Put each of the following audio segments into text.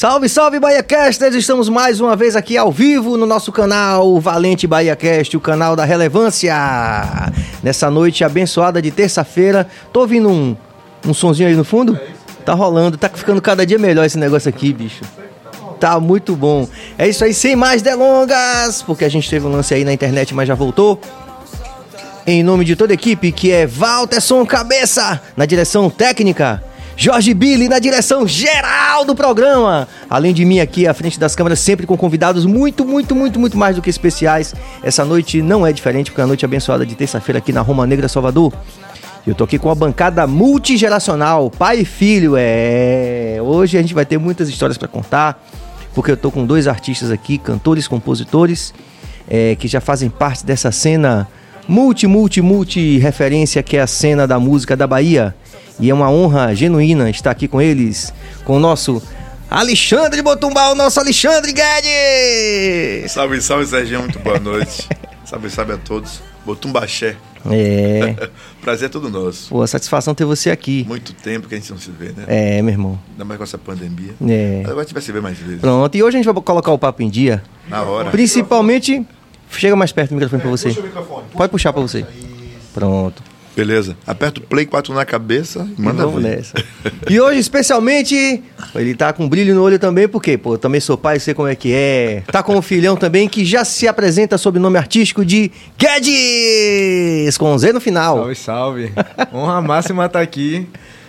Salve, salve, BahiaCasters! Estamos mais uma vez aqui ao vivo no nosso canal Valente BahiaCast, o canal da relevância. Nessa noite abençoada de terça-feira, tô ouvindo um, um sonzinho aí no fundo? Tá rolando, tá ficando cada dia melhor esse negócio aqui, bicho. Tá muito bom. É isso aí, sem mais delongas, porque a gente teve um lance aí na internet, mas já voltou. Em nome de toda a equipe, que é Walterson Cabeça, na direção técnica. Jorge Billy na direção geral do programa. Além de mim aqui à frente das câmeras, sempre com convidados muito, muito, muito, muito mais do que especiais. Essa noite não é diferente, porque é a noite abençoada de terça-feira aqui na Roma Negra, Salvador. Eu tô aqui com a bancada multigeracional, pai e filho. É, hoje a gente vai ter muitas histórias para contar, porque eu tô com dois artistas aqui, cantores, compositores, é, que já fazem parte dessa cena multi, multi, multi referência que é a cena da música da Bahia. E é uma honra genuína estar aqui com eles, com o nosso Alexandre de Botumbal, o nosso Alexandre Guedes! Salve, salve, Serginho, muito boa noite. salve, salve a todos. Botumbaxé. É. Prazer é todo nosso. Pô, satisfação ter você aqui. Muito tempo que a gente não se vê, né? É, meu irmão. Ainda mais com essa pandemia. É. Agora a gente vai se ver mais vezes. Pronto, e hoje a gente vai colocar o papo em dia. Na hora. Principalmente. Chega mais perto do microfone pra você. Puxa o microfone. Pode puxar pra você. Pronto. Beleza. Aperta o play 4 na cabeça e manda Vamos ver. nessa. E hoje, especialmente, ele tá com brilho no olho também, porque, pô, eu também sou pai, sei como é que é. Tá com um filhão também que já se apresenta sob o nome artístico de Guedes, com Z no final. Salve, salve. Honra máxima estar aqui.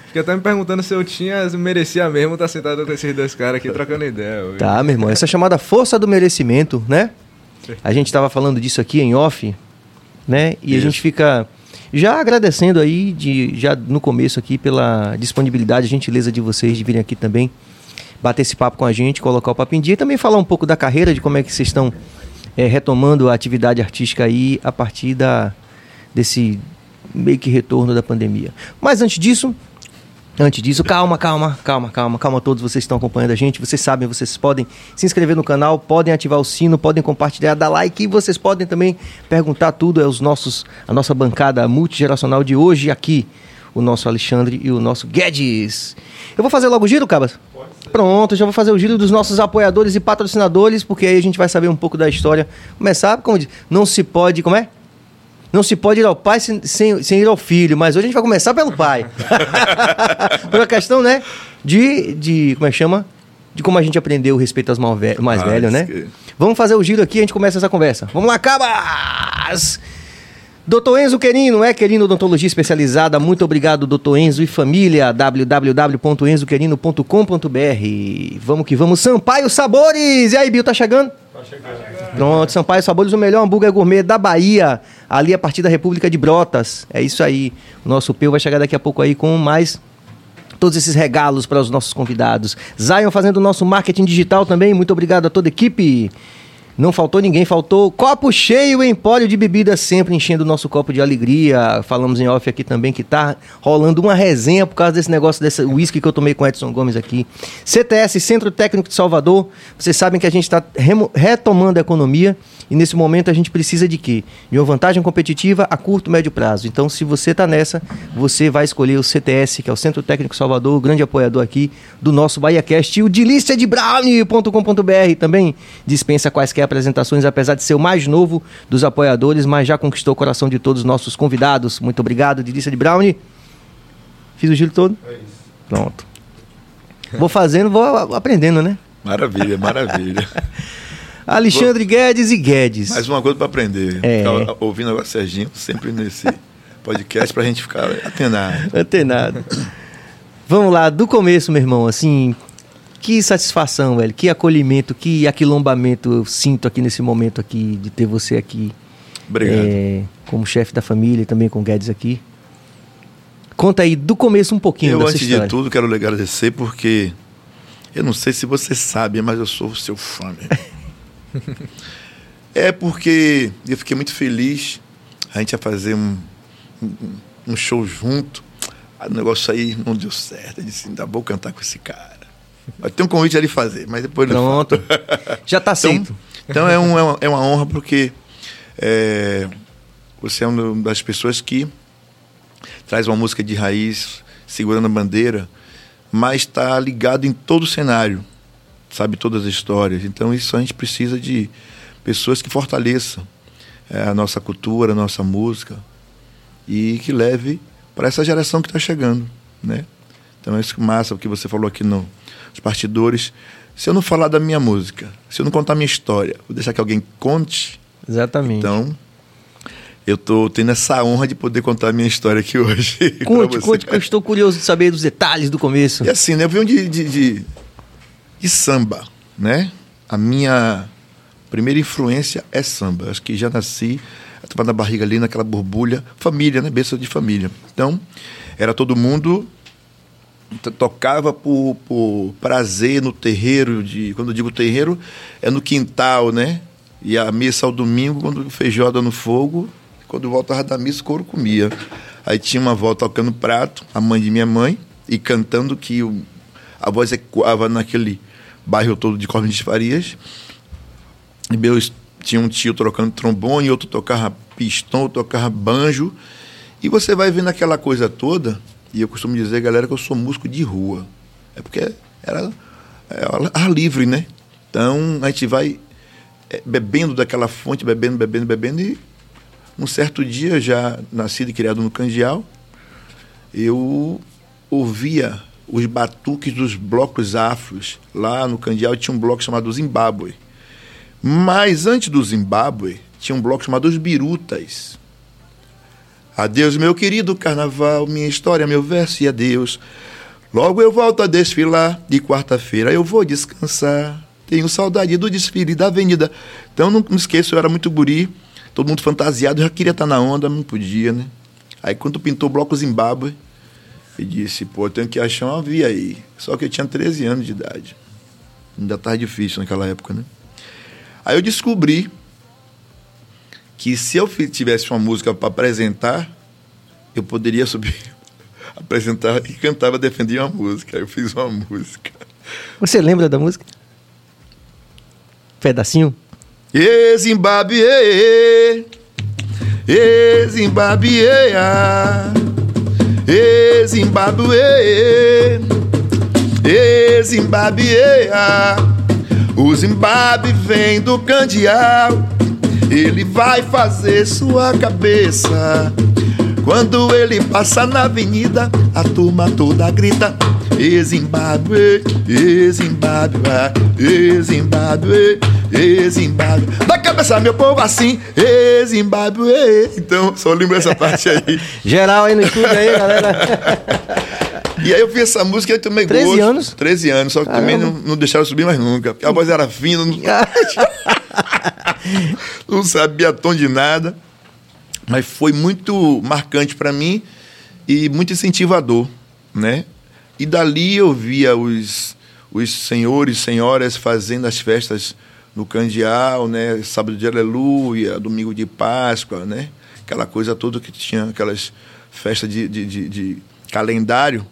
Fiquei até me perguntando se eu tinha, se merecia mesmo estar sentado com esses dois caras aqui trocando ideia. hoje. Tá, meu irmão, essa é chamada força do merecimento, né? A gente tava falando disso aqui em off, né? E a Isso. gente fica já agradecendo aí, de, já no começo aqui, pela disponibilidade, gentileza de vocês de virem aqui também bater esse papo com a gente, colocar o papo em dia e também falar um pouco da carreira, de como é que vocês estão eh, retomando a atividade artística aí a partir da, desse meio que retorno da pandemia. Mas antes disso, Antes disso, calma, calma, calma, calma, calma, todos vocês que estão acompanhando a gente, vocês sabem, vocês podem se inscrever no canal, podem ativar o sino, podem compartilhar, dar like e vocês podem também perguntar tudo aos nossos, a nossa bancada multigeracional de hoje aqui, o nosso Alexandre e o nosso Guedes. Eu vou fazer logo o giro, Cabas? Pronto, já vou fazer o giro dos nossos apoiadores e patrocinadores, porque aí a gente vai saber um pouco da história. Começar, como diz, não se pode, como é? Não se pode ir ao pai sem, sem, sem ir ao filho, mas hoje a gente vai começar pelo pai. Por uma questão, né? De, de. Como é que chama? De como a gente aprendeu o respeito aos mais Ah, velhos, né? que- Vamos fazer o giro aqui e a gente começa essa conversa. Vamos lá, cabas! Doutor Enzo Querino, é Querino Odontologia Especializada. Muito obrigado, doutor Enzo e família. www.enzoquerino.com.br. Vamos que vamos. Sampaio Sabores! E aí, Bill, tá chegando? Tá chegando. Pronto, Sampaio Sabores, o melhor hambúrguer gourmet da Bahia. Ali a partir da República de Brotas. É isso aí. O nosso Peu vai chegar daqui a pouco aí com mais todos esses regalos para os nossos convidados. Zion fazendo o nosso marketing digital também. Muito obrigado a toda a equipe. Não faltou ninguém, faltou copo cheio, empório de bebida sempre enchendo o nosso copo de alegria. Falamos em off aqui também que tá rolando uma resenha por causa desse negócio desse whisky que eu tomei com Edson Gomes aqui. CTS, Centro Técnico de Salvador. Vocês sabem que a gente está retomando a economia e nesse momento a gente precisa de quê? De uma vantagem competitiva a curto e médio prazo. Então, se você está nessa, você vai escolher o CTS, que é o Centro Técnico Salvador, o grande apoiador aqui do nosso BahiaCast. E o delícia de brownie.com.br também dispensa quaisquer apresentações, apesar de ser o mais novo dos apoiadores, mas já conquistou o coração de todos os nossos convidados. Muito obrigado, delícia de brownie. Fiz o giro todo? Pronto. Vou fazendo, vou aprendendo, né? Maravilha, maravilha. Alexandre Guedes e Guedes. Mais uma coisa para aprender. É. Ouvindo agora Serginho sempre nesse podcast pra gente ficar atenado. Antenado. Vamos lá, do começo, meu irmão, assim, que satisfação, velho, que acolhimento, que aquilombamento eu sinto aqui nesse momento aqui, de ter você aqui. Obrigado. é, como chefe da família e também com o Guedes aqui. Conta aí do começo um pouquinho Eu, dessa antes história. de tudo, quero lhe agradecer porque eu não sei se você sabe, mas eu sou seu fã. é porque eu fiquei muito feliz. A gente ia fazer um, um, um show junto. O negócio aí não deu certo. Eu disse, ainda vou cantar com esse cara. Tem um convite ali fazer, mas depois. Pronto. Já tá aceito. Então, então é, um- é uma, é uma honra porque é, você é uma das pessoas que traz uma música de raiz, segurando a bandeira, mas está ligado em todo o cenário. sabe todas as histórias. Então, isso a gente precisa de pessoas que fortaleçam é, a nossa cultura, a nossa música e que leve para essa geração que está chegando, né? Então, é isso que massa o que você falou aqui no, nos partidores. Se eu não falar da minha música, se eu não contar a minha história, vou deixar que alguém conte. Exatamente. Então, eu estou tendo essa honra de poder contar a minha história aqui hoje. Conte, conte, que eu estou curioso de saber dos detalhes do começo. E assim, né? Eu venho de, de, de, de samba, né? A minha primeira influência é samba. Acho que já nasci, estava na barriga ali, naquela borbulha. Família, né? Bênção de família. Então, era todo mundo tocava por, por prazer no terreiro de quando eu digo terreiro é no quintal né? E a missa ao domingo quando feijoada no fogo quando voltava da missa couro comia. Aí tinha uma avó tocando prato a mãe de minha mãe e cantando que o, a voz ecoava naquele bairro todo de Cormes de Farias. E meus tinha um tio trocando trombone outro tocava pistão outro tocava banjo. E você vai vendo aquela coisa toda, e eu costumo dizer, galera, que eu sou músico de rua. É porque era é, ar livre, né? Então a gente vai é, bebendo daquela fonte, bebendo, bebendo, bebendo, e um certo dia, já nascido e criado no Candial, eu ouvia os batuques dos blocos afros. Lá no Candial tinha um bloco chamado Zimbábue. Mas antes do Zimbábue, tinha um bloco chamado Os Birutas. Adeus, meu querido carnaval, minha história, meu verso e adeus. Logo eu volto a desfilar, de quarta-feira eu vou descansar. Tenho saudade do desfile da avenida. Então não me esqueço, eu era muito guri, todo mundo fantasiado, eu já queria estar na onda, não podia, né? Aí quando pintou o bloco Zimbábue, eu disse, pô, eu tenho que achar uma via aí. Só que eu tinha 13 anos de idade. Ainda estava difícil naquela época, né? Aí eu descobri que se eu tivesse uma música para apresentar, eu poderia subir, apresentar e cantava, defendia uma música. Eu fiz uma música. Você lembra da música? Pedacinho? E Zimbábue, e Zimbábue, ah. e Zimbábue, e Zimbábue, ah. o Zimbábue vem do Candial, ele vai fazer sua cabeça. Quando ele passa na avenida, a turma toda grita: E Zimbábue, e Zimbábue, e Zimbábue, e Zimbábue. Da cabeça, meu povo, assim, e Zimbábue. Então, só lembro essa parte aí. Geral aí no estúdio aí, galera. E aí eu fiz essa música e tomei 13 gosto. anos? 13 anos, só que também não, Caramba. não deixaram subir mais nunca. Porque a voz era fina, não, não sabia tom de nada. Mas foi muito marcante para mim e muito incentivador, né? E dali eu via os, os senhores senhoras fazendo as festas no Candial, né? Sábado de Aleluia, domingo de Páscoa, né? Aquela coisa toda que tinha, aquelas festas de, de, de- de calendário.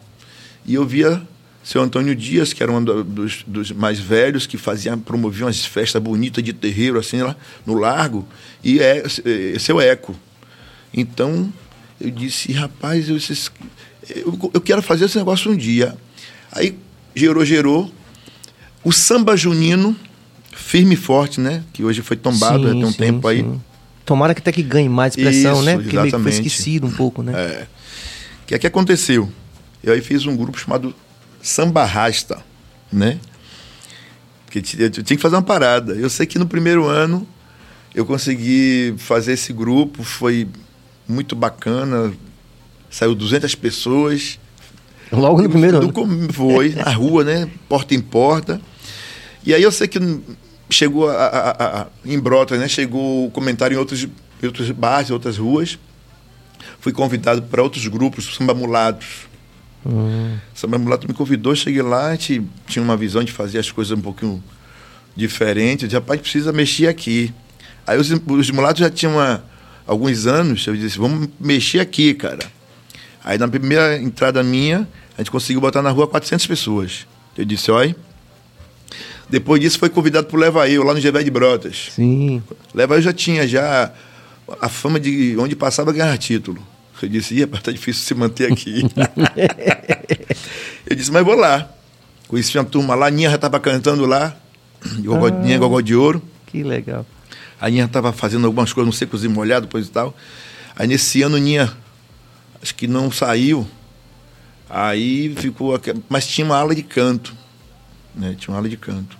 E eu via seu Antônio Dias, que era um do- dos, dos mais velhos, que fazia, promovia umas festas bonitas de terreiro, assim, lá no largo, e é, é seu eco. Então, eu disse, rapaz, eu, esses- eu, eu quero fazer esse negócio um dia. Aí, gerou, gerou. O samba junino, firme e forte, né? Que hoje foi tombado, já tem um Sim, tempo sim, aí. sim. Tomara que até que ganhe mais expressão, Isso, né? Porque meio que foi exatamente. esquecido um pouco, né? É. O que é que aconteceu? Eu aí fiz um grupo chamado Samba Rasta, né? Porque eu tinha que fazer uma parada. Eu sei que no primeiro ano eu consegui fazer esse grupo, foi muito bacana. Saiu 200 pessoas. Logo no primeiro ano. Foi, na rua, né? Porta em porta. E aí eu sei que chegou a, a, a- em Brotas, né? Chegou o comentário em outros, em outros bares, outras ruas. Fui convidado para outros grupos, Samba Mulatos. Hum. Samba Mulato me convidou, cheguei lá, a gente tinha uma visão de fazer as coisas um pouquinho diferente. Eu disse, rapaz, precisa mexer aqui. Aí os, os mulatos já tinham uma- alguns anos, eu disse, vamos mexer aqui, cara. Aí na primeira entrada minha, a gente conseguiu botar na rua 400 pessoas. Eu disse, olha. Depois disso foi convidado por Leva Eu, lá no Gevé de Brotas. Sim. Leva Eu já tinha já a fama de onde passava ganhar título. Eu disse, ia, tá difícil se manter aqui. eu disse, mas vou lá. Conheci uma turma lá, a Ninha já estava cantando lá, Gogó, Ah. Ninha Gogó de Ouro. Que legal. A Ninha estava fazendo algumas coisas, não sei, cozinho molhado, depois e tal. Aí nesse ano, Ninha, acho que não saiu. Aí ficou. Mas tinha uma aula de canto. Né? Tinha uma aula de canto.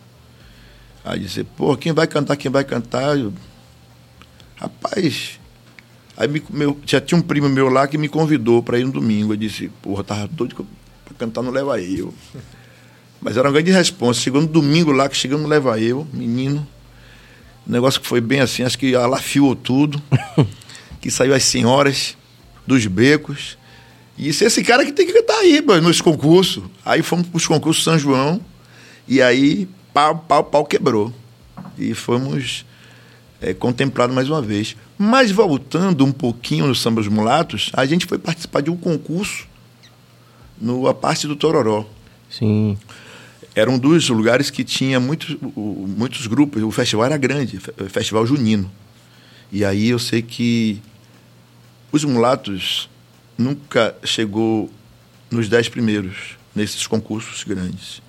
Aí disse, pô, quem vai cantar, quem vai cantar? Eu, Rapaz. Aí me- meu, já tinha um primo meu lá que me convidou para ir no domingo. Eu disse, porra, tava doido para cantar no Leva Eu. Mas era uma grande resposta. Chegou no domingo lá, que chegamos no Leva Eu, menino. O negócio que foi bem assim, acho que alafiou tudo. que saiu as senhoras dos becos. E disse, esse cara que tem que cantar aí, pô, nos concursos. Aí fomos para os concursos São João. E aí, pau, pau, pau quebrou. E fomos é, contemplados mais uma vez. Mas voltando um pouquinho no Samba dos Mulatos, a gente foi participar de um concurso no A Parte do Tororó Sim. era um dos lugares que tinha muitos, muitos grupos. O festival era grande, fe- festival junino. E aí eu sei que os mulatos nunca chegou nos dez primeiros nesses concursos grandes.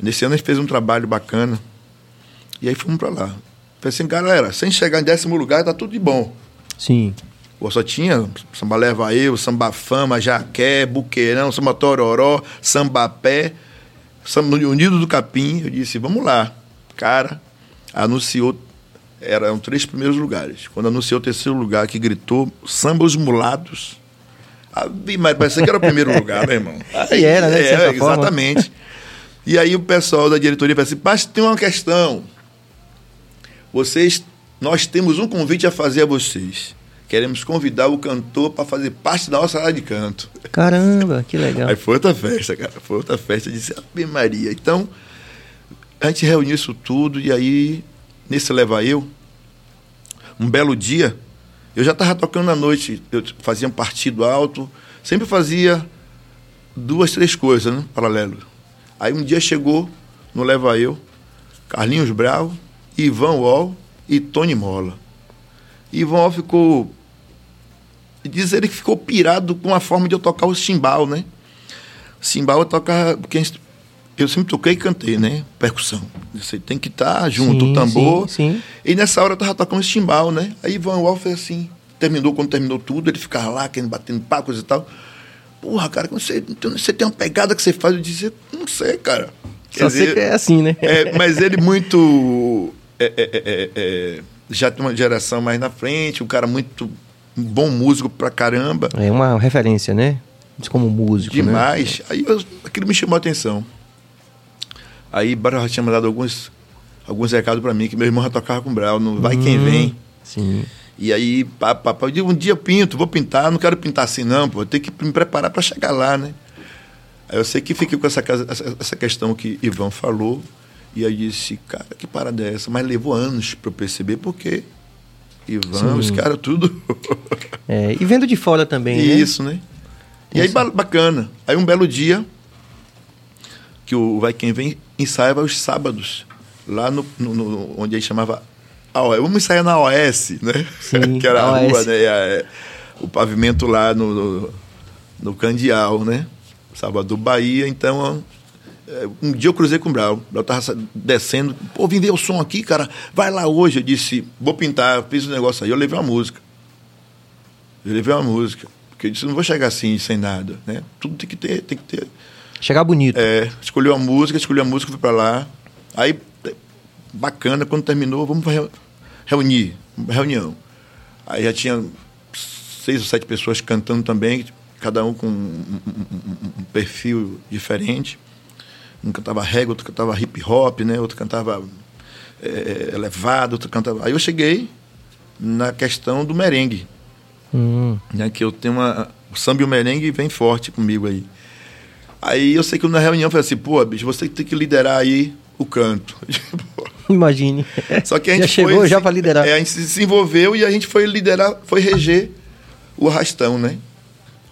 Nesse ano a gente fez um trabalho bacana e aí fomos para lá. Falei assim, galera, sem chegar em décimo lugar tá tudo de bom. Sim. Pô, só tinha samba leva eu, samba fama, jaqué, buqueirão, samba tororó, samba pé, samba unido do capim. Eu disse, vamos lá. Cara, anunciou, eram três primeiros lugares. Quando anunciou o terceiro lugar, que gritou samba os mulados. Ave Maria, parecia que era o primeiro lugar, né, irmão? E era, né, É, exatamente. E aí o pessoal da diretoria falou assim, mas tem uma questão. Vocês, nós temos um convite a fazer a vocês. Queremos convidar o cantor para fazer parte da nossa área de canto. Caramba, que legal. Aí foi outra festa, cara. Foi outra festa. Eu disse, Ave Maria. Então, a gente reuniu isso tudo e aí, nesse Leva Eu, um belo dia, eu já estava tocando à noite. Eu fazia um partido alto. Sempre fazia duas, três coisas, né? Paralelo. Aí um dia chegou no Leva Eu, Carlinhos Bravo, Ivan Wall e Tony Mola. Ivan Wall ficou diz ele que ficou pirado com a forma de eu tocar o chimbal, né? Chimbal eu tocar. Porque eu sempre toquei e cantei, né? Percussão. Você tem que estar junto, Sim, o tambor. sim, sim. E nessa hora eu tava tocando esse chimbal, né? Aí Ivan Wall fez assim. Terminou, quando terminou tudo, ele ficava lá, querendo batendo papo, coisa e tal. Porra, cara, você, então você tem uma pegada que você faz, eu disse, não sei, cara. Quer Só sei que é assim, né? é, mas ele muito. É, é, é, é, é, já tem uma geração mais na frente, um cara muito um bom músico pra caramba. É uma referência, né? Como músico, né? Demais. Aí eu- aquilo me chamou a atenção. Aí Barra já tinha mandado alguns, alguns recados pra mim, que meu irmão já tocava com o Brau, no Vai Quem Hum. Vem. Sim. E aí, pá, pá, pá, eu digo, um dia eu pinto, vou pintar, não quero pintar assim não, pô, eu tenho que me preparar para chegar lá, né? Aí eu sei que fiquei com essa, essa, essa questão que Ivan falou, e aí disse, cara, que parada é essa? Mas levou anos para eu perceber, porque Ivan, Sim. os caras tudo... É, e vendo de fora também, né? Isso, né? E aí, ba- bacana. Aí um belo dia, que o Vai Quem Vem ensaiava os sábados, lá no, no- no- onde a gente chamava. AOS. Vamos ensaiar na OS, né? Sim, que era a rua, né? E a- o pavimento lá no, no, no Candial, né? Salvador, Bahia. Então, é, um dia eu cruzei com o Brau. O Brau tava descendo. Pô, vim ver o som aqui, cara. Vai lá hoje. Eu disse, vou pintar. Fiz um negócio aí. Eu levei uma música. Eu levei uma música. Porque eu disse, não vou chegar assim, sem nada, né? Tudo tem que ter, tem que ter. Chegar bonito. É, escolheu a música, escolhi a música, fui pra lá. Aí, é, bacana, quando terminou, vamos reu- reunir, reunião. Aí já tinha seis ou sete pessoas cantando também, cada um com um, um- um- um perfil diferente. Um cantava reggae, outro cantava hip hop, né? Outro cantava é, elevado, outro cantava... Aí eu cheguei na questão do merengue Hum, né, que eu tenho uma. O samba e o merengue vem forte comigo aí. Aí eu sei que na reunião eu falei assim, pô, bicho, você tem que liderar aí o canto. imagine. Só que a já gente chegou foi, já para liderar. É, a gente se envolveu e a gente foi liderar, foi reger o arrastão, né?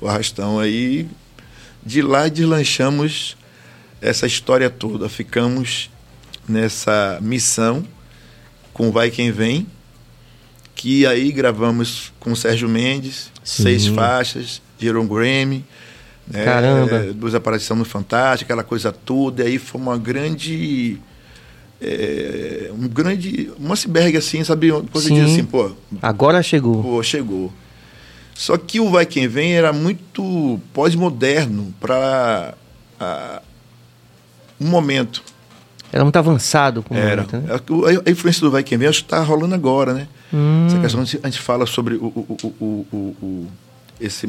O arrastão aí. De lá deslanchamos essa história toda. Ficamos nessa missão com Vai Quem Vem, que aí gravamos com o Sérgio Mendes, Sim. seis faixas, gerou um Grammy. né? Caramba. É, duas aparições no Fantástico, aquela coisa toda. E aí foi uma grande. é, um grande. Um iceberg assim, sabe? Depois Sim. diz assim, pô, Agora chegou. pô, chegou. Só que o Vai Quem Vem era muito pós-moderno para um momento. Era muito avançado com o Era. momento, né? A, a influência do Vai Quem Vem acho que está rolando agora, né? Hum. Essa questão, a gente- fala sobre o, o, o- o- esse,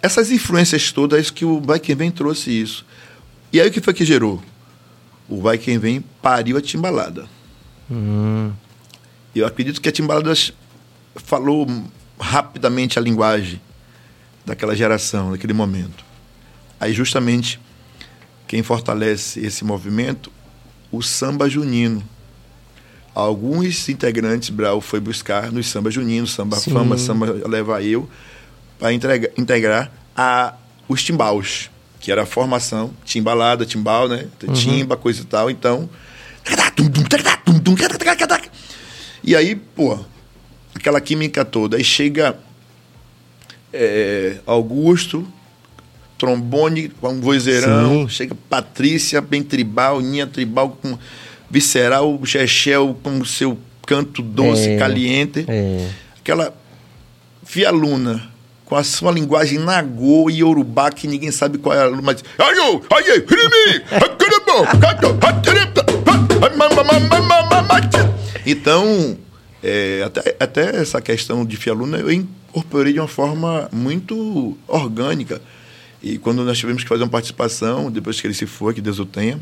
essas influências todas que o Vai Quem Vem trouxe isso. E aí o que foi que gerou? O Vai Quem Vem pariu a timbalada. Hum. Eu acredito que a timbalada falou rapidamente a linguagem daquela geração, daquele momento. Aí justamente quem fortalece esse movimento, o samba junino. Alguns integrantes Brau foi buscar nos samba junino, samba Sim. fama, samba leva eu, para integrar a, os timbaus, que era a formação, timbalada, timbal, né? Timba, coisa e tal. Então. E aí, pô, aquela química toda. Aí chega é, Augusto, trombone com um vozeirão, Sim. chega Patrícia, bem tribal, Ninha tribal com visceral, Chechel com seu canto doce, É, caliente. É. Aquela Fia Luna com a sua linguagem nagô e yorubá que ninguém sabe qual é a mas então é, até, até essa questão de Fia Luna eu incorporei de uma forma muito orgânica e quando nós tivemos que fazer uma participação depois que ele se foi que Deus o tenha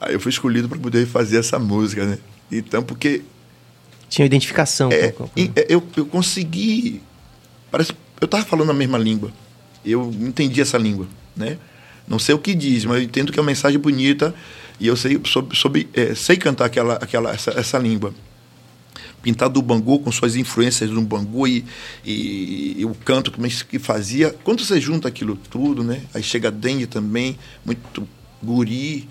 aí eu fui escolhido para poder fazer essa música né então porque Tinha identificação. é, com- e- é, eu, eu consegui. Parece, eu estava falando a mesma língua. Eu entendi essa língua, né? Não sei o que diz, mas eu entendo que é uma mensagem bonita e eu sei, soube, soube, é, sei cantar aquela, aquela, essa, essa língua. Pintar do Bangu com suas influências do Bangu e, e, e o canto que, que fazia. Quando você junta aquilo tudo, né? Aí chega Dengue também, muito guri.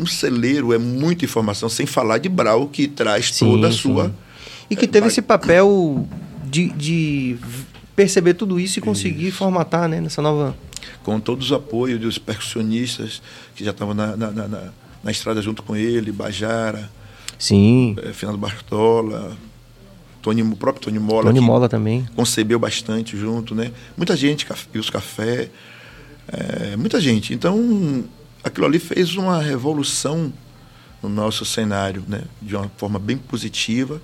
Um celeiro é muita informação, sem falar de Brau, que traz Sim, toda a sim. sua. E que teve esse papel de, de perceber tudo isso e conseguir formatar, né? Nessa nova. com todos os apoios dos percussionistas que já estavam na, na, na, na- na estrada junto com ele, Bajara, Sim. eh, Fernando Bartola, Tony, o próprio Tony Mola, Tony Mola também. concebeu bastante junto, né? Muita gente, Caf- Wilson Café, eh, muita gente. Então, aquilo ali fez uma revolução no nosso cenário, né? De uma forma bem positiva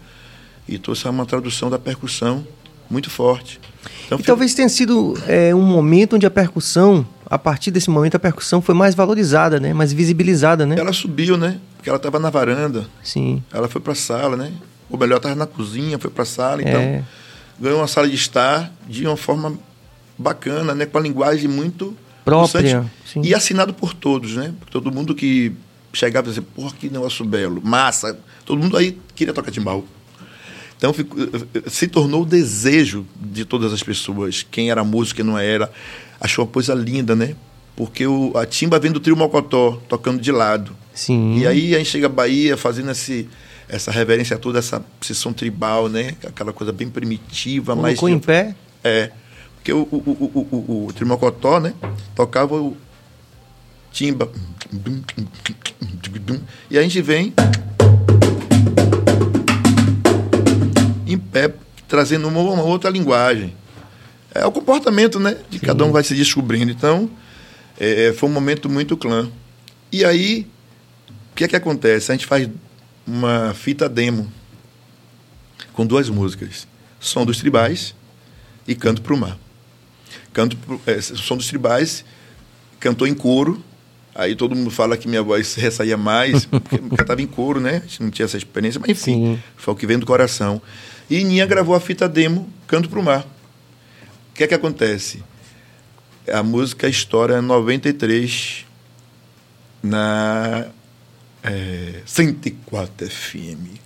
e trouxe uma tradução da percussão muito forte. Então, E fica- talvez tenha sido é, um momento onde a percussão, a partir desse momento, a percussão foi mais valorizada, né? Mais visibilizada, né? ela subiu, né? Porque ela estava na varanda. Sim. Ela foi para a sala, né? Ou melhor, estava na cozinha, foi para a sala. Então, É. ganhou uma sala de estar de uma forma bacana, né? Com a linguagem muito Própria. E assinado por todos, né? Por todo mundo que chegava e dizia, porra, que negócio belo, massa. Todo mundo aí queria tocar timbal. Então ficou- se tornou o desejo de todas as pessoas, quem era músico, quem não era, achou uma coisa linda, né? Porque o, a timba vem do trio Mocotó, tocando de lado. Sim. E aí a gente chega à Bahia fazendo esse, essa reverência toda, essa sessão tribal, né? Aquela coisa bem primitiva, mas. Colocou em pé. É. Porque o, o, o, o, o, o Trimocotó, né? Tocava o timba. E a gente vem em pé, trazendo uma, uma outra linguagem. É o comportamento, né? De cada um vai se descobrindo. Então, é, foi um momento muito clã. E aí, o que é que acontece? A gente faz uma fita demo com duas músicas. Som dos Tribais e Canto para o Mar. Canto pro, é, Som dos Tribais cantou em coro. Aí todo mundo fala que minha voz ressaía mais, porque eu cantava em coro, né? A gente não tinha essa experiência, mas enfim, Sim. foi o que vem do coração. E Ninha gravou a fita demo Canto para o Mar. O que é que acontece? A música estoura 93 na é, 104 FM,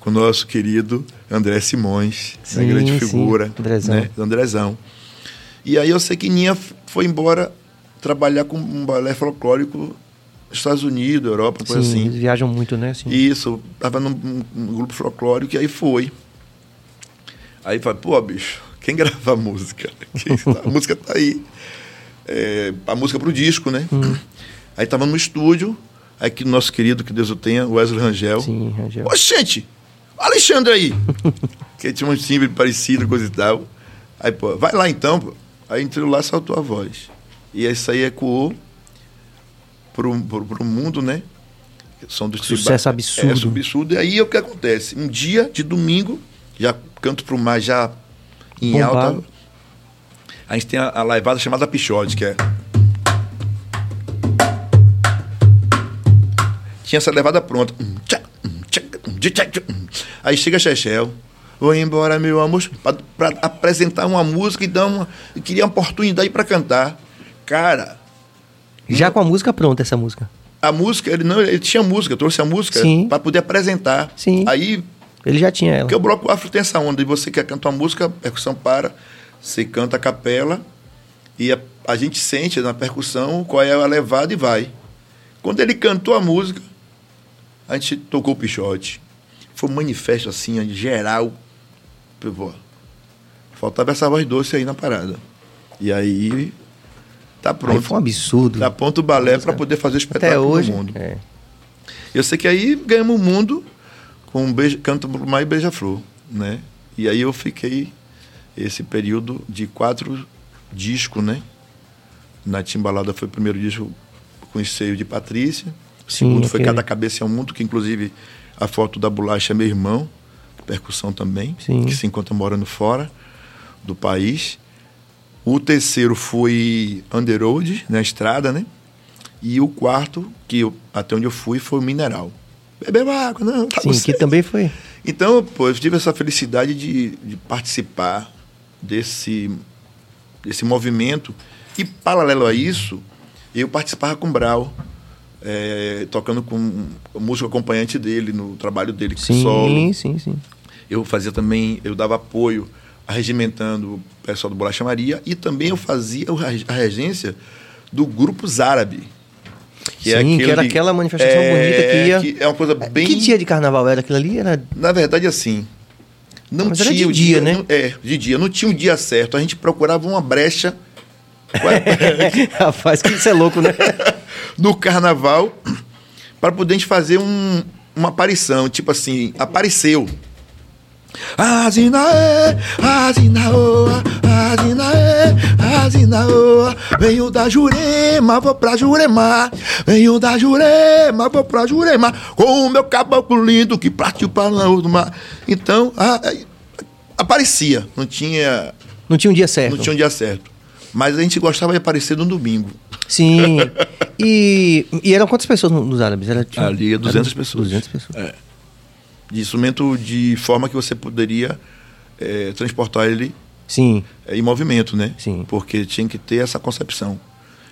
com o nosso querido André Simões, Sim, grande sim, figura, Andrezão. né? Andrezão. E aí eu sei que Ninha foi embora trabalhar com um balé folclórico nos Estados Unidos, Europa, coisa Sim, assim. eles viajam muito, né? Sim. Isso, tava num, num- grupo folclórico e aí foi. Aí falei, pô, bicho, quem grava a música? Quem- a música tá aí. é, a música pro disco, né? Aí tava no estúdio, aí que o nosso querido, que Deus o tenha, Wesley Rangel. Sim, Rangel. Ô, gente, Alexandre aí. que tinha um timbre parecido, coisa e tal. Aí, pô, vai lá então, pô. Aí entrou lá, saltou a voz. E isso aí ecoou pro, pro, pro mundo, né? Som do Sucesso absurdo. É, absurdo. E aí o que acontece? Um dia de domingo, já canto pro mar já em Bombado. alta. A gente tem a, a laivada chamada Pichote, que é. Tinha essa levada pronta. Aí chega Chechel. Vou embora, meu amor, para apresentar uma música e dar uma. e queria uma oportunidade para cantar. Cara, Já com a música pronta, essa música. a música, ele não, ele tinha música, trouxe a música para poder apresentar. Sim. Aí Ele já tinha ela. porque o bloco afro tem essa onda, e você quer cantar uma música, a percussão para, você canta a capela, e a, a gente sente na percussão qual é a levada e vai. Quando ele cantou a música, a gente tocou o pichote. Foi um manifesto assim, geral. Pô, faltava essa voz doce aí na parada. E aí, tá Aí pronto. foi um absurdo. Tá pronto o balé para poder fazer o Até espetáculo hoje. no mundo. é. Eu sei que aí ganhamos o mundo com um beijo, Canto Mar e Beija-Flor, né? E aí eu fiquei esse período de quatro discos, né? Na Timbalada foi o primeiro disco com o seio de Patrícia. O Sim, segundo foi aquele- Cada Cabeça é um Mundo, que inclusive a foto da bolacha é meu irmão, percussão também, Sim. que se encontra morando fora do país. O terceiro foi Under Road, na estrada, né? E o quarto, que eu- até onde eu fui, foi o Mineral. Beber água, não, tá Sim, que também foi. Então, pô, eu tive essa felicidade de, de participar desse, desse movimento. E, paralelo a isso, eu participava com o Brau, eh, tocando com o músico acompanhante dele, no trabalho dele, Sim, solo. sim, sim. Eu fazia também, eu dava apoio arregimentando o pessoal do Bolacha Maria e também eu fazia a regência do Grupo Zárabe. Sim, que era aquela manifestação bonita que ia- é uma coisa bem... Que dia de carnaval era aquilo ali? Era... Na verdade, assim, não Mas tinha de o dia, né? não- é, de dia. Não tinha um dia certo. A gente procurava uma brecha Rapaz, que isso é louco, né? no carnaval para poder a gente fazer um- uma aparição. Tipo assim, apareceu. Azinaê, azinaoa, azinaê, azinaoa. Venho da Jurema, vou pra Jurema. Venho da Jurema, vou pra Jurema. Com o meu caboclo lindo que partiu para o do mar. Então, a- a- aparecia. Não tinha, Não tinha um dia certo. não tinha um dia certo. Mas a gente gostava de aparecer no domingo. Sim. E, e eram quantas pessoas no- nos árabes? Era, tinha- Ali, 200 eram pessoas. 200 pessoas. É. De instrumento de forma que você poderia eh, transportar ele Sim. eh, em movimento, né? Sim. Porque tinha que ter essa concepção.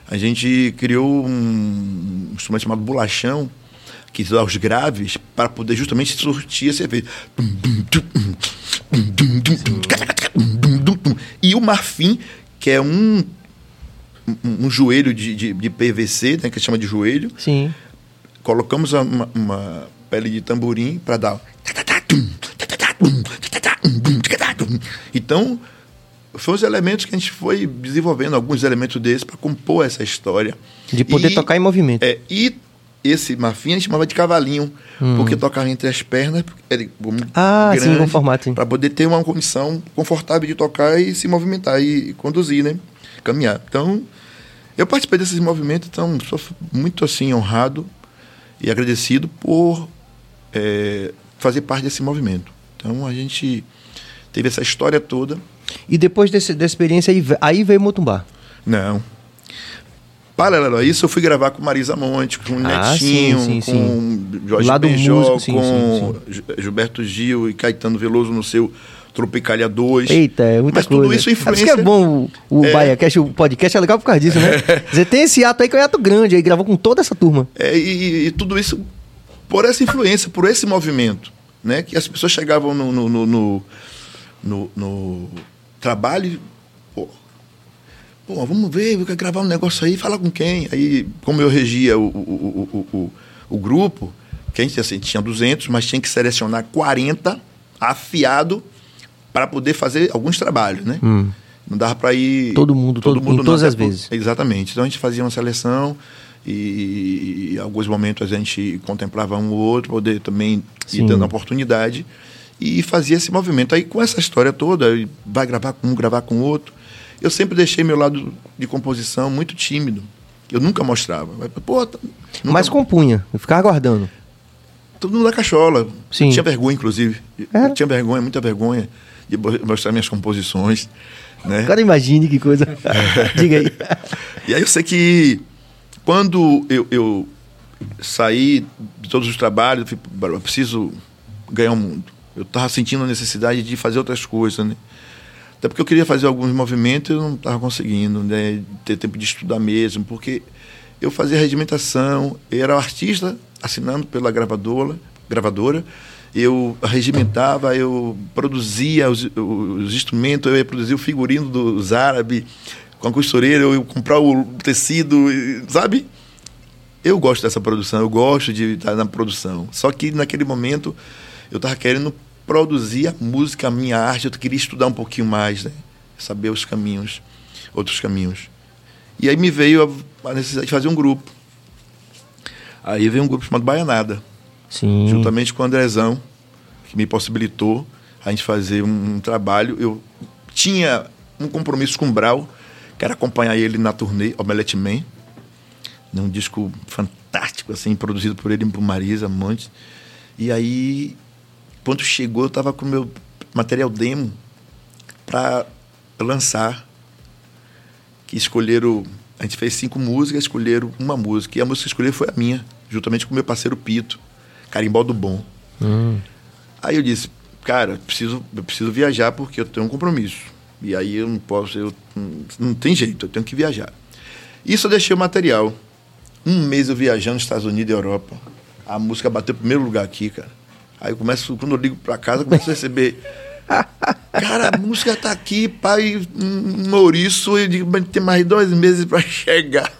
A gente criou um instrumento chamado bolachão, que dá os graves, para poder justamente surtir esse efeito. E o marfim, que é um, um, um joelho de, de, de PVC, né, que chama de joelho, Sim. colocamos uma, uma pele de tamborim para dar. Então, foram os elementos que a gente foi desenvolvendo, alguns elementos desses, para compor essa história. De poder E- tocar em movimento. É, e esse marfim a gente chamava de cavalinho, porque tocava entre as pernas, ele, um Hum. Ah, sim, com formato, sim. Para poder ter uma condição confortável de tocar e se movimentar e conduzir, né? Caminhar. Então, eu participei desses movimentos, então sou muito assim honrado e agradecido por é, fazer parte desse movimento. Então, a gente teve essa história toda. E depois desse, dessa experiência, aí, aí veio Motumbá. Não. Paralelo a isso, eu fui gravar com Marisa Monte, com o Ah, Netinho, sim, sim, com Jorge Lado Benjó, músico, sim, com sim, Gil- Gilberto Gil e Caetano Veloso no seu Tropicalia 2. Eita, é muita Mas coisa. tudo isso por isso influencia... que é bom o, o É. BaiaCast, o podcast é legal por causa disso, né? Você tem esse ato aí que é um ato grande, aí gravou com toda essa turma. É, e, e tudo isso por essa influência, por esse movimento, né? Que as pessoas chegavam no, no, no, no, no- trabalho pô, pô, vamos ver, eu quero gravar um negócio aí, fala com quem? Aí, como eu regia o, o, o, o, o, grupo, que a gente assim, tinha 200, mas tinha que selecionar 40 afiado para poder fazer alguns trabalhos, né? Não dava para ir. Todo mundo, todo, em não, todas as vezes. Exatamente. Então a gente fazia uma seleção e, alguns momentos a gente contemplava um ou outro, poder também Sim. ir dando oportunidade e fazia esse movimento. Aí com essa história toda, vai gravar com um, gravar com o outro. Eu sempre deixei meu lado de composição muito tímido. Eu nunca mostrava. Mas, Pô, tá- nunca- Mas compunha, eu ficava aguardando. todo mundo da cachola. Sim. Eu tinha vergonha, inclusive. Era? Eu tinha vergonha, muita vergonha de mostrar minhas composições. Né? Agora imagine que coisa. Diga aí. E aí eu sei que quando eu, eu saí de todos os trabalhos, eu falei, preciso ganhar o mundo. Eu estava sentindo a necessidade de fazer outras coisas, né? Até porque eu queria fazer alguns movimentos e eu não estava conseguindo, né? Ter tempo de estudar mesmo, porque eu fazia regimentação, eu era artista assinando pela gravadora, gravadora eu regimentava, eu produzia os, os instrumentos, eu ia produzir o figurino dos árabes, com a costureira, eu comprar o tecido, sabe? Eu gosto dessa produção, eu gosto de estar na produção. Só que naquele momento eu estava querendo produzir a música, a minha arte, eu queria estudar um pouquinho mais, né? saber os caminhos, outros caminhos. E aí me veio a, a necessidade de fazer um grupo. Aí veio um grupo chamado Baianada Sim. juntamente com o Andrezão, que me possibilitou a gente fazer um, um trabalho. Eu tinha um compromisso com o Brau, que era acompanhar ele na turnê Omelette Man, num disco fantástico, assim, produzido por ele e por Marisa Montes. E aí, quando chegou, eu estava com o meu material demo para lançar, que escolheram... A gente fez cinco músicas, escolheram uma música. E a música que escolheram foi a minha, juntamente com o meu parceiro Pito, Carimbó do Bom. Hum. Aí eu disse, cara, preciso, eu preciso viajar porque eu tenho um compromisso. E aí eu não posso, eu, não- tem jeito, eu tenho que viajar. Isso eu deixei o material. Um mês eu viajando nos Estados Unidos e Europa. A música bateu em primeiro lugar aqui, cara. Aí eu começo, quando eu ligo pra casa, eu começo a receber. Cara, a música tá aqui, pai, Maurício, eu digo, mas tem mais dois meses pra chegar.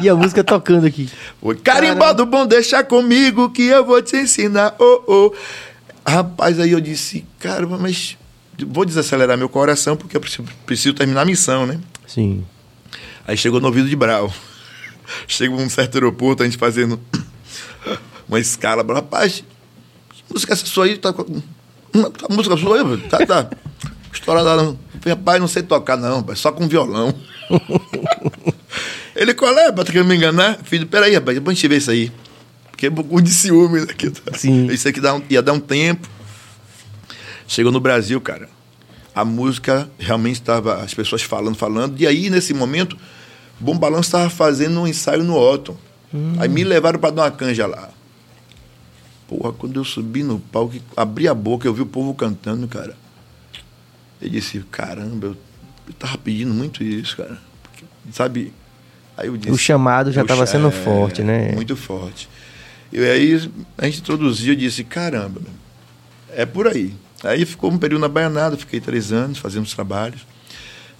E a música tocando aqui. Oi, carimbado bom, deixa comigo que eu vou te ensinar. Oh, oh. Rapaz, aí eu disse, cara, mas vou desacelerar meu coração porque eu preciso, terminar a missão, né? Sim. Aí chegou no ouvido de Brau. Chega um certo aeroporto, a gente fazendo uma escala. Brau, Rapaz, que música é essa sua aí? Tá com... Uma- tá música sua aí? Tá, tá. Estourada não. Eu falei, Rapaz, não sei tocar não, rapaz, só com violão. Ele, qual é? Pra querendo me enganar? Filho, peraí, rapaz, depois a gente vê isso aí. Porque é um pouco de ciúme aqui. Tá? Sim. Isso aqui dá um- ia dar um tempo. Chegou no Brasil, cara. A música realmente estava, as pessoas falando, falando. E aí, nesse momento, Bom Balanço estava fazendo um ensaio no Otton. Aí me levaram para dar uma canja lá. Porra, quando eu subi no palco, abri a boca, eu vi o povo cantando, cara. Eu disse, caramba, eu, eu tava pedindo muito isso, cara. Porque, sabe? Aí eu disse, O chamado já "Eu tava cha- sendo é, forte, né? Muito forte. E aí a gente introduziu, eu disse, caramba, é por aí. Aí ficou um período na Baianada, fiquei três anos fazendo os trabalhos.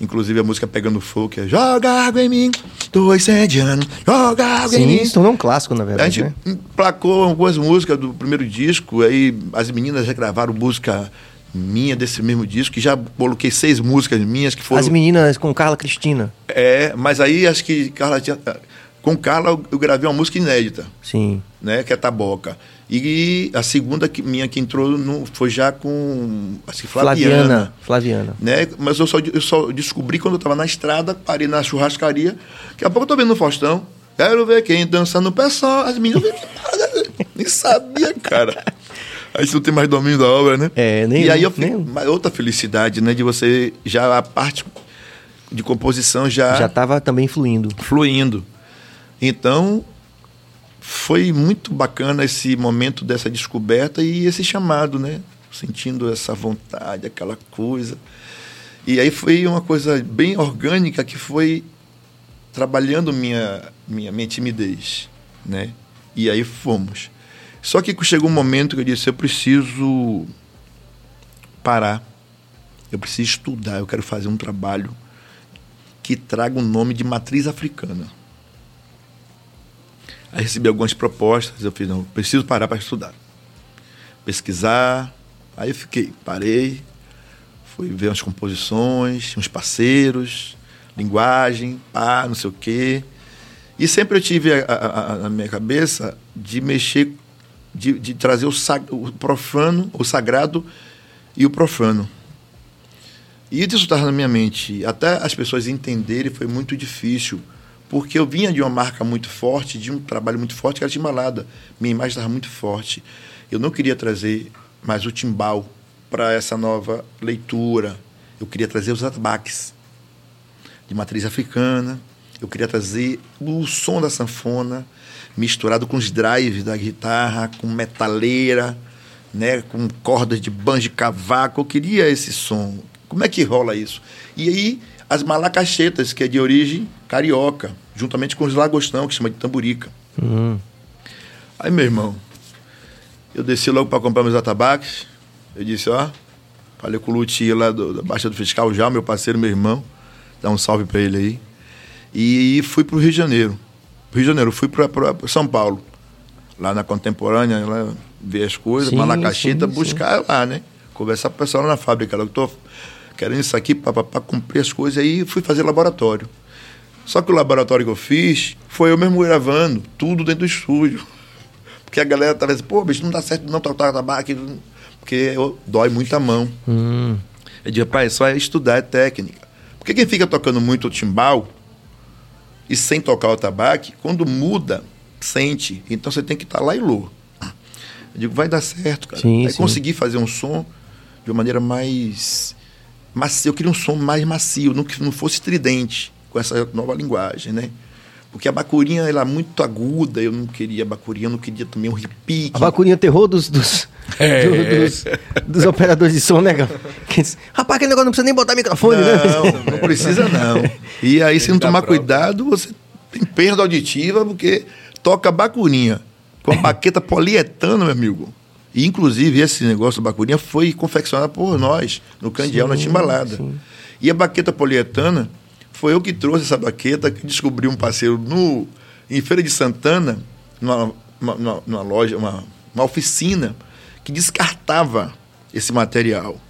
Inclusive a música Pegando Fogo, que é Joga água em mim, tô incendiando, joga água em Sim, mim. se tornou um clássico, na A verdade, gente né? emplacou algumas músicas do primeiro disco, aí as meninas já gravaram música minha desse mesmo disco, que já coloquei seis músicas minhas que foram. As meninas com Carla Cristina. É, mas aí acho que Carla tinha. Com Carla eu- eu gravei uma música inédita, Sim. né? Que é Taboca. E a segunda que, minha que entrou no, foi já com acho que Flaviana. Flaviana. Flaviana. Né? Mas eu só, eu só descobri quando eu estava na estrada, parei na churrascaria. Daqui a pouco eu tô vendo no Faustão. Quero ver quem dança no pé só. As meninas. Nem sabia, cara. Aí você não tem mais domínio da obra, né? É, nem E aí eu, nem outra felicidade, né? De você já a parte de composição já, Já tava também fluindo. fluindo. Então, foi muito bacana esse momento dessa descoberta e esse chamado, né? Sentindo essa vontade, aquela coisa. E aí foi uma coisa bem orgânica que foi trabalhando minha, minha, minha timidez, né? E aí fomos. Só que chegou um momento que eu disse, eu preciso parar. Eu preciso estudar, eu quero fazer um trabalho que traga o nome de matriz africana. Aí recebi algumas propostas, eu fiz, não, preciso parar para estudar. Pesquisar. Aí eu fiquei, parei, Fui ver umas composições, uns parceiros, linguagem, pá, não sei o quê. E sempre eu tive a, a, a, na minha cabeça de mexer, de, de trazer o, sag, o profano, o sagrado e o profano. E isso estava na minha mente. Até as pessoas entenderem foi muito difícil, porque eu vinha de uma marca muito forte, de um trabalho muito forte, que era Timbalada. Minha imagem estava muito forte. Eu não queria trazer mais o timbal para essa nova leitura. Eu queria trazer os atabaques de matriz africana. Eu queria trazer o som da sanfona misturado com os drives da guitarra, com metaleira, né, com cordas de banjo cavaco. Eu queria esse som. Como é que rola isso? E aí as malacachetas, que é de origem carioca, juntamente com os lagostão, que chama de tamburica. Uhum. Aí, meu irmão, eu desci logo para comprar meus atabaques. Eu disse, ó, falei com o Lutia lá do, da Baixa do Fiscal já, meu parceiro, meu irmão. Dá um salve para ele aí. E fui para o Rio de Janeiro. Rio de Janeiro, fui para São Paulo. Lá na Contemporânea, lá, ver as coisas, sim, Malacachita, sim, buscar sim. lá, né? Conversar com o pessoal lá na fábrica. Lá, eu tô querendo isso aqui para cumprir as coisas. Aí fui fazer laboratório. Só que o laboratório que eu fiz foi eu mesmo gravando, tudo dentro do estúdio. Porque a galera tava dizendo, pô, bicho, não dá certo não tocar tabaco porque eu, dói muito a mão. Hum. Eu digo, pai, só é estudar, é técnica. Porque quem fica tocando muito o timbal e sem tocar o tabaco, quando muda, sente. Então você tem que estar tá lá e lô. Eu digo, vai dar certo, cara. Sim, Aí sim. conseguir fazer um som de uma maneira mais macio. Eu queria um som mais macio, não que não fosse estridente com essa nova linguagem, né? Porque a bacurinha ela é muito aguda, eu não queria a bacurinha, eu não queria também um repique. A bacurinha terror dos, dos, é. do, dos, dos, operadores de som, né, cara? Rapaz, aquele negócio não precisa nem botar microfone, não, né? Não, não precisa não. E aí, se não tomar cuidado, você tem perda auditiva, porque toca bacurinha com a baqueta polietano, meu amigo. E, inclusive, esse negócio da bacurinha foi confeccionado por nós, no Candial, sim, na Timbalada. Sim. E a baqueta polietana foi eu que trouxe essa baqueta, que descobri um parceiro no, em Feira de Santana, numa, numa, numa loja, uma, uma oficina, que descartava esse material.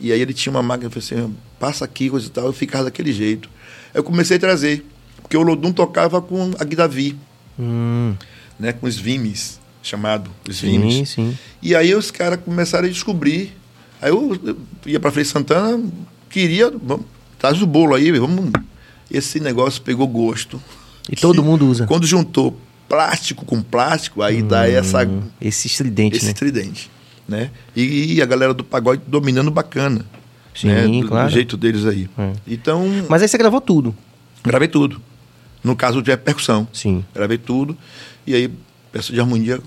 E aí ele tinha uma máquina, eu falei assim, passa aqui, coisa e tal, eu ficava daquele jeito. Aí eu comecei a trazer, porque o Lodum tocava com a Guidavi, hum. né, com os Vimes, chamado os sim, Vimes. Sim. E aí os caras começaram a descobrir. Aí eu, eu ia para Frei Santana, queria, vamos, Traz o bolo aí, vamos. Esse negócio pegou gosto. E todo mundo usa. Quando juntou plástico com plástico, aí hum, dá essa. Esse estridente, esse né? estridente. Né? E, e, a galera do pagode dominando bacana. Sim, né? do, claro. Do jeito deles aí. É. Então. Mas aí você gravou tudo. Gravei tudo. No caso de percussão. Sim. Gravei tudo. E aí, peça de harmonia,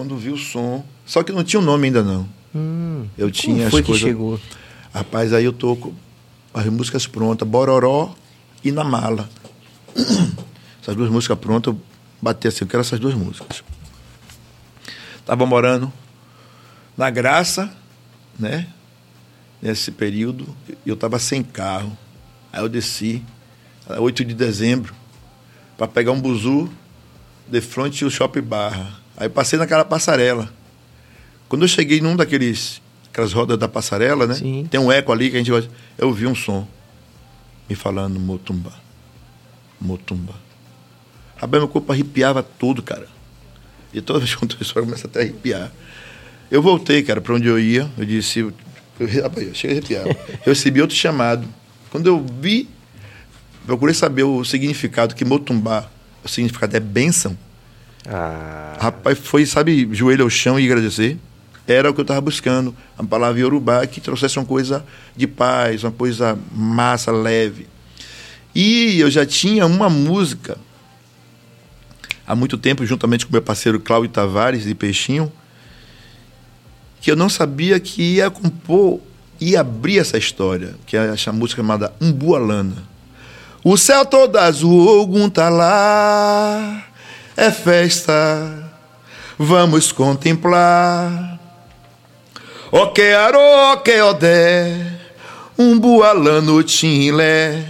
quando vi o som. Só que não tinha o um nome ainda, não. Hum, eu tinha como foi as coisas. que chegou? Rapaz, aí eu tô as músicas prontas, Bororó e Na Mala. Essas duas músicas prontas, eu bati assim, eu quero essas duas músicas. Estava morando na Graça, né? Nesse período, eu estava sem carro. Aí eu desci, 8 de dezembro, para pegar um buzu de frente ao Shopping Barra. Aí passei naquela passarela. Quando eu cheguei num daqueles aquelas rodas da passarela, né? Sim. Tem um eco ali que a gente vai. Eu ouvi um som me falando Motumba. Motumba. Rapaz, meu corpo arrepiava tudo, cara. E toda vez que eu conto isso, começa até a arrepiar. Eu voltei, cara, para onde eu ia. Eu disse. Rapaz, eu cheguei a arrepiar. eu recebi outro chamado. Quando eu vi, procurei saber o significado, que Motumba, o significado é bênção. Ah. Rapaz, foi, sabe, joelho ao chão e agradecer era o que eu estava buscando. A palavra Yorubá que trouxesse uma coisa de paz, uma coisa massa, leve. E eu já tinha uma música há muito tempo, juntamente com meu parceiro Cláudio Tavares, de Peixinho, que eu não sabia que ia compor e abrir essa história, que é essa música chamada Umbualana. O céu todo azul, Ogum tá lá, é festa, vamos contemplar Oke aro, oke odé, um bualano tinlé,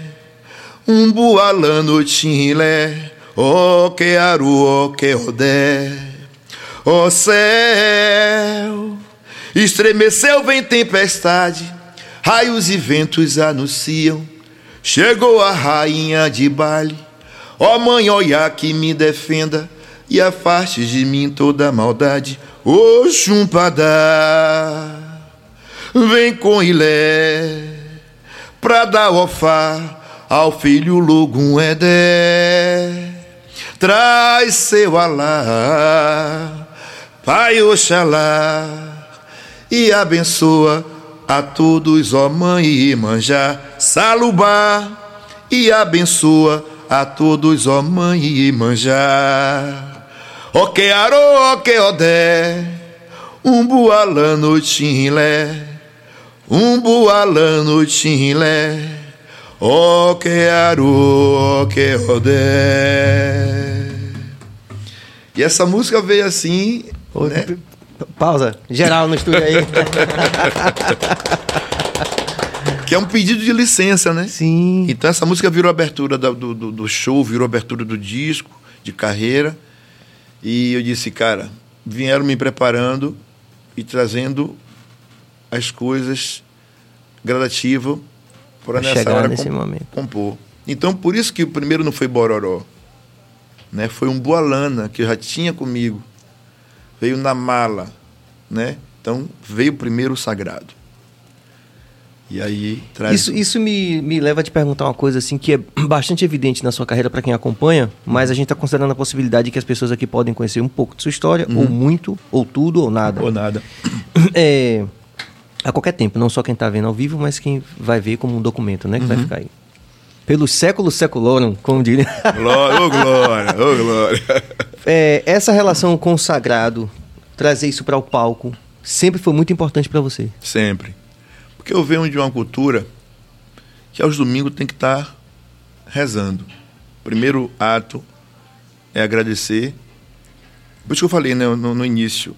um bualano tinlé, oke aru, oke odé. O céu estremeceu, vem tempestade, raios e ventos anunciam. Chegou a rainha de baile. Ó mãe, olha que me defenda e afaste de mim toda maldade. Ô chumpada, vem com Ilé pra dar ofá ao filho Lugum Edé. Traz seu Alá, Pai Oxalá, e abençoa a todos, ó mãe e manjá, salubá, e abençoa a todos, ó mãe e manjá. Ó que arô, ó que odé, um bualano tinlé, um bualano tinlé. Ó que arô, ó que odé. E essa música veio assim, Ô, né? Pausa. Geral no estúdio aí. que é um pedido de licença, né? Sim. Então essa música virou abertura do, do, do show, virou abertura do disco, de carreira. E eu disse, cara, vieram me preparando e trazendo as coisas gradativas para nessa chegar hora nesse com- momento. compor. Então por isso que o primeiro não foi Bororó, né? Foi um Boalana que eu já tinha comigo. Veio na mala, né? Então veio primeiro o Sagrado. E aí traz Isso, isso me, me leva a te perguntar uma coisa assim que é bastante evidente na sua carreira para quem acompanha, mas a gente está considerando a possibilidade de que as pessoas aqui podem conhecer um pouco de sua história, ou muito, ou tudo, ou nada. ou nada. É, a qualquer tempo, não só quem está vendo ao vivo, mas quem vai ver como um documento, né? Que vai ficar aí. Pelos séculos seculorum, como diria. Glória, ô glória, ô glória. É, essa relação com o sagrado, trazer isso para o palco, sempre foi muito importante para você. Sempre. Porque eu venho de uma cultura que aos domingos tem que estar rezando. Primeiro ato é agradecer. Por isso que eu falei né, no, no início.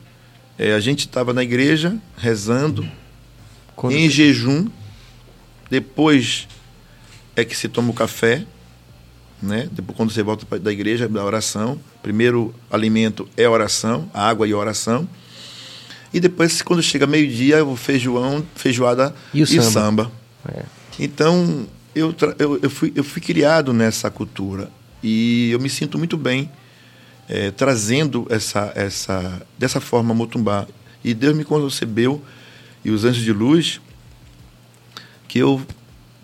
É, a gente estava na igreja rezando, Quando- em jejum. Depois é que se toma o café, né? Depois quando você volta da igreja, da oração, primeiro alimento é oração, água e oração. E depois quando chega meio-dia, o feijão, feijoada E o samba. samba. É. Então, eu, eu, eu, fui, eu fui criado nessa cultura e eu me sinto muito bem eh, trazendo essa, essa, dessa forma Motumbá. E Deus me concebeu, e os anjos de luz, que eu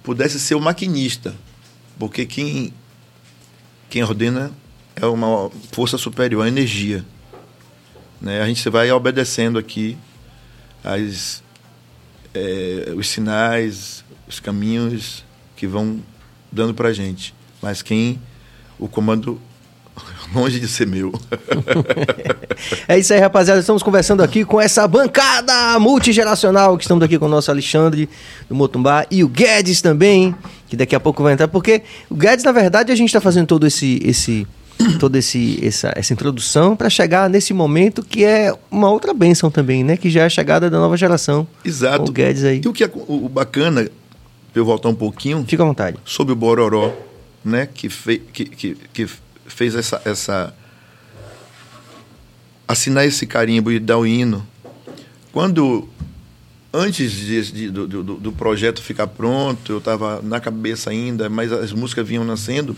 pudesse ser o maquinista, porque quem, quem ordena é uma força superior, a energia. Né? A gente vai obedecendo aqui as, é, os sinais, os caminhos que vão dando para gente. Mas quem o comando longe de ser meu. É isso aí, rapaziada. Estamos conversando aqui com essa bancada multigeracional que estamos aqui com o nosso Alexandre do Motumbá e o Guedes também, que daqui a pouco vai entrar, porque o Guedes, na verdade, a gente está fazendo todo esse esse toda esse, essa, essa introdução para chegar nesse momento que é uma outra bênção também, né? Que já é a chegada da nova geração. Exato. O Guedes aí. E o que é o bacana, eu voltar um pouquinho, Fica à vontade. sobre o Bororó, né, que, fe, que, que, que fez essa, essa. assinar esse carimbo e dar o hino. Quando. Antes de- de- do, do, do projeto ficar pronto, eu estava na cabeça ainda, mas as músicas vinham nascendo.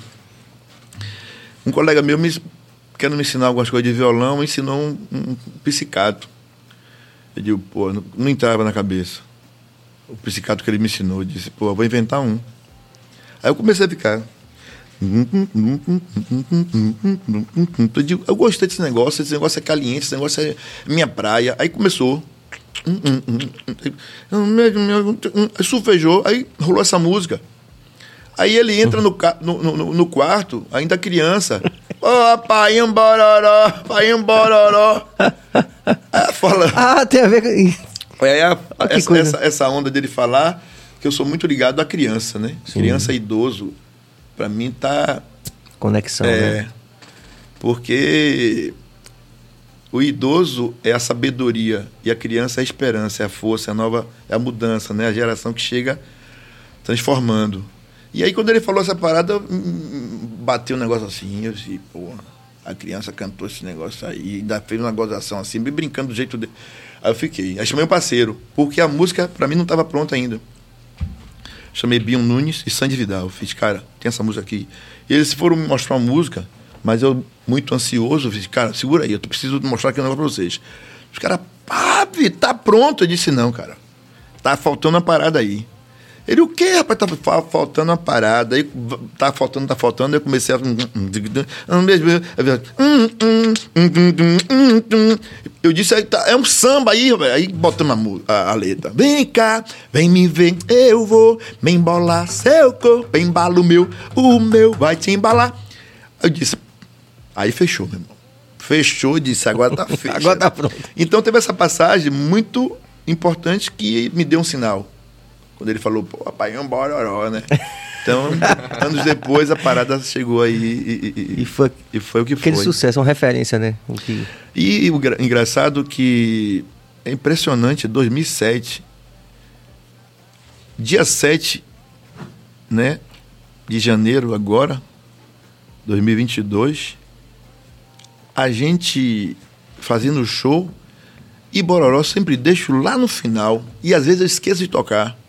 Um colega meu, me, querendo me ensinar algumas coisas de violão, me ensinou um, um psicato. Eu digo, pô, não, não entrava na cabeça. O psicato que ele me ensinou, eu disse, pô, eu vou inventar um. Aí eu comecei a ficar. Eu digo, eu gostei desse negócio, esse negócio é caliente, esse negócio é minha praia. Aí começou. Aí sufejou, aí rolou essa música. Aí ele entra no, no, no, no quarto, ainda criança. Ô, pai, embororó, pai, embororó. Aí fala, Ah, tem a ver com. é a- Ah, essa, essa, essa onda dele falar que eu sou muito ligado à criança, né? Criança e idoso, para mim tá Conexão, é, né? porque o idoso é a sabedoria e a criança é a esperança, é a força, é a nova, é a mudança, né? A geração que chega transformando. E aí quando ele falou essa parada, hum, bateu um negócio assim, eu disse, pô, a criança cantou esse negócio aí, ainda fez uma gozação assim, me brincando do jeito dele. Aí eu fiquei, aí chamei um parceiro, porque a música para mim não estava pronta ainda. chamei Bion Nunes e Sandy Vidal. Fiz, cara, tem essa música aqui. E eles foram me mostrar uma música, mas eu, muito ansioso, fiz, cara, segura aí, eu preciso mostrar aqui um negócio pra vocês. Os caras, ah, tá pronto. Eu disse, não, cara, tá faltando uma parada aí. Ele, o quê, rapaz? Tá faltando uma parada. Aí, tá faltando, tá faltando. Eu comecei a. Eu disse, aí, tá, é um samba aí, velho. Aí botamos a, a, a, letra. Vem cá, vem me ver, eu vou me embolar seu corpo, embala o meu, o meu vai te embalar. Eu disse, aí fechou, meu irmão. Fechou e disse, agora tá feito. agora tá pronto. Então teve essa passagem muito importante que me deu um sinal. Quando ele falou, pô, papai, é um bororó, né? Então, anos depois, a parada chegou aí e, e, e, foi, e foi o que aquele foi. Aquele sucesso, uma referência, né? O que... E o engraçado que é impressionante, 2007, dia 7 né, de janeiro agora, 2022, a gente fazendo show e Bororó sempre deixo lá no final e às vezes eu esqueço de tocar.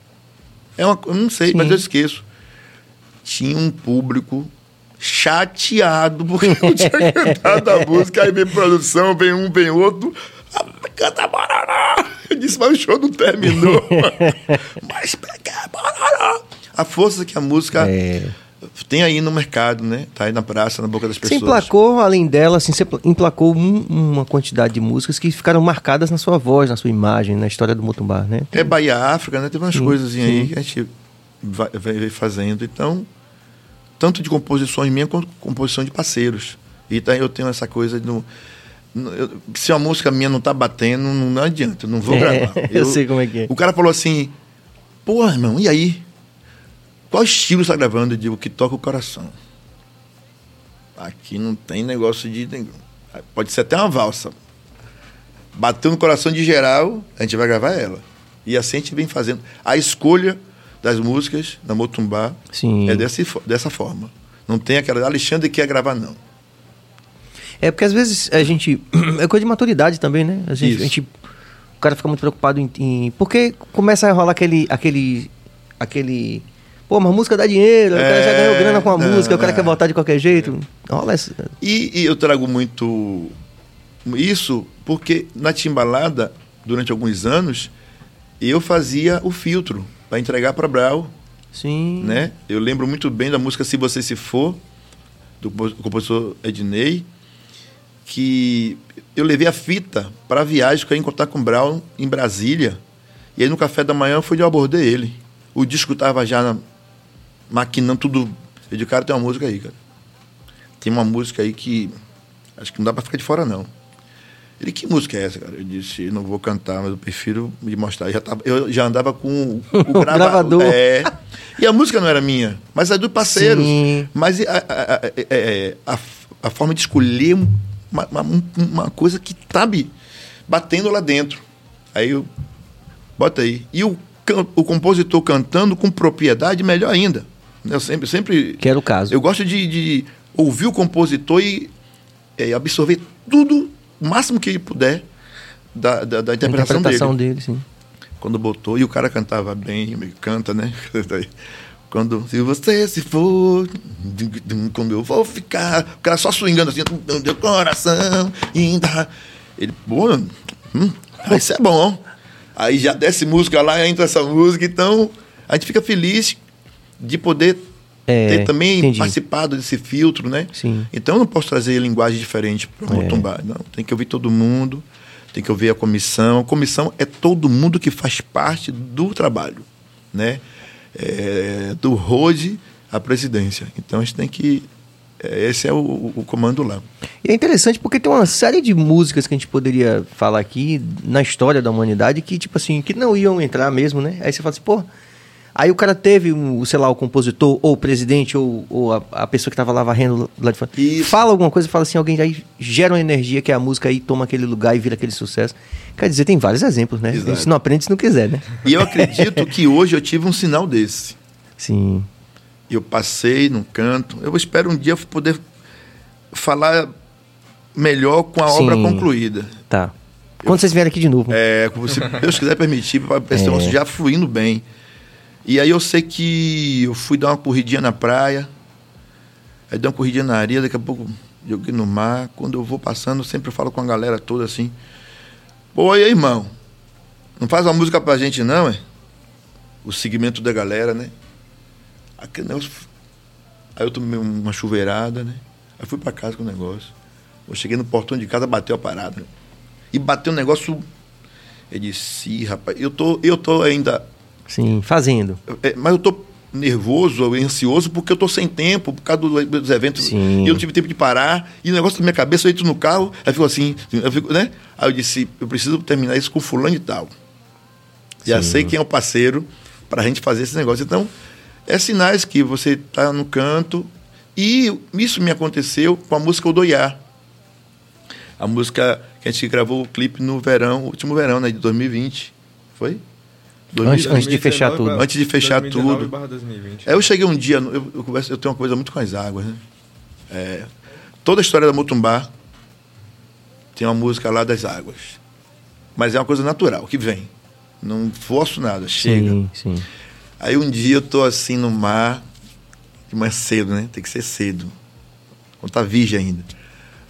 É uma, eu não sei, Sim. mas eu esqueço. Tinha um público chateado porque eu tinha cantado a música, aí vem produção, vem um, vem outro. Ah, canta Bororó! Eu disse, mas o show não terminou. mas pega Bororó! A força que a música. É tem aí no mercado, né? Tá aí na praça, na boca das pessoas. Você emplacou, além dela, assim, você emplacou um, uma quantidade de músicas que ficaram marcadas na sua voz, na sua imagem, na história do Mutumbá, né? Tem... É Bahia África, né? Teve umas coisas aí que a gente vai, vai fazendo. Então, tanto de composições minhas quanto composição de parceiros. E tá, eu tenho essa coisa do. Eu, se uma música minha não tá batendo, não, não adianta, não vou é, gravar. Eu, eu sei como é que é. O cara falou assim, pô, irmão, e aí? Qual estilo está gravando? Eu digo, que toca o coração. Aqui não tem negócio de. Pode ser até uma valsa. Bateu no coração de geral, a gente vai gravar ela. E assim a gente vem fazendo. A escolha das músicas na Motumbá Sim. é dessa, dessa forma. Não tem aquela. Alexandre quer gravar, não. É porque às vezes a gente. É coisa de maturidade também, né? A gente, a gente o cara fica muito preocupado em, em. Porque começa a rolar aquele. aquele. aquele Pô, mas música dá dinheiro, é, o cara já ganhou grana com a não, música, o cara é. quer voltar de qualquer jeito. Rola isso. E, e, eu trago muito isso porque na Timbalada, durante alguns anos, eu fazia o filtro para entregar para Brau. Sim. Né? Eu lembro muito bem da música Se Você Se For, do compositor Ednei, que eu levei a fita para a viagem que eu ia encontrar com o Brown em Brasília. E aí no café da manhã foi de eu abordei ele. O disco estava já na, maquinando tudo. Eu digo, cara, tem uma música aí, cara. Tem uma música aí que acho que não dá pra ficar de fora, não. Ele, que música é essa, cara? Eu disse, não vou cantar, mas eu prefiro me mostrar. Eu já, tava, eu já andava com o, grava, gravador. É, e a música não era minha, mas é do parceiro. Mas a, a, a, é, a, a, forma de escolher uma, uma, uma coisa que tá batendo lá dentro. Aí eu, bota aí. E o, o compositor cantando com propriedade, melhor ainda. Eu sempre, sempre. Que era o caso. Eu gosto de, de ouvir o compositor e é, absorver tudo, o máximo que ele puder, da, da, da interpretação, interpretação dele. dele. sim. Quando botou, e o cara cantava bem, canta, né? Quando, se você se for, como eu vou ficar, o cara só swingando assim, meu coração, ainda. Ele, pô, hum, isso é bom. Aí já desce música lá, entra essa música, então a gente fica feliz de poder é, ter também entendi. participado desse filtro, né? Sim. Então eu não posso trazer linguagem diferente para o é. Não, tem que ouvir todo mundo, tem que ouvir a comissão. A comissão é todo mundo que faz parte do trabalho, né? É, do RODE à presidência. Então a gente tem que é, esse é o, o, comando lá. E é interessante porque tem uma série de músicas que a gente poderia falar aqui na história da humanidade que, tipo assim, que não iam entrar mesmo, né? Aí você fala assim, pô, Aí o cara teve, um, sei lá, o compositor, ou o presidente, ou, ou a, a, pessoa que estava lá varrendo lá de fora. Isso. Fala alguma coisa, fala assim, alguém aí gera uma energia que a música aí toma aquele lugar e vira aquele sucesso. Quer dizer, tem vários exemplos, né? Exato. A gente não aprende se não quiser, né? E eu acredito que hoje eu tive um sinal desse. Sim. Eu passei num canto. Eu espero um dia poder falar melhor com a Sim. obra concluída. Tá. Quando eu, vocês vierem aqui de novo. É, se Deus quiser permitir, para o é. já fluindo bem. E aí eu sei que eu fui dar uma corridinha na praia, aí dei uma corridinha na areia, daqui a pouco joguei no mar. Quando eu vou passando, sempre falo com a galera toda assim. Pô, aí, irmão? Não faz uma música pra gente, não, é? O segmento da galera, né? Aquele negócio. Aí eu tomei uma chuveirada, né? Aí fui pra casa com o negócio. Eu cheguei no portão de casa, bateu a parada. E bateu um negócio. Eu disse, "Ih, rapaz, eu tô, eu tô ainda. Sim, fazendo. é, mas eu tô nervoso, ansioso, porque eu tô sem tempo, por causa do- dos eventos. Sim. E eu não tive tempo de parar. E o negócio na minha cabeça, eu entro no carro, aí fico assim, eu fico, né? Aí eu disse, eu preciso terminar isso com fulano e tal. Já Sim. sei quem é o parceiro pra gente fazer esse negócio. Então, é sinais que você tá no canto. E isso me aconteceu com a música Odoiá. A música que a gente gravou o clipe no verão, último verão, né, de 2020. Foi? Antes- antes de fechar tudo. Antes de fechar tudo. 2020. Aí eu cheguei um dia, eu, eu, converso, eu tenho uma coisa muito com as águas, né? É, toda a história da Mutumbá tem uma música lá das águas. Mas é uma coisa natural, que vem. Não forço nada, chega. Sim, sim. Aí um dia eu tô assim no mar, de manhã cedo, né? Tem que ser cedo. Quando tá virgem ainda.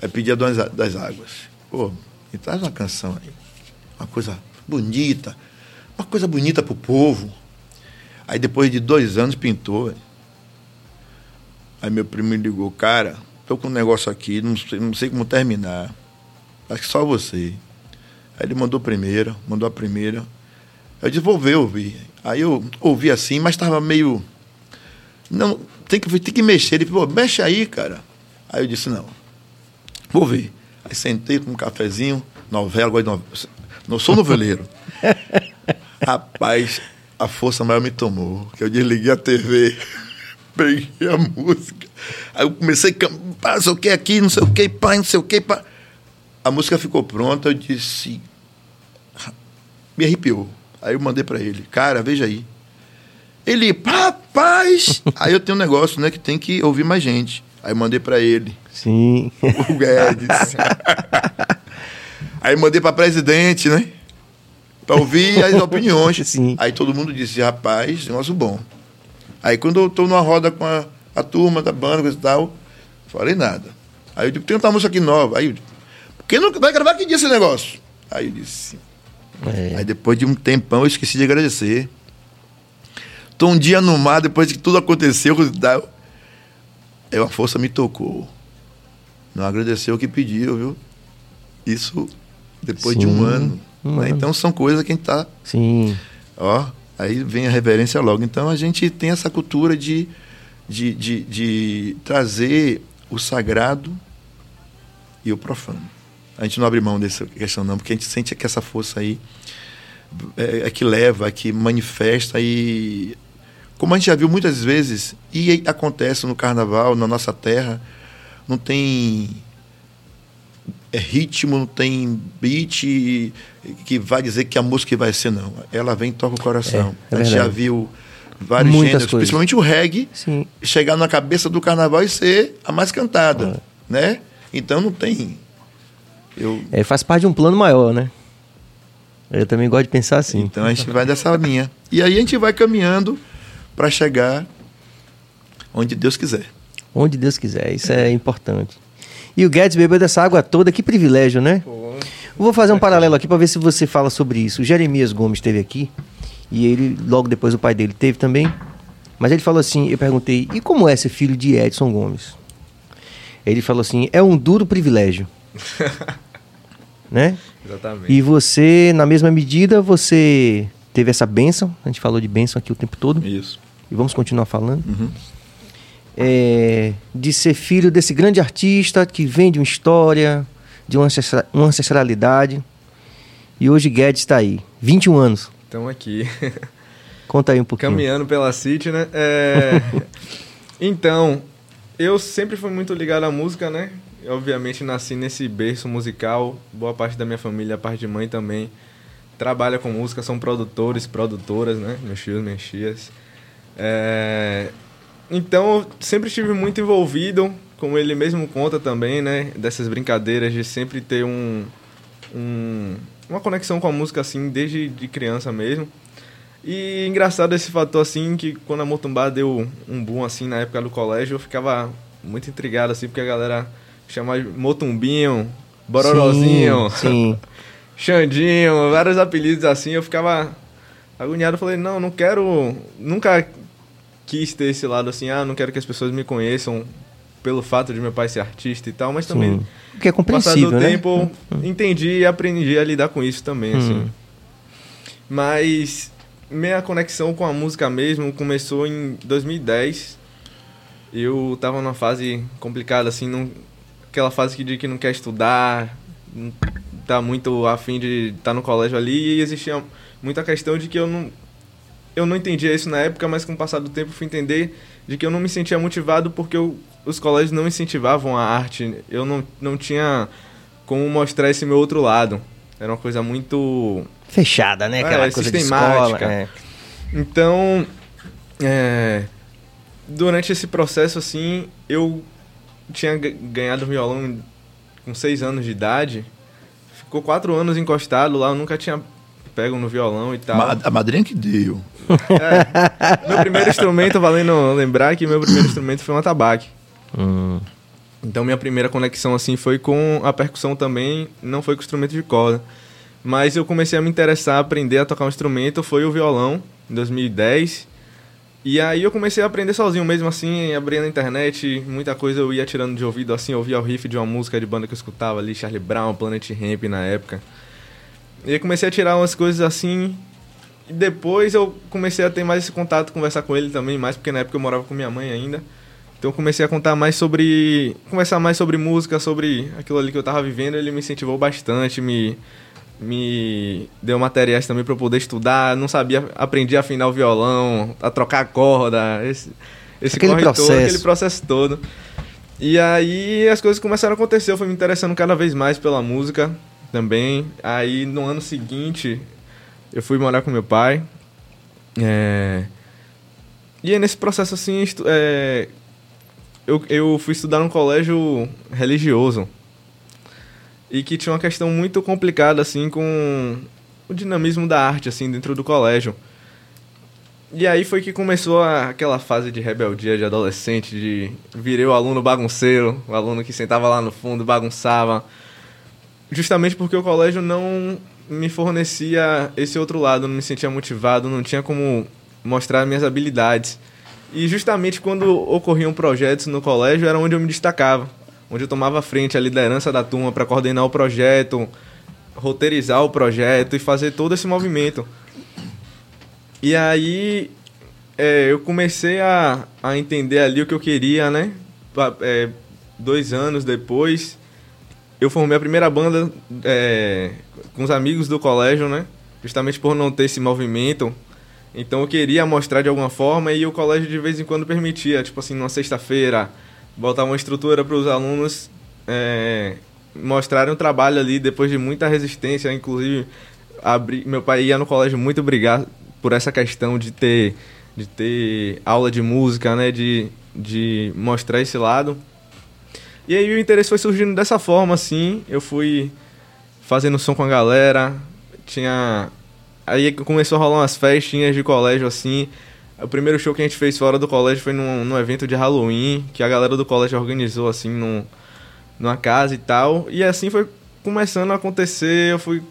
Aí pedi a dona das- das águas. Pô, me traz uma canção aí. Uma coisa bonita. Uma coisa bonita pro povo. Aí depois de dois anos pintou. Aí meu primo me ligou, cara, tô com um negócio aqui, não sei, não sei como terminar. Acho que só você. Aí ele mandou a primeira, mandou a primeira. Eu disse, vou ver, ouvir. Aí eu ouvi assim, mas estava meio. Não, tem que, tem que mexer. Ele falou, mexe aí, cara. Aí eu disse, não. Vou ver. Aí sentei com um cafezinho, novela, gosto de novela. Não sou noveleiro. Rapaz, a força maior me tomou. Que eu desliguei a TV, peguei a música. Aí eu comecei a cantar, não sei o que aqui, não sei o que, pai, não sei o que, pá. A música ficou pronta, eu disse. Me arrepiou. Aí eu mandei pra ele, cara, veja aí. Ele, rapaz! aí eu tenho um negócio, né, que tem que ouvir mais gente. Aí eu mandei pra ele, Sim. o Guedes. aí mandei pra presidente, né? Pra ouvir as opiniões. Sim. Aí todo mundo disse, rapaz, negócio bom. Aí quando eu tô numa roda com a, a turma da banda coisa e tal, falei nada. Aí eu digo, tem uma música aqui nova. Aí eu digo, quem não vai gravar que dia esse negócio? Aí eu disse, É. Aí depois de um tempão eu esqueci de agradecer. Tô um dia no mar, depois que tudo aconteceu, coisa e tal, aí a força me tocou. Não agradeceu o que pediu, viu? Isso depois de um Sim, ano. Né? ano. Então são coisas que a gente tá. Sim. Ó, aí vem a reverência logo. Então a gente tem essa cultura de, de, de, de trazer o sagrado e o profano. A gente não abre mão dessa questão, não, porque a gente sente que essa força aí é, é que leva, é que manifesta e. Como a gente já viu muitas vezes, e acontece no carnaval, na nossa terra, não tem é ritmo, não tem beat que vai dizer que a música vai ser, não. Ela vem e toca o coração. É, é a gente já viu vários Muitas gêneros, coisas. principalmente o reggae, Sim. chegar na cabeça do carnaval e ser a mais cantada, É. né? Então não tem. Eu, É, faz parte de um plano maior, né? Eu também gosto de pensar assim. Então a gente vai dessa linha. E aí a gente vai caminhando para chegar onde Deus quiser. Onde Deus quiser, isso é importante. E o Guedes bebeu dessa água toda, que privilégio, né? Pô, Vou fazer um paralelo aqui para ver se você fala sobre isso. O Jeremias Gomes esteve aqui e ele, logo depois o pai dele teve também. Mas ele falou assim, eu perguntei, e como é ser filho de Edson Gomes? Ele falou assim, é um duro privilégio. né? exatamente. E você, na mesma medida, você teve essa bênção. A gente falou de bênção aqui o tempo todo. Isso. E vamos continuar falando. Uhum. É, de ser filho desse grande artista que vem de uma história, de uma, ancestra- uma ancestralidade. E hoje Guedes está aí, 21 anos. Então aqui, Conta aí um pouquinho. caminhando pela City, né? É, então, eu sempre fui muito ligado à música, né? Eu, obviamente nasci nesse berço musical. Boa parte da minha família, a parte de mãe também, trabalha com música, são produtores, produtoras, né? Meus tios, minhas tias. É, então, eu sempre estive muito envolvido, como ele mesmo conta também, né? Dessas brincadeiras de sempre ter um, um- uma conexão com a música assim desde de criança mesmo. E engraçado esse fator, assim, que quando a Motumbá deu um boom, assim, na época do colégio, eu ficava muito intrigado, assim, porque a galera chamava de Motumbinho, Bororozinho, Sim, sim. Xandinho, vários apelidos assim, eu ficava agoniado. Falei, não, não quero. Nunca quis ter esse lado assim, ah, não quero que as pessoas me conheçam pelo fato de meu pai ser artista e tal, mas também, sim. O que é o compreensível, do né? tempo, entendi e aprendi a lidar com isso também, assim. Hum. Mas minha conexão com a música mesmo começou em 2010. Eu tava numa fase complicada, assim, não, aquela fase que de que não quer estudar, não tá muito afim de estar no colégio ali, e existia muita questão de que eu não, eu não entendia isso na época, mas com o passar do tempo fui entender de que eu não me sentia motivado porque eu, os colégios não incentivavam a arte, eu não, não tinha como mostrar esse meu outro lado. Era uma coisa muito Fechada, né? Aquela É, coisa de sistemática. escola. é. Então, é, durante esse processo, assim, eu tinha ganhado violão com seis anos de idade. Ficou quatro anos encostado lá, eu nunca tinha pego no violão e tal. Ma- A madrinha que deu. É, meu primeiro instrumento, valendo lembrar que meu primeiro instrumento foi um atabaque. Hum. Então minha primeira conexão assim foi com a percussão também, não foi com instrumento de corda. Mas eu comecei a me interessar, a aprender a tocar um instrumento, foi o violão, em 2010. E aí eu comecei a aprender sozinho mesmo assim, abria na internet, muita coisa eu ia tirando de ouvido assim, eu ouvia o riff de uma música de banda que eu escutava ali, Charlie Brown, Planet Ramp na época. E aí comecei a tirar umas coisas assim, e depois eu comecei a ter mais esse contato, conversar com ele também, mais porque na época eu morava com minha mãe ainda. Então eu comecei a contar mais sobre. conversar mais sobre música, sobre aquilo ali que eu tava vivendo. Ele me incentivou bastante, me, me deu materiais também para eu poder estudar. Não sabia, aprendi a afinar o violão, a trocar a corda, esse, esse Aquele corre todo, processo. aquele processo todo. E aí as coisas começaram a acontecer, eu fui me interessando cada vez mais pela música também. Aí no ano seguinte eu fui morar com meu pai. É... E aí nesse processo assim, é, eu, eu fui estudar num colégio religioso. E que tinha uma questão muito complicada, assim, com o dinamismo da arte, assim, dentro do colégio. E aí foi que começou a- aquela fase de rebeldia de adolescente, de virei o aluno bagunceiro, o aluno que sentava lá no fundo, bagunçava. Justamente porque o colégio não me fornecia esse outro lado, não me sentia motivado, não tinha como mostrar minhas habilidades. E justamente quando ocorriam projetos no colégio era onde eu me destacava, onde eu tomava frente, a liderança da turma para coordenar o projeto, roteirizar o projeto e fazer todo esse movimento. E aí é, eu comecei a, a entender ali o que eu queria, né? É, dois anos depois, eu formei a primeira banda é, com os amigos do colégio, né? Justamente por não ter esse movimento. Então eu queria mostrar de alguma forma e o colégio de vez em quando permitia, tipo assim, numa sexta-feira, botar uma estrutura para os alunos é, mostrarem o trabalho ali depois de muita resistência, inclusive abri, meu pai ia no colégio muito brigar por essa questão de ter de ter aula de música, né, de, de mostrar esse lado. E aí o interesse foi surgindo dessa forma, assim. Eu fui fazendo som com a galera. Tinha. Aí começou a rolar umas festinhas de colégio, assim. O primeiro show que a gente fez fora do colégio foi num, num evento de Halloween, que a galera do colégio organizou, assim, num, numa casa e tal. E assim foi começando a acontecer. Eu fui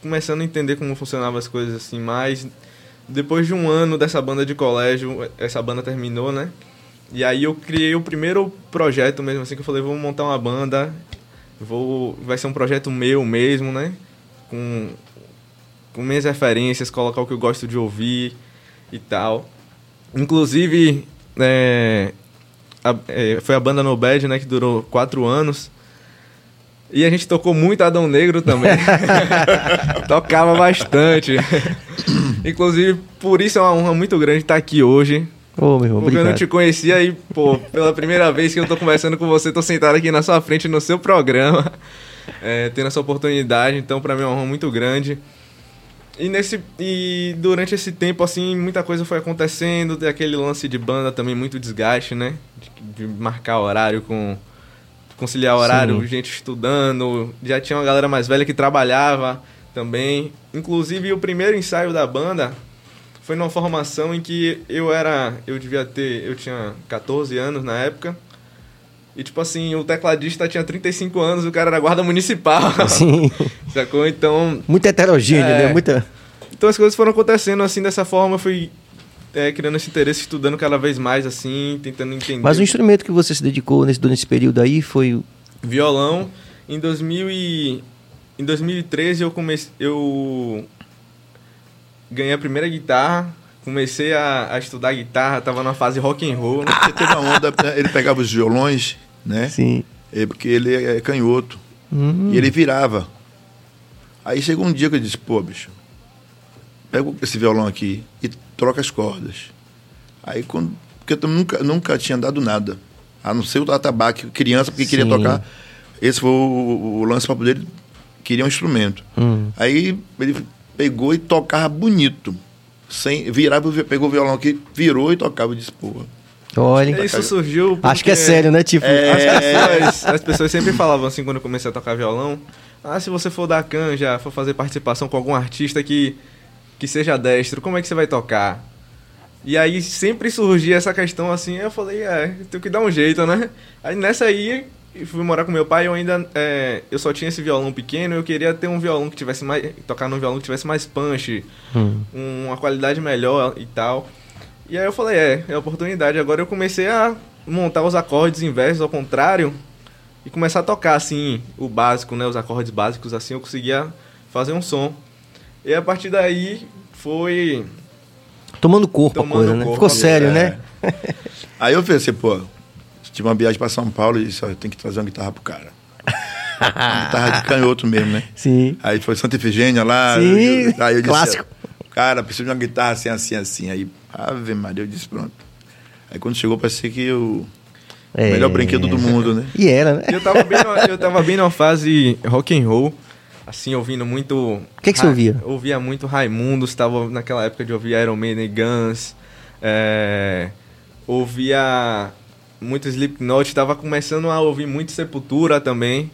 começando a entender como funcionavam as coisas, assim, mais. Depois de um ano dessa banda de colégio, essa banda terminou, né? E aí eu criei o primeiro projeto mesmo, assim, que eu falei, vou montar uma banda, vou, vai ser um projeto meu mesmo, né? Com, com minhas referências, colocar o que eu gosto de ouvir e tal. Inclusive, é, a- é, foi a banda No Bad, né, que durou quatro anos. E a gente tocou muito Adão Negro também. Tocava bastante. Inclusive, por isso é uma honra muito grande estar aqui hoje. Ô, meu irmão, Porque eu não obrigado. te conhecia e, pô, pela primeira vez que eu tô conversando com você, tô sentado aqui na sua frente no seu programa, é, tendo essa oportunidade, então pra mim é uma honra muito grande. E, nesse, e durante esse tempo, assim, muita coisa foi acontecendo, tem aquele lance de banda também, muito desgaste, né? De, de marcar horário com. conciliar horário, Sim. gente estudando, já tinha uma galera mais velha que trabalhava também. Inclusive, o primeiro ensaio da banda foi numa formação em que eu era. Eu devia ter. Eu tinha 14 anos na época. E tipo assim, o tecladista tinha 35 anos, o cara era guarda municipal. Sim. Sacou? Então. Muito heterogêneo, É. né? Muita. Então as coisas foram acontecendo assim dessa forma, eu fui é, criando esse interesse, estudando cada vez mais assim, tentando entender. Mas o instrumento que você se dedicou nesse, nesse período aí foi. Violão. Em 2000 e... em 2013 eu comecei eu ganhei a primeira guitarra, comecei a, a estudar guitarra, tava na fase rock and roll. né? Teve uma onda, ele pegava os violões, né? Sim. É, porque ele é canhoto. Hum. E ele virava. Aí chegou um dia que eu disse, pô, bicho, pega esse violão aqui e troca as cordas. Aí quando. Porque eu nunca, nunca tinha dado nada. A não ser o atabaque, criança, porque queria Sim. tocar. Esse foi o, o lance para poder. Queria um instrumento. Hum. Aí ele pegou e tocava bonito. Sem, virava, pegou o violão aqui, virou e tocava. Disse, pô. Olha. Isso surgiu Acho que é porque sério, né? Tipo. As pessoas, as pessoas sempre falavam assim quando eu comecei a tocar violão. Ah, se você for dar canja, for fazer participação com algum artista que, que seja destro, como é que você vai tocar? E aí sempre surgia essa questão assim, eu falei, é, tenho que dar um jeito, né? Aí nessa aí, eu fui morar com meu pai, eu ainda. é, eu só tinha esse violão pequeno, eu queria ter um violão que tivesse mais. tocar num violão que tivesse mais punch, Hum. uma qualidade melhor e tal. E aí eu falei, é, é oportunidade. Agora eu comecei a montar os acordes inversos ao contrário e começar a tocar assim o básico, né, os acordes básicos assim, eu conseguia fazer um som. E a partir daí foi Tomando corpo Tomando a coisa, né? corpo Ficou a coisa, sério, é. né? Aí eu pensei, pô, tive uma viagem para São Paulo e disse, ó, eu tenho que trazer uma guitarra pro cara. uma guitarra de canhoto mesmo, né? Sim. Aí foi Santa Efigênia lá. Sim, eu- aí eu disse, clássico. cara, preciso de uma guitarra assim, assim, assim. Aí, Ave Maria, eu disse, pronto. Aí quando chegou, parecia que o É. melhor brinquedo do mundo, né? E era, né? eu tava bem, no- eu tava bem numa fase rock and roll, assim, ouvindo muito O que que você Ra- ouvia? Ouvia muito Raimundos, estava naquela época de ouvir Iron Maiden e Guns. é, ouvia muito Slipknot, estava começando a ouvir muito Sepultura também,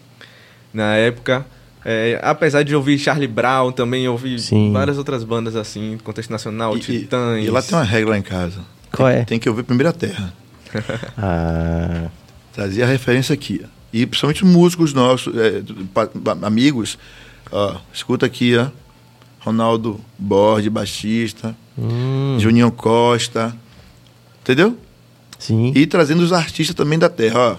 na época. É, apesar de ouvir Charlie Brown, também ouvi Sim. várias outras bandas assim, contexto nacional, E, e, Titãs. e lá tem uma regra lá em casa. Qual é? Tem que ouvir primeiro a terra. Ah. Trazia a referência aqui. ó. E principalmente músicos nossos, é, pa- pa- amigos. Ó, escuta aqui, ó. Ronaldo Borges, baixista. Hum, Juninho Costa. Entendeu? Sim. E trazendo os artistas também da terra, ó.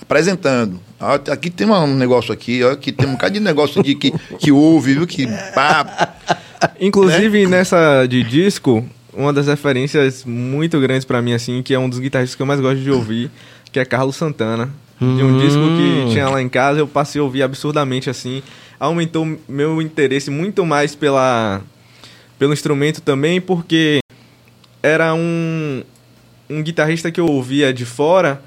Apresentando. Ó, aqui tem um negócio aqui, ó. Aqui tem um bocado de negócio aqui que, que ouve, viu? Que pá. Inclusive, Né? nessa de disco, uma das referências muito grandes pra mim, assim, que é um dos guitarristas que eu mais gosto de ouvir, que é Carlos Santana. De um Hum. disco que tinha lá em casa, eu passei a ouvir absurdamente, assim. Aumentou meu interesse muito mais pela, pelo instrumento também, porque era um, um guitarrista que eu ouvia de fora,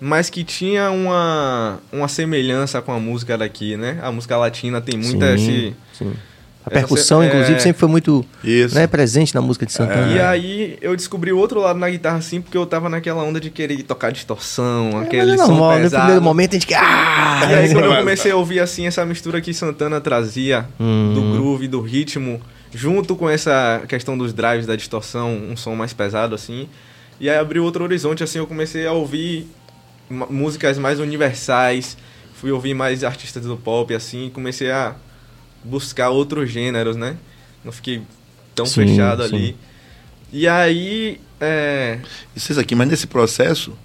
mas que tinha uma, uma semelhança com a música daqui, né? A música latina tem muita sim, esse... sim. A essa percussão, se- inclusive, é- sempre foi muito Isso. né, presente na música de Santana. E aí eu descobri o outro lado na guitarra assim, porque eu tava naquela onda de querer tocar distorção, Mas aquele é som normal, no pesado. primeiro momento a gente quer. Ah! E aí quando eu comecei a ouvir assim essa mistura que Santana trazia Hum. do groove, do ritmo, junto com essa questão dos drives da distorção, um som mais pesado assim. E aí abriu outro horizonte assim, eu comecei a ouvir músicas mais universais, fui ouvir mais artistas do pop assim, comecei a buscar outros gêneros, né? Não fiquei tão Sim, fechado sim. ali. E aí, é, Isso aqui, mas nesse processo,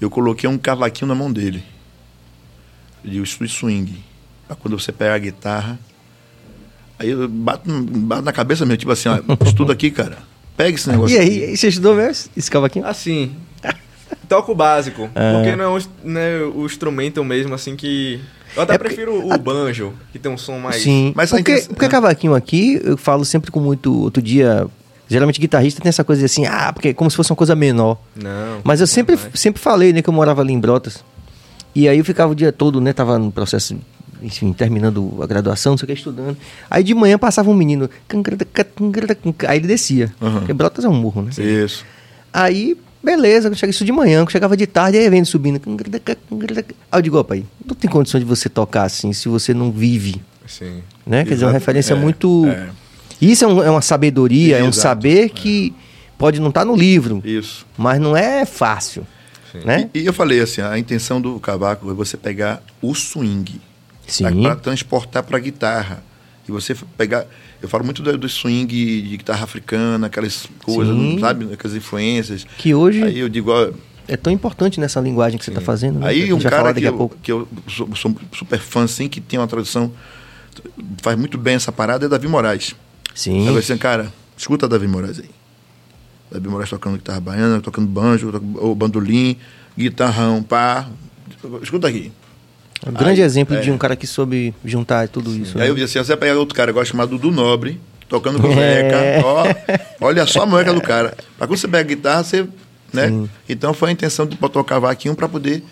eu coloquei um cavaquinho na mão dele. Eu digo, isso é swing. Pra quando você pega a guitarra. Aí eu bato, bato na cabeça mesmo, tipo assim, ó, estuda aqui, cara. Pega esse negócio. E aqui. aí, você estudou mesmo esse cavaquinho? assim, toco o básico, Ah. porque não é o, né, o instrumento mesmo, assim, que... Eu até É porque- prefiro o banjo, que tem um som mais... Sim, Mas porque, intenção- porque é. cavaquinho aqui, eu falo sempre com muito. Outro dia, geralmente guitarrista tem essa coisa de assim, ah, porque é como se fosse uma coisa menor. Não. Mas eu sempre, sempre falei, né, que eu morava ali em Brotas. E aí eu ficava o dia todo, né, tava no processo, enfim, terminando a graduação, não sei o que, estudando. Aí de manhã passava um menino, aí ele descia. Uhum. Porque Brotas é um morro, né? Isso. Aí, beleza, cheguei isso de manhã, chegava de tarde, aí vendo subindo. Aí eu digo, ó, pai, não tem condição de você tocar assim se você não vive, Sim. né? Quer dizer, uma Exato. referência É, muito. é. Isso é, um- é uma sabedoria, é um Exato, saber é. que pode não estar no livro, Isso. mas não é fácil, né? E, e eu falei assim, a intenção do cavaco é você pegar o swing. Para transportar para guitarra. E você pegar, eu falo muito do, do swing de guitarra africana, aquelas coisas, Sim. sabe, aquelas influências. Que hoje Aí eu digo, ó, é tão importante nessa linguagem que você está fazendo. né? Aí um cara que daqui a eu, pouco. que eu sou, sou super fã, assim, que tem uma tradução, faz muito bem essa parada, é Davi Moraes. Sim. Aí eu assim, cara, escuta Davi Moraes aí. Davi Moraes tocando guitarra baiana, tocando banjo, ou bandolim, guitarrão, pá. Escuta aqui. Um grande Aí, exemplo é. de um cara que soube juntar tudo isso. E aí né? eu disse assim, você pegar outro cara agora chamado Dudu Nobre, tocando com É. Ó, olha só a moleca do cara. Mas quando você pega a guitarra, você, né? Então foi a intenção de botar o cavaquinho para poder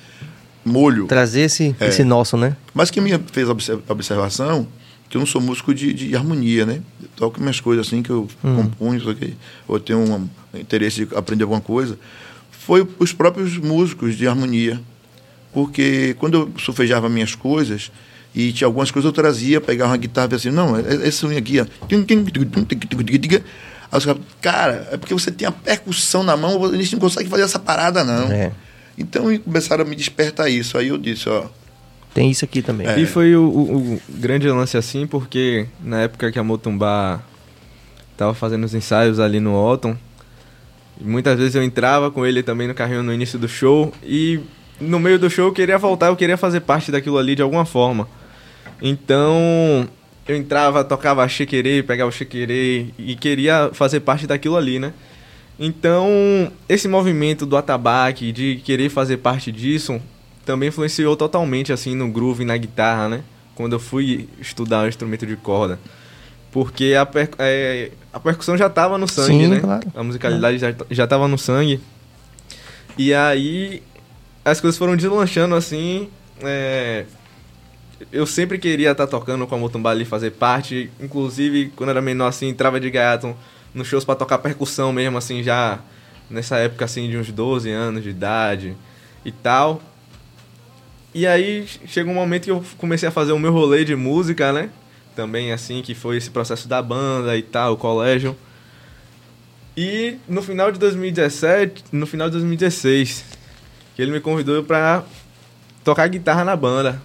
molho. Trazer esse, É. esse nosso, né? Mas que me fez a obser- a observação que eu não sou músico de, de harmonia, né? Eu toco minhas coisas assim que eu compunho, isso aqui, ou tenho um interesse de aprender alguma coisa. Foi os próprios músicos de harmonia. Porque quando eu solfejava minhas coisas, e tinha algumas coisas eu trazia, pegava uma guitarra e assim, não, é- é esse swing aqui, ó. Aí os caras, cara, é porque você tem a percussão na mão, a gente não consegue fazer essa parada, não. É. Então começaram a me despertar isso. Aí eu disse, ó, Tem isso aqui também. É. E foi o, o- o grande lance assim, porque na época que a Motumbá tava fazendo os ensaios ali no Otton, muitas vezes eu entrava com ele também no carrinho no início do show e no meio do show eu queria voltar, eu queria fazer parte daquilo ali de alguma forma. Então eu entrava, tocava chequerê, pegava o e queria fazer parte daquilo ali, né? Então, esse movimento do atabaque, de querer fazer parte disso, também influenciou totalmente assim no groove e na guitarra, né? Quando eu fui estudar o instrumento de corda. Porque a, per- é, a percussão já estava no sangue, Sim, né? claro. A musicalidade já, já tava no sangue. E aí as coisas foram deslanchando assim. é, eu sempre queria estar tocando com a Motumbá ali, fazer parte. Inclusive, quando era menor assim, entrava de gaiato nos shows pra tocar percussão mesmo, assim, já nessa época assim de uns 12 anos de idade e tal. E aí chegou um momento que eu comecei a fazer o meu rolê de música, né? Também assim, que foi esse processo da banda e tal, o colégio. E no final de 2017, no final de 2016, que ele me convidou pra tocar guitarra na banda.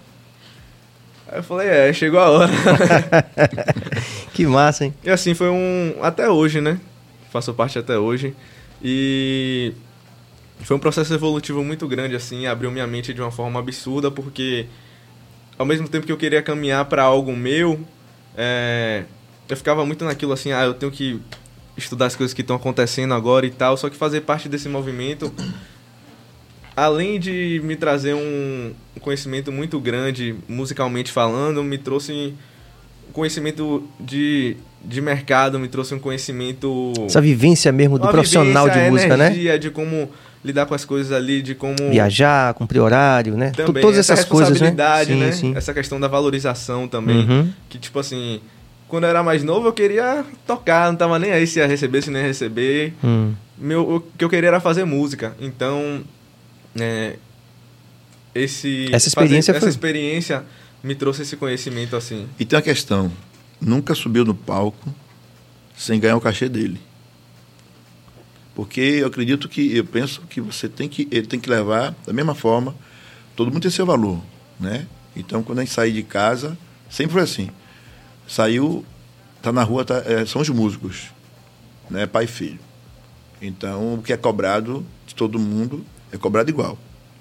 Aí eu falei, é, chegou a hora. Que massa, hein? E assim, foi um. Até hoje, né? Faço parte até hoje. E. Foi um processo evolutivo muito grande, assim. Abriu minha mente de uma forma absurda, porque. Ao mesmo tempo que eu queria caminhar para algo meu, é, eu ficava muito naquilo assim, ah, eu tenho que estudar as coisas que estão acontecendo agora e tal. Só que fazer parte desse movimento, além de me trazer um conhecimento muito grande, musicalmente falando, me trouxe um conhecimento de, de mercado, me trouxe um conhecimento. Essa vivência mesmo do profissional vivência, de música, né? energia, de como lidar com as coisas ali, de como. Viajar, cumprir horário, né? Também, Todas essa essas coisas, né? responsabilidade, né? Sim, sim. Essa questão da valorização também. Uhum. Que, tipo assim, quando eu era mais novo, eu queria tocar, não tava nem aí se ia receber, se não ia receber. Hum. Meu, o que eu queria era fazer música. Então, é, esse, Essa experiência fazer- foi- essa experiência me trouxe esse conhecimento assim. E tem uma questão: nunca subiu no palco sem ganhar o cachê dele. Porque eu acredito que, eu penso que você tem que, ele tem que levar da mesma forma, todo mundo tem seu valor, né? Então, quando a gente sair de casa, sempre foi assim. Saiu, tá na rua, tá, é, são os músicos, né? Pai e filho. Então, o que é cobrado de todo mundo é cobrado igual.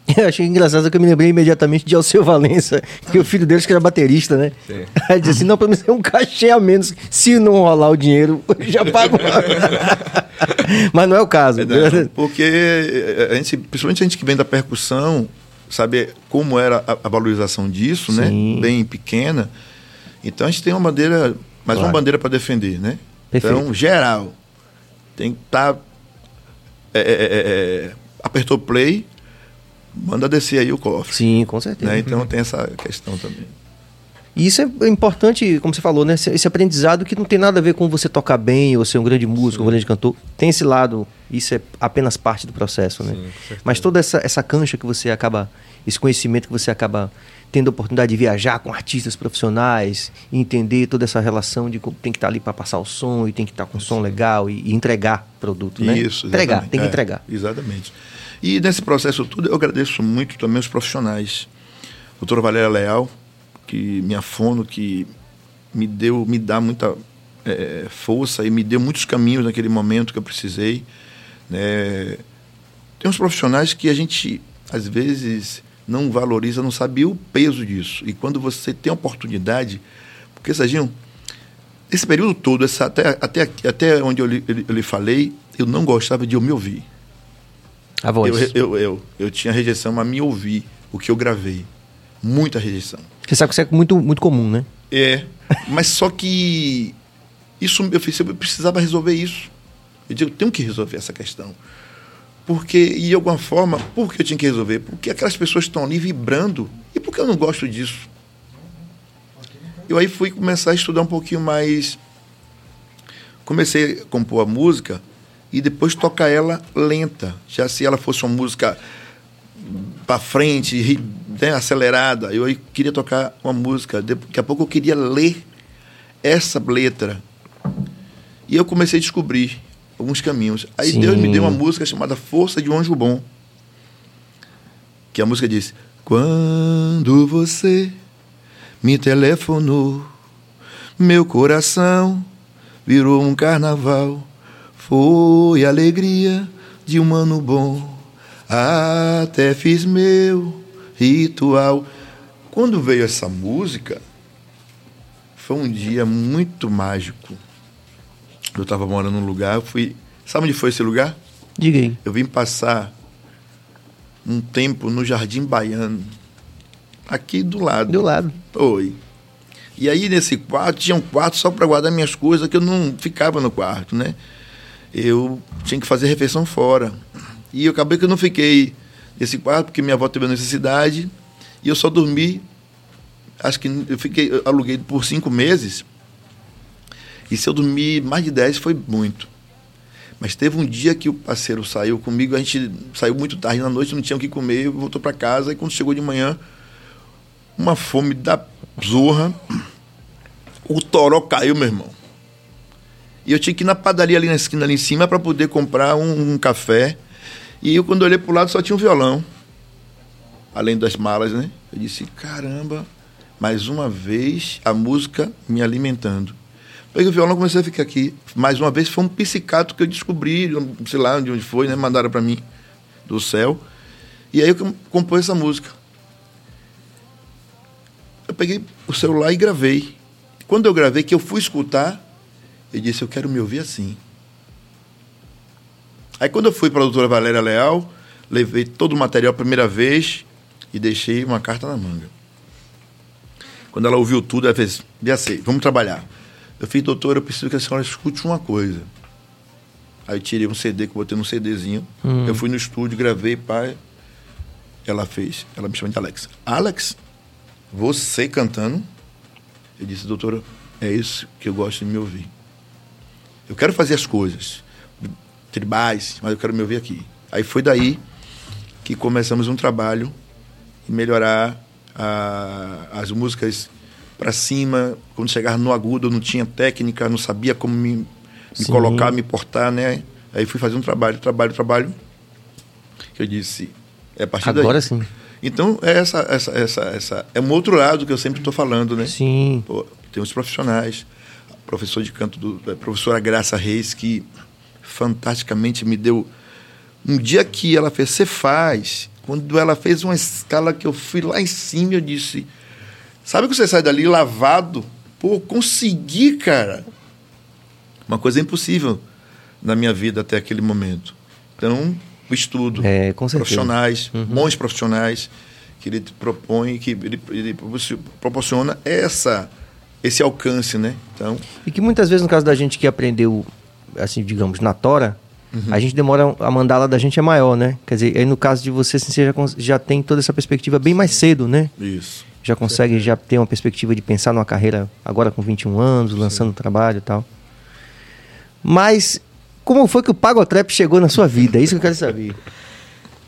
Eu achei engraçado que eu me lembrei imediatamente de Alceu Valença, que o filho dele que era baterista, né? Sim. Aí disse assim, não, pra mim ser um cachê a menos, se não rolar o dinheiro, já pago. Mas não é o caso. Não, porque eh, a gente, principalmente a gente que vem da percussão, saber como era a, a valorização disso, Sim. né? Bem pequena. Então a gente tem uma bandeira, mais Claro. uma bandeira para defender, né? Perfeito. Então, geral, tem que estar. Apertou play, manda descer aí o cofre. Sim, com certeza. Né? Então tem essa questão também. E isso é importante, como você falou, né? Esse, esse aprendizado que não tem nada a ver com você tocar bem ou ser um grande músico, Sim. um grande cantor. Tem esse lado, isso é apenas parte do processo, né? Sim, Mas toda essa, essa cancha que você acaba, esse conhecimento que você acaba tendo a oportunidade de viajar com artistas profissionais, entender toda essa relação de tem que estar ali para passar o som e tem que estar com um som legal e, e entregar produto, né? Isso, entregar, tem que é, entregar. Exatamente. E nesse processo tudo eu agradeço muito também os profissionais. Doutora Valéria Leal, que minha fono, que me deu, me dá muita é, força e me deu muitos caminhos naquele momento que eu precisei. Né? Tem uns profissionais que a gente, às vezes, não valoriza, não sabe o peso disso. E quando você tem a oportunidade, porque, Serginho, esse período todo, essa, até, até, até onde eu lhe, eu lhe falei, eu não gostava de eu me ouvir. A voz. Eu, eu, eu, eu tinha rejeição a me ouvir o que eu gravei. Muita rejeição. Você sabe que isso é muito, muito comum, né? É. Mas só que isso eu, fiz, eu precisava resolver isso. Eu digo, eu tenho que resolver essa questão. Porque, de alguma forma, por que eu tinha que resolver? Porque aquelas pessoas estão ali vibrando. E por que eu não gosto disso? Eu aí fui começar a estudar um pouquinho mais. Comecei a compor a música e depois tocar ela lenta. Já se ela fosse uma música para frente, né, acelerada, eu aí queria tocar uma música. Daqui a pouco eu queria ler essa letra. E eu comecei a descobrir alguns caminhos. Aí Sim. Deus me deu uma música chamada Força de um Anjo Bom. Que a música diz: Quando você me telefonou, meu coração virou um carnaval. Foi alegria de um ano bom. Até fiz meu ritual. Quando veio essa música, foi um dia muito mágico. Eu estava morando num lugar, eu fui. Sabe onde foi esse lugar? Diga aí. Eu vim passar um tempo no Jardim Baiano, aqui do lado. Do lado. Oi. E aí nesse quarto tinha um quarto só para guardar minhas coisas, que eu não ficava no quarto, né? Eu tinha que fazer refeição fora. E eu acabei que eu não fiquei nesse quarto porque minha avó teve necessidade e eu só dormi. Acho que eu fiquei eu aluguei por cinco meses e se eu dormir mais de 10 foi muito. Mas teve um dia que o parceiro saiu comigo, a gente saiu muito tarde na noite, não tinha o que comer, voltou para casa e quando chegou de manhã, uma fome da zorra, o toró caiu, meu irmão. E eu tinha que ir na padaria ali na esquina ali em cima para poder comprar um, um, café. E eu quando olhei pro lado só tinha um violão. Além das malas, né? Eu disse, caramba, mais uma vez a música me alimentando. Peguei o violão, comecei a ficar aqui. Mais uma vez, foi um psicato que eu descobri, sei lá de onde foi, né? Mandaram para mim do céu. E aí eu compus essa música. Eu peguei o celular e gravei. Quando eu gravei, que eu fui escutar, eu disse, eu quero me ouvir assim. Aí quando eu fui para a doutora Valéria Leal, levei todo o material a primeira vez e deixei uma carta na manga. Quando ela ouviu tudo, ela fez, já sei, vamos trabalhar. Eu fiz, doutor, eu preciso que a senhora escute uma coisa. Aí tirei um CD que eu botei num CDzinho. Hum. Eu fui no estúdio, gravei, pai. Ela fez. Ela me chama de Alex. Alex, você cantando? Eu disse, doutora, é isso que eu gosto de me ouvir. Eu quero fazer as coisas tribais, mas eu quero me ouvir aqui. Aí foi daí que começamos um trabalho em melhorar a, as músicas para cima. Quando chegava no agudo, eu não tinha técnica, não sabia como me, me colocar, me portar, né? Aí fui fazer um trabalho, trabalho, trabalho. Que eu disse, é a partir Agora daí. sim. Então, é essa, essa, essa, essa. É um outro lado que eu sempre estou falando, né? Sim. Pô, tem os profissionais. Professor de canto, do, a professora Graça Reis, que fantasticamente me deu. Um dia que ela fez, você faz. Quando ela fez uma escala que eu fui lá em cima, eu disse Sabe que você sai dali lavado? Pô, consegui, cara. Uma coisa impossível na minha vida até aquele momento. Então, o estudo, é, profissionais, uhum. bons profissionais, que ele propõe, que ele, ele proporciona essa esse alcance, né? Então, e que muitas vezes no caso da gente que aprendeu assim, digamos, na tora, uhum. a gente demora a mandala da gente é maior, né? Quer dizer, aí no caso de você, assim, você já, já tem toda essa perspectiva bem mais cedo, né? Isso. Já consegue já ter uma perspectiva de pensar numa carreira agora com 21 anos, lançando Sim. trabalho e tal. Mas como foi que o Pagotrap chegou na sua vida? É isso que eu quero saber.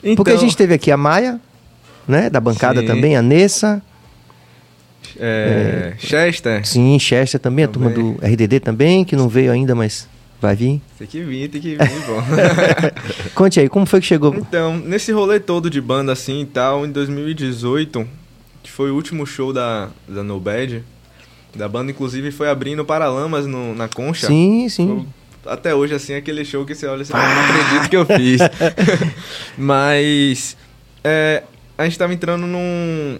Então... Porque a gente teve aqui a Maia, né? Da bancada Sim. também, a Nessa. É, é, Chester. Sim, Chester também, também, a turma do RDD também, que não veio ainda, mas vai vir. Tem que vir, tem que vir, bom. Conte aí, como foi que chegou? Então, nesse rolê todo de banda assim e tal, em 2018, que foi o último show da, da No Bad, da banda, inclusive foi abrindo Paralamas no, na Concha. Sim, sim. Foi, até hoje, assim, aquele show que você olha e você ah. não acredito que eu fiz. Mas é, a gente tava entrando num,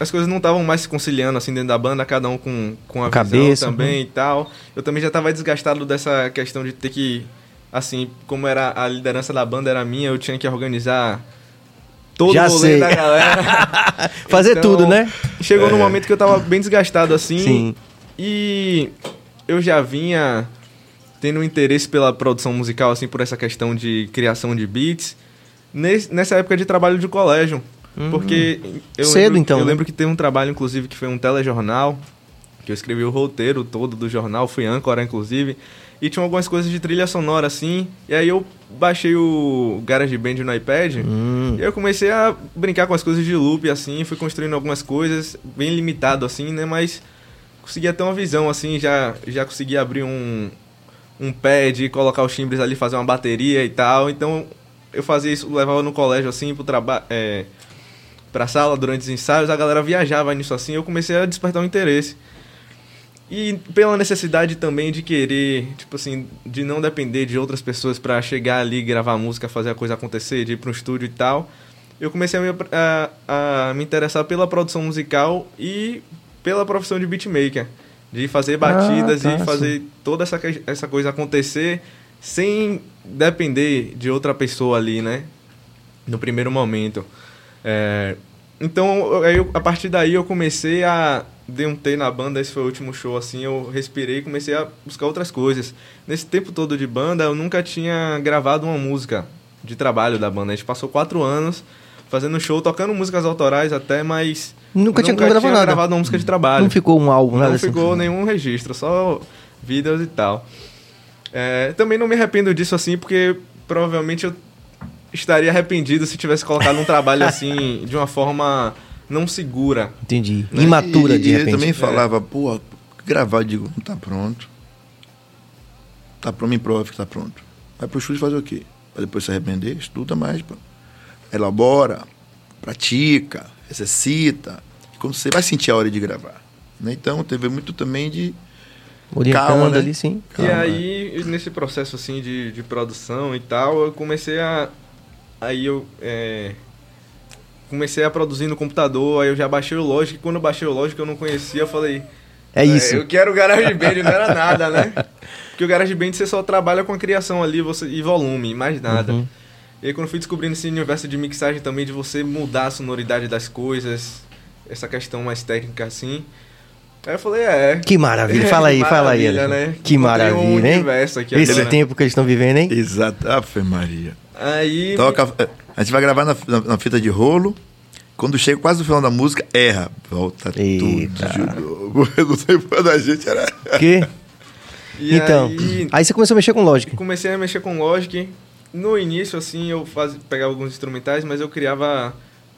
as coisas não estavam mais se conciliando assim dentro da banda, cada um com, com a Cabeça, também uhum. e tal. Eu também já estava desgastado dessa questão de ter que, assim, como era a liderança da banda era minha, eu tinha que organizar todo já o rolê sei. da galera. Fazer então, tudo, né? Chegou é. num momento que eu estava bem desgastado assim. Sim. E eu já vinha tendo um interesse pela produção musical, assim, por essa questão de criação de beats. Nessa época de trabalho de colégio. Uhum. Porque eu Cedo, lembro, então. Eu né? lembro que teve um trabalho, inclusive, que foi um telejornal, que eu escrevi o roteiro todo do jornal, fui âncora, inclusive. E tinha algumas coisas de trilha sonora, assim. E aí eu baixei o GarageBand no iPad. Hum. E eu comecei a brincar com as coisas de loop, assim. Fui construindo algumas coisas, bem limitado, assim, né? Mas conseguia ter uma visão, assim. Já, já consegui abrir um, um pad, colocar os timbres ali, fazer uma bateria e tal. Então eu fazia isso, levava no colégio, assim, pro trabalho... É, pra sala durante os ensaios, a galera viajava nisso assim, eu comecei a despertar um interesse. E pela necessidade também de querer, tipo assim, de não depender de outras pessoas para chegar ali, gravar música, fazer a coisa acontecer, de ir para um estúdio e tal, eu comecei a me, a, a me interessar pela produção musical e pela profissão de beatmaker. De fazer ah, batidas ah, tá, e fazer sim. toda essa, essa coisa acontecer sem depender de outra pessoa ali, né? No primeiro momento. É, então, eu, a partir daí eu comecei a dei um T na banda, esse foi o último show, assim, eu respirei e comecei a buscar outras coisas. Nesse tempo todo de banda, eu nunca tinha gravado uma música de trabalho da banda. A gente passou quatro anos fazendo show, tocando músicas autorais até, mas... Nunca, tinha, nunca tinha gravado uma música de trabalho. Não ficou um álbum, nada Não ficou assim. nenhum registro, só vídeos e tal. É, também não me arrependo disso, assim, porque provavelmente eu estaria arrependido se tivesse colocado um trabalho assim de uma forma não segura. Entendi. Né? Imatura, e, de e repente. ele também falava, é. pô, gravar, digo, não tá pronto. Tá pronto, me prova que tá pronto. Vai pro estúdio fazer o quê? Pra depois se arrepender, estuda mais, pô. elabora, pratica, exercita. Quando você vai sentir a hora de gravar. Né? Então, teve muito também de Orientando calma, né? ali, sim. Calma. E aí, nesse processo assim de, de produção e tal, eu comecei a Aí eu é, comecei a produzir no computador, aí eu já baixei o Logic. E quando eu baixei o Logic eu não conhecia, eu falei... É isso. É, eu quero o GarageBand, não era nada, né? Porque o GarageBand você só trabalha com a criação ali você, e volume, mais nada. Uhum. E aí quando eu fui descobrindo esse universo de mixagem também, de você mudar a sonoridade das coisas, essa questão mais técnica assim... Aí eu falei, é. Que maravilha. Fala aí, fala aí. Né? Que maravilha, um hein? Aqui Esse agora, né? tempo que eles estão vivendo, hein? Exato. Ave Maria. Aí. Toca, eh, a gente vai gravar na, na, na, fita de rolo. Quando chega quase no final da música, erra. Volta Eita. tudo de novo. Eu não sei qual da gente era. Que? E então, aí, aí, você começou a mexer com Logic. Comecei a mexer com Logic. No início, assim, eu faz, pegava alguns instrumentais, mas eu criava.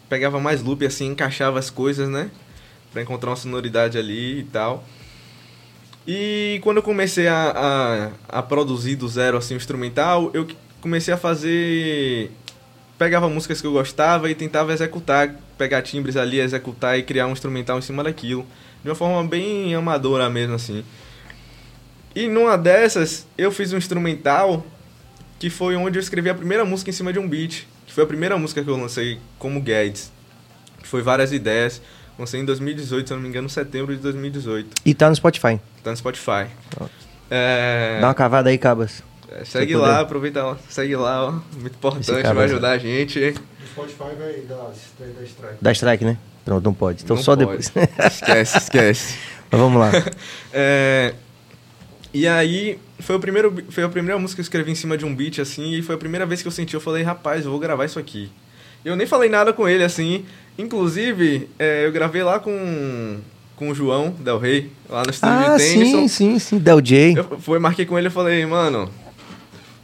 Pegava mais loop, assim, encaixava as coisas, né? Pra encontrar uma sonoridade ali e tal. E quando eu comecei a, a, a produzir do zero, assim, o instrumental, eu comecei a fazer. Pegava músicas que eu gostava e tentava executar, pegar timbres ali, executar e criar um instrumental em cima daquilo. De uma forma bem amadora mesmo, assim. E numa dessas, eu fiz um instrumental que foi onde eu escrevi a primeira música em cima de um beat. Que foi a primeira música que eu lancei como Guedes. Que foi várias ideias. Lancei em 2018, se eu não me engano, setembro de 2018. E tá no Spotify? Tá no Spotify. É... Dá uma cavada aí, Cabas. É, segue lá, poder. aproveita lá, segue lá, ó. Muito importante, vai ajudar a gente. O Spotify vai dar, dar strike. Dá strike, né? Pronto, não pode. Então não só pode. depois. esquece, esquece. Mas vamos lá. é, e aí, foi, o primeiro, foi a primeira música que eu escrevi em cima de um beat, assim, e foi a primeira vez que eu senti, eu falei, rapaz, eu vou gravar isso aqui. Eu nem falei nada com ele, assim, Inclusive, é, eu gravei lá com, com o João Del Rey, lá no estúdio Ah, de sim, sim, sim. Del J. Eu fui, marquei com ele e falei, mano,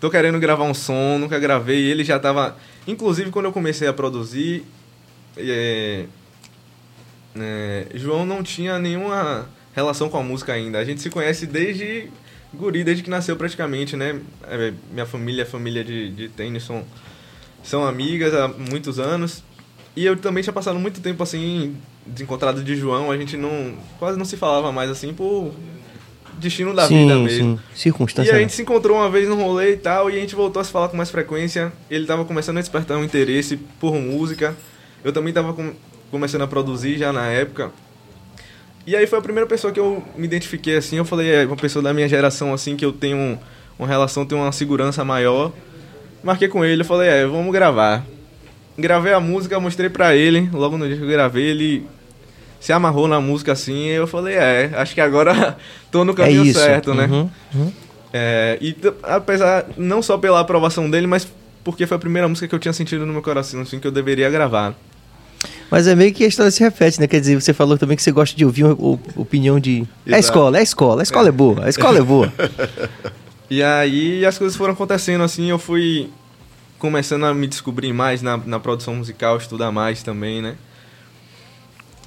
tô querendo gravar um som, nunca gravei. Ele já tava. Inclusive, quando eu comecei a produzir, é, é, João não tinha nenhuma relação com a música ainda. A gente se conhece desde guri, desde que nasceu praticamente, né? É, minha família, a família de, de Tennyson, são amigas há muitos anos. E eu também tinha passado muito tempo assim, desencontrado de João, a gente não quase não se falava mais assim por destino da vida sim, mesmo. sim. Circunstância. E a gente se encontrou uma vez no rolê e tal, e a gente voltou a se falar com mais frequência. Ele tava começando a despertar um interesse por música. Eu também tava com- começando a produzir já na época. E aí foi a primeira pessoa que eu me identifiquei assim. Eu falei, é uma pessoa da minha geração assim, que eu tenho um- uma relação, tenho uma segurança maior. Marquei com ele, eu falei, é, vamos gravar. Gravei a música, mostrei pra ele. Logo no dia que eu gravei, ele se amarrou na música assim. Eu falei, é, acho que agora tô no é caminho isso. certo, né? Uhum, uhum. É, e apesar, não só pela aprovação dele, mas porque foi a primeira música que eu tinha sentido no meu coração, assim, que eu deveria gravar. Mas é meio que a história se repete, né? Quer dizer, você falou também que você gosta de ouvir o- opinião de. É Exato. escola, é escola, a escola é, boa, a escola é boa. E aí as coisas foram acontecendo, assim, eu fui começando a me descobrir mais na, na produção musical, estudar mais também, né?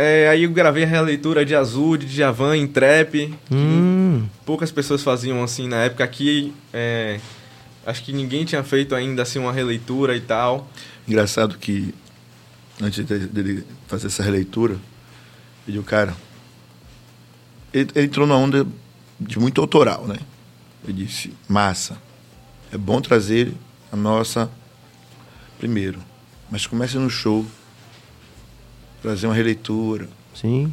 É, aí eu gravei a releitura de Azul, de Djavan em trap. hum, Poucas pessoas faziam assim na época aqui. é, acho que ninguém tinha feito ainda assim uma releitura e tal. Engraçado que, antes de- dele fazer essa releitura, eu digo, cara, ele, ele entrou numa onda de muito autoral, né? Eu disse, massa, é bom trazer a nossa primeiro, mas comece no show, trazer uma releitura. sim.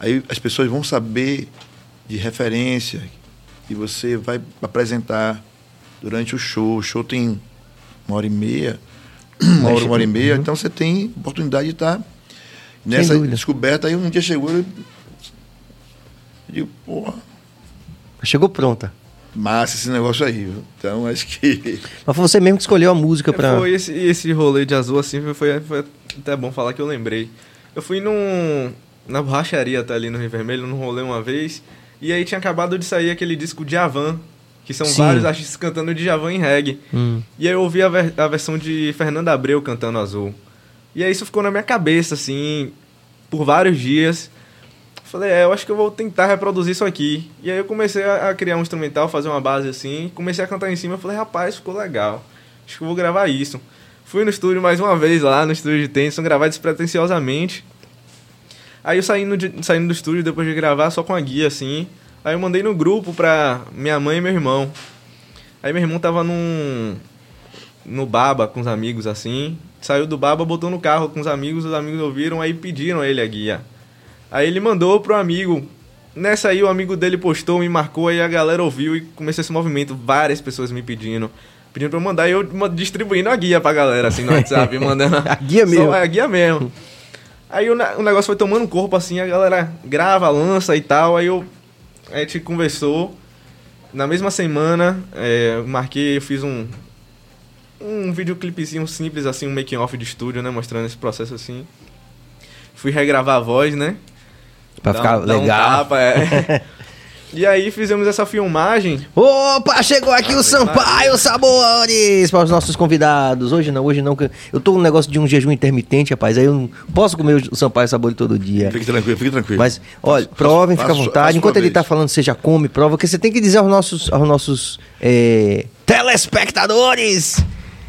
Aí as pessoas vão saber de referência que você vai apresentar durante o show. O show tem uma hora e meia, uma hora, uma hora e meia, Uhum. então você tem oportunidade de estar nessa descoberta. Aí um dia chegou e eu digo, porra, Chegou pronta. massa esse negócio aí. viu? Então acho que. Mas foi você mesmo que escolheu a música pra. Foi esse, esse rolê de azul, assim, foi, foi até bom falar que eu lembrei. Eu fui num, na borracharia até ali no Rio Vermelho, num rolê uma vez, e aí tinha acabado de sair aquele disco Djavan, que são Sim. vários artistas cantando Djavan em reggae. Hum. E aí eu ouvi a, ver- a versão de Fernanda Abreu cantando Azul. E aí isso ficou na minha cabeça, assim, por vários dias. Falei, é, eu acho que eu vou tentar reproduzir isso aqui. E aí eu comecei a, a criar um instrumental, fazer uma base assim, comecei a cantar em cima. Falei, rapaz, ficou legal. Acho que eu vou gravar isso. Fui no estúdio mais uma vez lá, no estúdio de Tennyson, gravar despretensiosamente. Aí eu saindo, de- saindo do estúdio depois de gravar, só com a guia, assim. Aí eu mandei no grupo pra minha mãe e meu irmão. Aí meu irmão tava num. no Baba com os amigos, assim. Saiu do Baba, botou no carro com os amigos, os amigos ouviram, aí pediram a ele a guia. Aí ele mandou pro amigo. Nessa aí o amigo dele postou, me marcou, aí a galera ouviu e começou esse movimento. Várias pessoas me pedindo. Pedindo pra eu mandar e eu distribuindo a guia pra galera, assim, no WhatsApp, mandando. A guia mesmo. Só a guia mesmo. Aí o, o negócio foi tomando corpo, assim, a galera grava, lança e tal. Aí eu. A gente conversou. Na mesma semana, é, eu marquei, eu fiz um. Um videoclipezinho simples, assim, um making off de estúdio, né? Mostrando esse processo assim. Fui regravar a voz, né? Pra Dar ficar dar um legal. tapa, é. e aí fizemos essa filmagem. Opa, chegou aqui o Ave Sampaio. Sabores para os nossos convidados. Hoje não, hoje não. que Eu tô com um negócio de um jejum intermitente, rapaz. Aí eu não posso comer o Sampaio Sabores todo dia. Fique tranquilo, fique tranquilo. Mas, olha, Faça- provem, fica à vontade. Enquanto ele vez. tá falando, você já come, prova, porque você tem que dizer aos nossos, aos nossos é, telespectadores.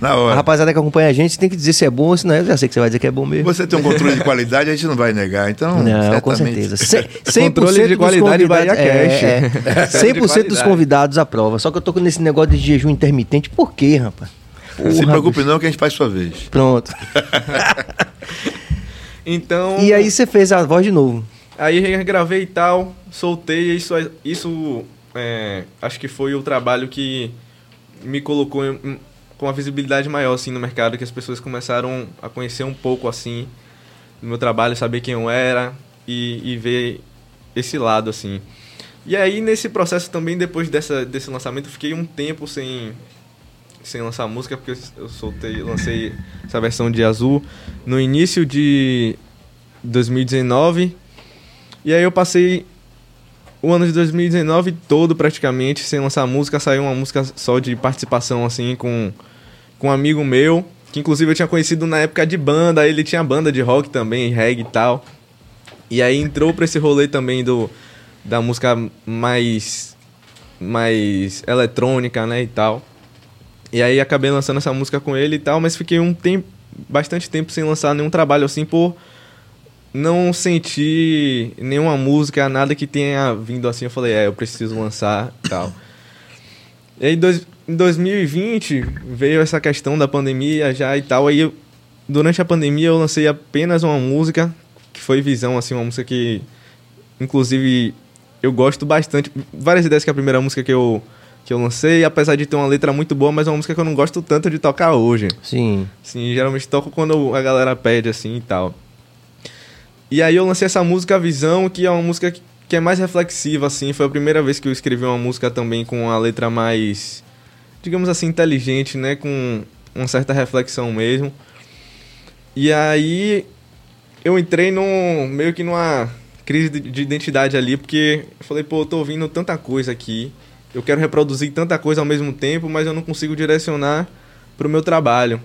Na A hora. rapaziada que acompanha a gente tem que dizer se é bom ou se não é. Eu já sei que você vai dizer que é bom mesmo. Você tem um controle de qualidade, a gente não vai negar. Então, Não, com certamente. certeza. Ce- 100% Controle de dos qualidade convidados- Bahia Cash. É, é. 100% dos convidados aprova. Só que eu tô com nesse negócio de jejum intermitente. Por quê, rapaz? Não se Porra, preocupe bicho. não que a gente faz sua vez. Pronto. Então. E aí você fez a voz de novo. Aí regravei e tal, soltei, e isso, isso é, acho que foi o trabalho que me colocou em- com uma visibilidade maior assim no mercado, que as pessoas começaram a conhecer um pouco assim do meu trabalho, saber quem eu era e, e ver esse lado assim. E aí nesse processo também depois dessa, desse lançamento fiquei um tempo sem sem lançar música porque eu soltei, lancei essa versão de Azul no início de 2019. E aí eu passei o ano de 2019 todo praticamente sem lançar música. Saiu uma música só de participação assim com, com um amigo meu, que inclusive eu tinha conhecido na época de banda. Ele tinha banda de rock também, reggae e tal. E aí entrou pra esse rolê também do, da música mais, mais eletrônica, né, e tal. E aí acabei lançando essa música com ele e tal, mas fiquei um tempo, bastante tempo sem lançar nenhum trabalho assim por não sentir nenhuma música, nada que tenha vindo assim. Eu falei, é, eu preciso lançar tal. E aí dois, em 2020 veio essa questão da pandemia já e tal. Aí eu, durante a pandemia eu lancei apenas uma música, que foi Visão, assim, uma música que inclusive eu gosto bastante. Várias ideias que é a primeira música que eu que eu lancei, apesar de ter uma letra muito boa, mas é uma música que eu não gosto tanto de tocar hoje. Sim. Sim, geralmente toco quando a galera pede assim e tal. E aí eu lancei essa música Visão, que é uma música que, que é mais reflexiva assim, foi a primeira vez que eu escrevi uma música também com uma letra mais digamos assim inteligente, né, com uma certa reflexão mesmo. E aí eu entrei num meio que numa crise de, de identidade ali, porque eu falei, pô, eu tô ouvindo tanta coisa aqui eu quero reproduzir tanta coisa ao mesmo tempo, mas eu não consigo direcionar para o meu trabalho.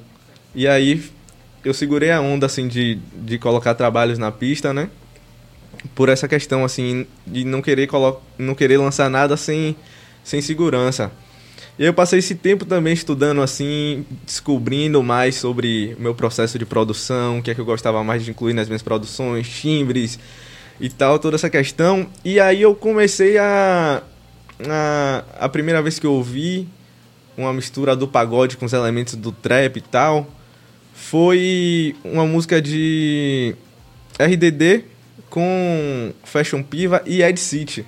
E aí eu segurei a onda assim de, de colocar trabalhos na pista, né? Por essa questão assim de não querer não querer lançar nada sem sem segurança. E eu passei esse tempo também estudando assim, descobrindo mais sobre o meu processo de produção, o que é que eu gostava mais de incluir nas minhas produções, timbres e tal, toda essa questão. E aí eu comecei a a, a primeira vez que eu ouvi uma mistura do pagode com os elementos do trap e tal foi uma música de RDD com Fashion Piva e Ed City,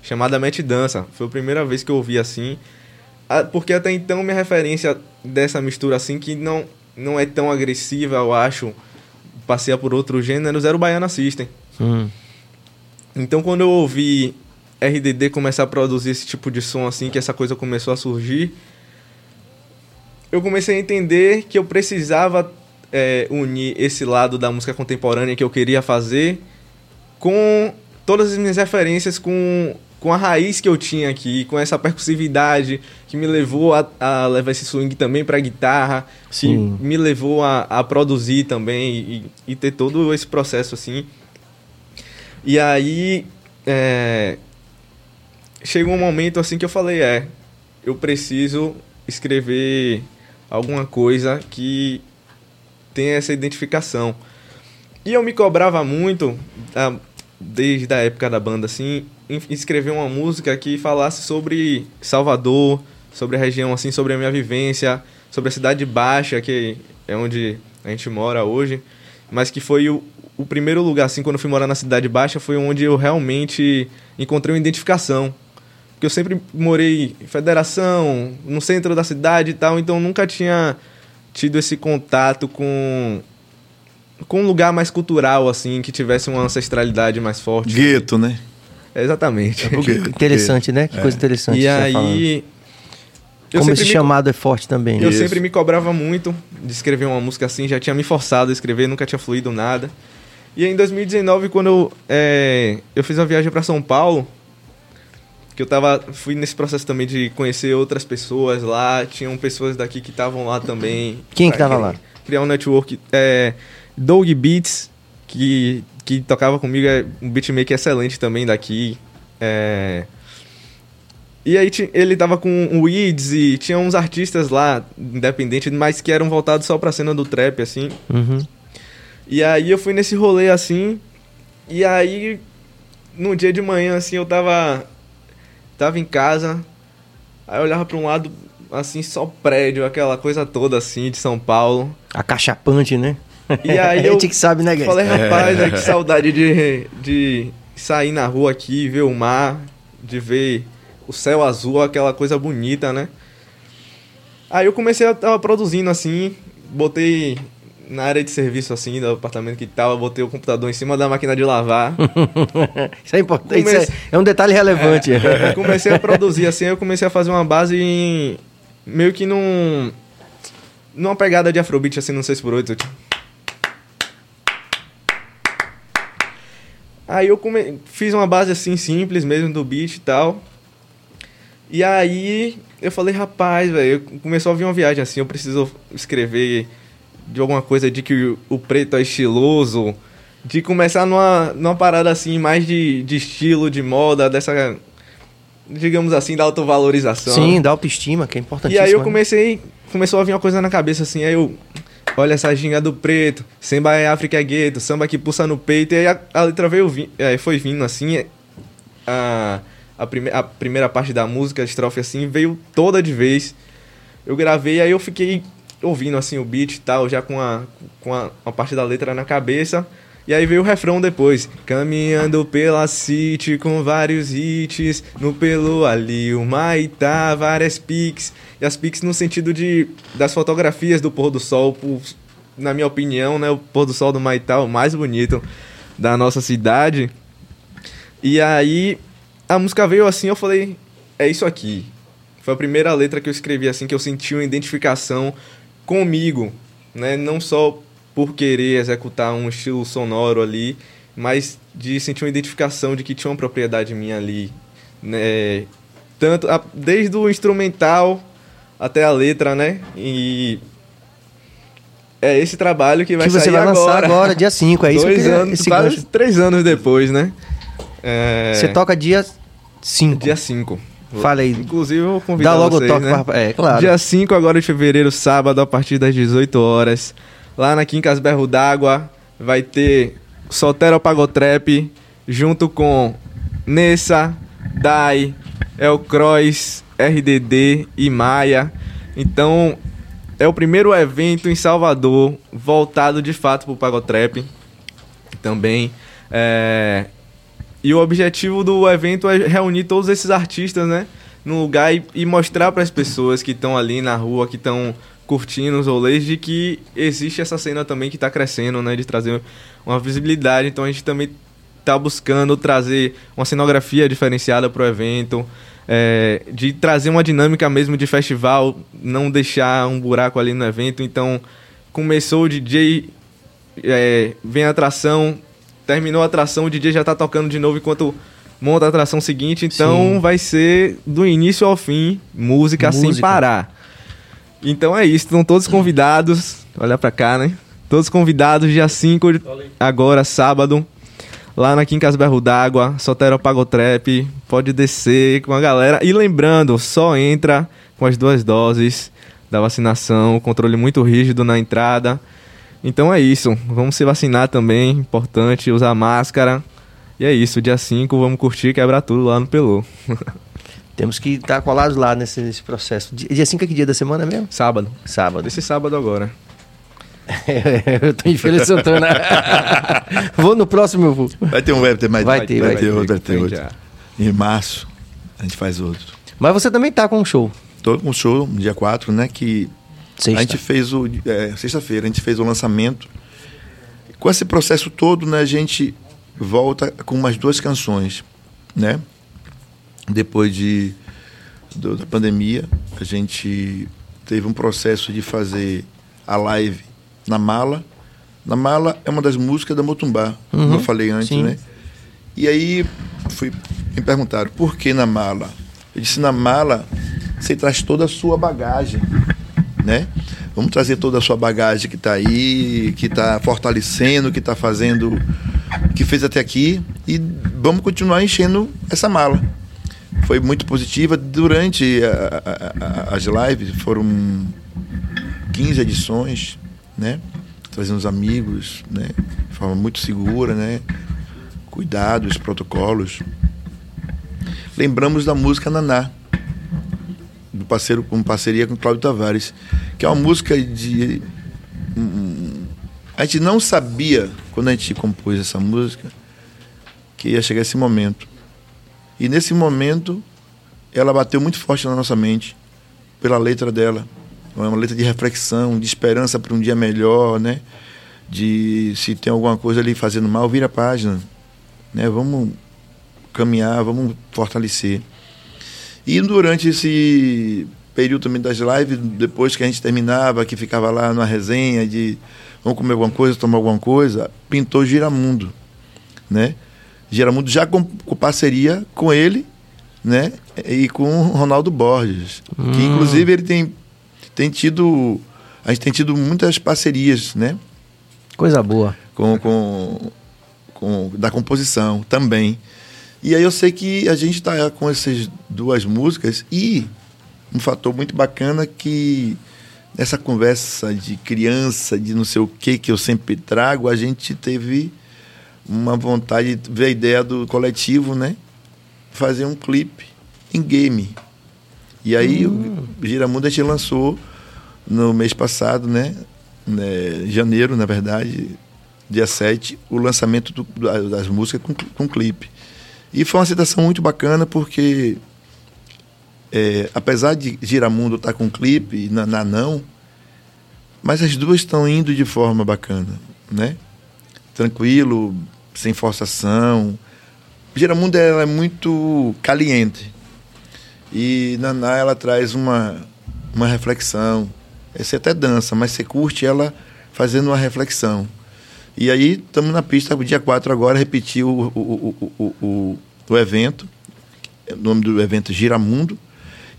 chamada Met Dança. Foi a primeira vez que eu ouvi assim, porque até então minha referência dessa mistura assim que não não é tão agressiva, eu acho, passeia por outros gêneros, era o Baiana System. Hum. Então quando eu ouvi RDD começar a produzir esse tipo de som assim, que essa coisa começou a surgir, eu comecei a entender que eu precisava é, unir esse lado da música contemporânea que eu queria fazer com todas as minhas referências, com, com a raiz que eu tinha aqui, com essa percussividade que me levou a, a levar esse swing também para guitarra, Sim. que me levou a, a produzir também e, e, ter todo esse processo assim. E aí, é, chegou um momento assim que eu falei, é, eu preciso escrever alguma coisa que tenha essa identificação. E eu me cobrava muito, desde a época da banda, assim, escrever uma música que falasse sobre Salvador, sobre a região, assim, sobre a minha vivência, sobre a cidade baixa, que é onde a gente mora hoje, mas que foi o, o primeiro lugar, assim, quando eu fui morar na cidade baixa, foi onde eu realmente encontrei uma identificação. Porque eu sempre morei em federação, no centro da cidade e tal, então nunca tinha tido esse contato com com um lugar mais cultural assim, que tivesse uma ancestralidade mais forte. Gueto, né? exatamente. É interessante, né? Que é. coisa interessante. E aí como esse chamado é forte também. Eu Isso. sempre me cobrava muito de escrever uma música assim, já tinha me forçado a escrever, nunca tinha fluído nada. E aí, em 2019, quando eu, é, eu fiz uma viagem para São Paulo, que eu tava fui nesse processo também de conhecer outras pessoas lá, tinham pessoas daqui que estavam lá também. Quem que tava lá? Criar um network, é, Doug Beats, que que tocava comigo, é um beatmaker excelente também daqui. É, e aí ele tava com o Weeds e tinha uns artistas lá, independentes, mas que eram voltados só pra cena do trap, assim. Uhum. E aí eu fui nesse rolê assim, e aí no dia de manhã, assim, eu tava Tava em casa, aí eu olhava pra um lado, assim, só prédio, aquela coisa toda, assim, de São Paulo. Acachapante, né? E aí eu... A gente que sabe, né, Falei, rapaz, é. que saudade de, de sair na rua aqui, ver o mar, de ver o céu azul, aquela coisa bonita, né? Aí eu comecei a tava produzindo assim, botei na área de serviço, assim, do apartamento que tava, botei o computador em cima da máquina de lavar. isso é importante, Comece... isso é, é, um detalhe relevante. É, comecei a produzir, assim, eu comecei a fazer uma base em... meio que num... numa pegada de afrobeat, assim, não sei se por oito. Aí eu come... fiz uma base assim simples mesmo do beat e tal. E aí eu falei, rapaz, velho, começou a vir uma viagem assim, eu preciso escrever de alguma coisa de que o preto é estiloso, de começar numa, numa parada assim, mais de, de estilo, de moda, dessa, digamos assim, da autovalorização. Sim, da autoestima, que é E importantíssimo. aí eu comecei, começou a vir uma coisa na cabeça assim, aí eu, olha essa ginga do preto, samba é África é gueto, samba que pulsa no peito, e aí a, a letra veio, vi- aí foi vindo assim, a, a, prime, a primeira parte da música, a estrofe assim, veio toda de vez. Eu gravei, aí eu fiquei ouvindo assim o beat e tal, já com a, com a, uma parte da letra na cabeça. E aí veio o refrão depois. Caminhando pela city com vários hits. No pelo ali, o Maitá, várias pics. E as pics no sentido de das fotografias do pôr do sol. por- na minha opinião, né? O pôr do sol do Maitá o mais bonito da nossa cidade. E aí a música veio assim, eu falei, é isso aqui. Foi a primeira letra que eu escrevi assim que eu senti uma identificação comigo, né? Não só por querer executar um estilo sonoro ali, mas de sentir uma identificação de que tinha uma propriedade minha ali, né? Tanto a- desde o instrumental até a letra, né? E é esse trabalho que vai que sair você vai lançar agora. agora, dia 5, é isso Dois que eu- anos, esse quase gancho. três anos depois, né? É, Você toca dia 5. Dia 5. Fala aí. Inclusive, eu vou convidar Dá logo vocês, o toque né? pra... É, claro. Dia 5 agora de fevereiro, sábado, a partir das 18 horas. Lá na Quincas Berro d'Água vai ter Soltero Pagotrap junto com Nessa, Dai, El Croix, RDD e Maia. Então, é o primeiro evento em Salvador voltado de fato pro Pagotrap também. É, E o objetivo do evento é reunir todos esses artistas, né? Num lugar e, e mostrar para as pessoas que estão ali na rua, que estão curtindo os rolês, de que existe essa cena também que está crescendo, né? De trazer uma visibilidade. Então a gente também tá buscando trazer uma cenografia diferenciada pro evento, é, de trazer uma dinâmica mesmo de festival, não deixar um buraco ali no evento. Então começou o DJ, é, vem a atração, terminou a atração, o DJ já tá tocando de novo enquanto monta a atração seguinte. Então Sim. vai ser do início ao fim música, sem Música. parar. Então é isso, estão todos convidados. Olha pra cá, né? Todos convidados, dia 5, agora, sábado, lá na Quincas Berro d'Água, Sotero Pagotrap. Pode descer com a galera. E lembrando, só entra com as duas doses da vacinação, controle muito rígido na entrada. Então é isso, vamos se vacinar também, importante, usar máscara. E é isso, dia 5, vamos curtir quebrar tudo lá no Pelô. Temos que estar colados lá nesse, nesse processo. Di- Dia 5 é que dia da semana mesmo? Sábado. Sábado. Esse sábado agora. eu tô em Feira de Santana. vou no próximo, eu vou. Vai ter um web, ter mais Vai ter, vai vai ter ter, outro, vai ter outro. Em março, a gente faz outro. Mas você também tá com um show. Tô com um show no dia 4, né? Que Sexta. a gente fez o. é, Sexta-feira, a gente fez o lançamento. Com esse processo todo, né, a gente volta com umas duas canções, né? Depois de, do- da pandemia, a gente teve um processo de fazer a live na mala. Na mala é uma das músicas da Motumbá, como Uhum, eu falei antes, sim. né? E aí fui, me perguntaram, por que na mala? Eu disse, na mala você traz toda a sua bagagem, né? Vamos trazer toda a sua bagagem que está aí, que está fortalecendo, que está fazendo, que fez até aqui e vamos continuar enchendo essa mala. Foi muito positiva. Durante a- a- a- as lives, foram 15 edições, né? Trazendo os amigos, né? De forma muito segura, né? Cuidados, protocolos. Lembramos da música Naná, do parceiro, com parceria com Cláudio Tavares, que é uma música de. A gente não sabia, quando a gente compôs essa música, que ia chegar esse momento. E nesse momento, ela bateu muito forte na nossa mente, pela letra dela. É uma letra de reflexão, de esperança para um dia melhor, né? De se tem alguma coisa ali fazendo mal, vira a página. Né? Vamos caminhar, vamos fortalecer. E durante esse período também das lives, depois que a gente terminava, que ficava lá na resenha de vamos comer alguma coisa, tomar alguma coisa, pintou Giramundo, né? Giramundo já com, com parceria com ele, né? E com o Ronaldo Borges. Hum. Que inclusive ele tem, tem tido. A gente tem tido muitas parcerias, né? Coisa boa. Com, com, com, da composição também. E aí eu sei que a gente está com essas duas músicas e um fator muito bacana que nessa conversa de criança, de não sei o que que eu sempre trago, a gente teve uma vontade de ver a ideia do coletivo, né? Fazer um clipe em game. E aí Hum. o Giramundo a gente lançou no mês passado, né? né, janeiro, na verdade, dia 7, o lançamento do- da- das músicas com, com clipe. E foi uma aceitação muito bacana porque é, apesar de Giramundo estar com clipe na, na não, mas as duas estão indo de forma bacana, né? Tranquilo, sem forçação. Giramundo ela é muito caliente. E Naná ela traz uma, uma reflexão. Você até dança, mas você curte ela fazendo uma reflexão. E aí estamos na pista, dia 4 agora, repetir o, o, o, o, o, evento. O nome do evento é Giramundo.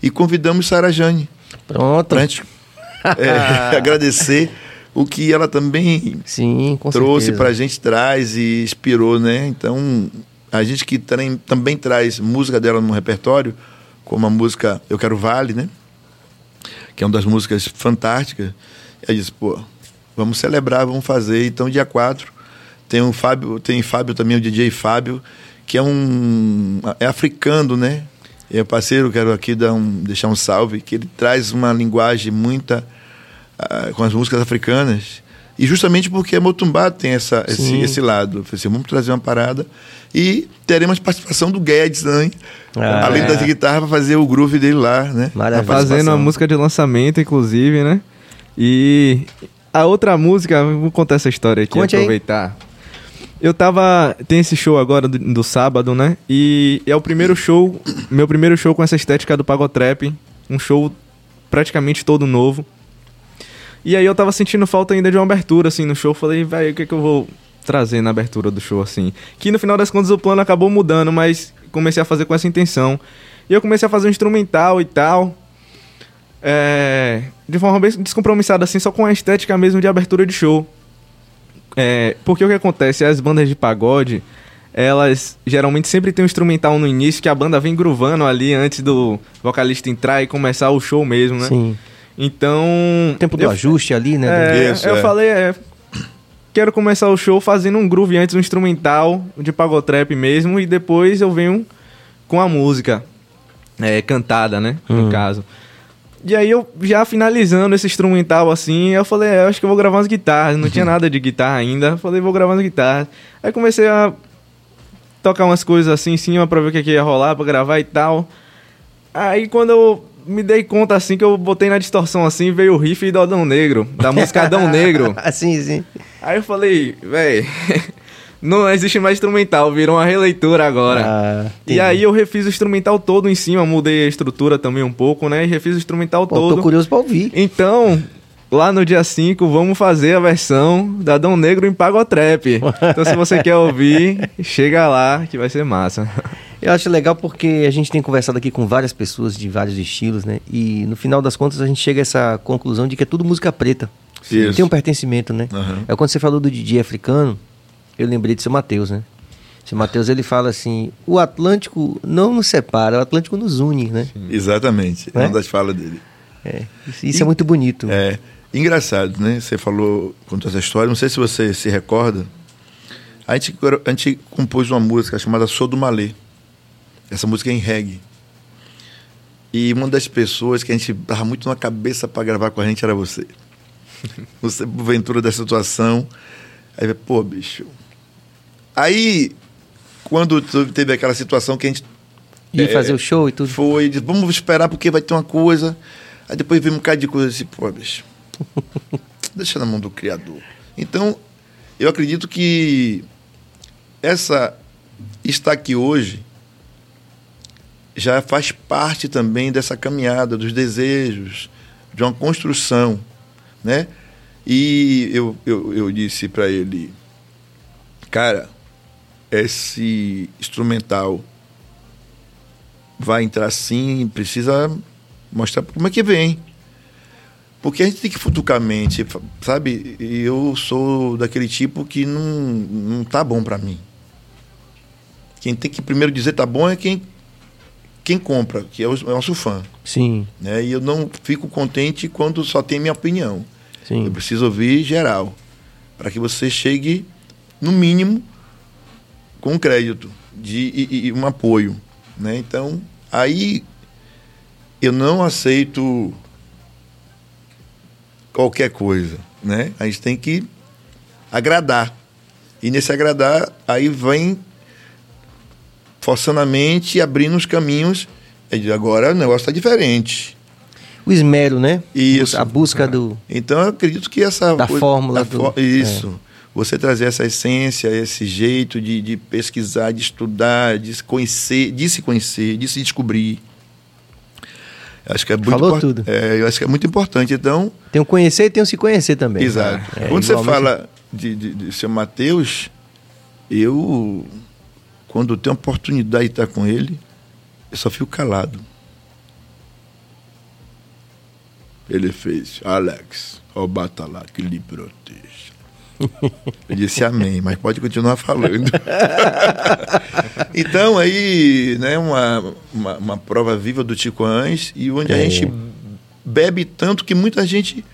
E convidamos Sara Jane Pronto. para a gente é, agradecer o que ela também Sim, trouxe para a gente, traz e inspirou, né? Então, a gente que trem- também traz música dela no repertório, como a música Eu Quero Vale, né? Que é uma das músicas fantásticas. Eu disse, pô, vamos celebrar, vamos fazer. Então, dia 4, tem o Fábio, tem Fábio também, o DJ Fábio, que é um. é africano, né? É parceiro, quero aqui dar um, deixar um salve, que ele traz uma linguagem muita ah, com as músicas africanas. E justamente porque a Motumbá tem essa, esse, esse lado. Assim, vamos trazer uma parada. E teremos participação do Guedes, né? Ah, Além é. das guitarras, para fazer o groove dele lá, né? Maravilha. A Fazendo a música de lançamento, inclusive, né? E a outra música, vou contar essa história aqui, Conte aí. aproveitar. Eu tava. Tem esse show agora do, do sábado, né? E é o primeiro show, meu primeiro show com essa estética do Pagotrap. Um show praticamente todo novo. E aí eu tava sentindo falta ainda de uma abertura, assim, no show. Falei, vai, o que, que eu vou trazer na abertura do show, assim? Que no final das contas o plano acabou mudando, mas comecei a fazer com essa intenção. E eu comecei a fazer um instrumental e tal. É, de forma bem descompromissada, assim, só com a estética mesmo de abertura de show. É, porque o que acontece? As bandas de pagode, elas geralmente sempre tem um instrumental no início que a banda vem gruvando ali antes do vocalista entrar e começar o show mesmo, né? Sim. Então. Tempo do eu- ajuste ali, né? é, Isso, eu é. falei, é, quero começar o show fazendo um groove antes, um instrumental de pagotrap mesmo, e depois eu venho com a música é, cantada, né? Hum. No caso. E aí eu já finalizando esse instrumental assim, eu falei, é, eu acho que eu vou gravar umas guitarras. Não tinha nada de guitarra ainda. Eu falei, vou gravar umas guitarras. Aí comecei a tocar umas coisas assim em cima pra ver o que, que ia rolar, pra gravar e tal. Aí quando eu me dei conta assim que eu botei na distorção assim, veio o riff do Adão Negro, da música Adão Negro. sim, sim. Aí eu falei, véi, não existe mais instrumental, virou uma releitura agora. Ah, e aí eu refiz o instrumental todo em cima, mudei a estrutura também um pouco, né? E refiz o instrumental Pô, todo. tô curioso pra ouvir. Então, lá no dia 5, vamos fazer a versão da Adão Negro em Pagotrap. Então, se você quer ouvir, chega lá que vai ser massa. Eu acho legal porque a gente tem conversado aqui com várias pessoas de vários estilos, né? E no final das contas a gente chega a essa conclusão de que é tudo música preta. Isso. Tem um pertencimento, né? Aham. É quando você falou do DJ africano, eu lembrei de seu Mateus, né? Seu Mateus ele fala assim: o Atlântico não nos separa, o Atlântico nos une, né? Exatamente. É Né? uma das falas dele. É, isso isso é muito bonito. É engraçado, né? Você falou, contou essa história, não sei se você se recorda. A gente, a gente compôs uma música chamada Sou do Malê. Essa música é em reggae. E uma das pessoas que a gente tava muito na cabeça para gravar com a gente era você. Você, porventura, dessa situação. Aí, pô, bicho. Aí, quando teve aquela situação que a gente E É, fazer o show e tudo. foi, disse, vamos esperar porque vai ter uma coisa. Aí depois veio um bocado de coisa assim, pô, bicho. Deixa na mão do Criador. Então, eu acredito que essa estar aqui hoje já faz parte também dessa caminhada, dos desejos, de uma construção, né? E eu, eu, eu disse para ele, cara, esse instrumental vai entrar sim, precisa mostrar como é que vem. Porque a gente tem que futucar a mente, sabe? Eu sou daquele tipo que não, não tá bom para mim. Quem tem que primeiro dizer tá bom é quem, quem compra, que é o nosso fã. Sim. Né? E eu não fico contente quando só tem minha opinião. Sim. Eu preciso ouvir geral. Para que você chegue, no mínimo, com crédito de, e, e um apoio. Né? Então, aí eu não aceito qualquer coisa, né? A gente tem que agradar. E nesse agradar, aí vem forçando a mente e abrindo os caminhos. E agora o negócio está diferente. O esmero, né? Isso. A busca do. Então eu acredito que essa. Da fórmula. Do, isso. É. Você trazer essa essência, esse jeito de, de pesquisar, de estudar, de se conhecer, de se conhecer, de se descobrir. Acho que é muito Falou tudo. É, eu acho que é muito importante. Então. Tem o conhecer e tem o se conhecer também. Exato. É, quando você fala de, de, de seu Mateus, eu, quando tenho a oportunidade de estar com ele, eu só fico calado. Ele fez, Alex, ó bata lá que lhe proteja. Eu disse amém, mas pode continuar falando. então, aí, né, uma, uma, uma, prova viva do Tico e onde é. a gente bebe tanto que muita gente.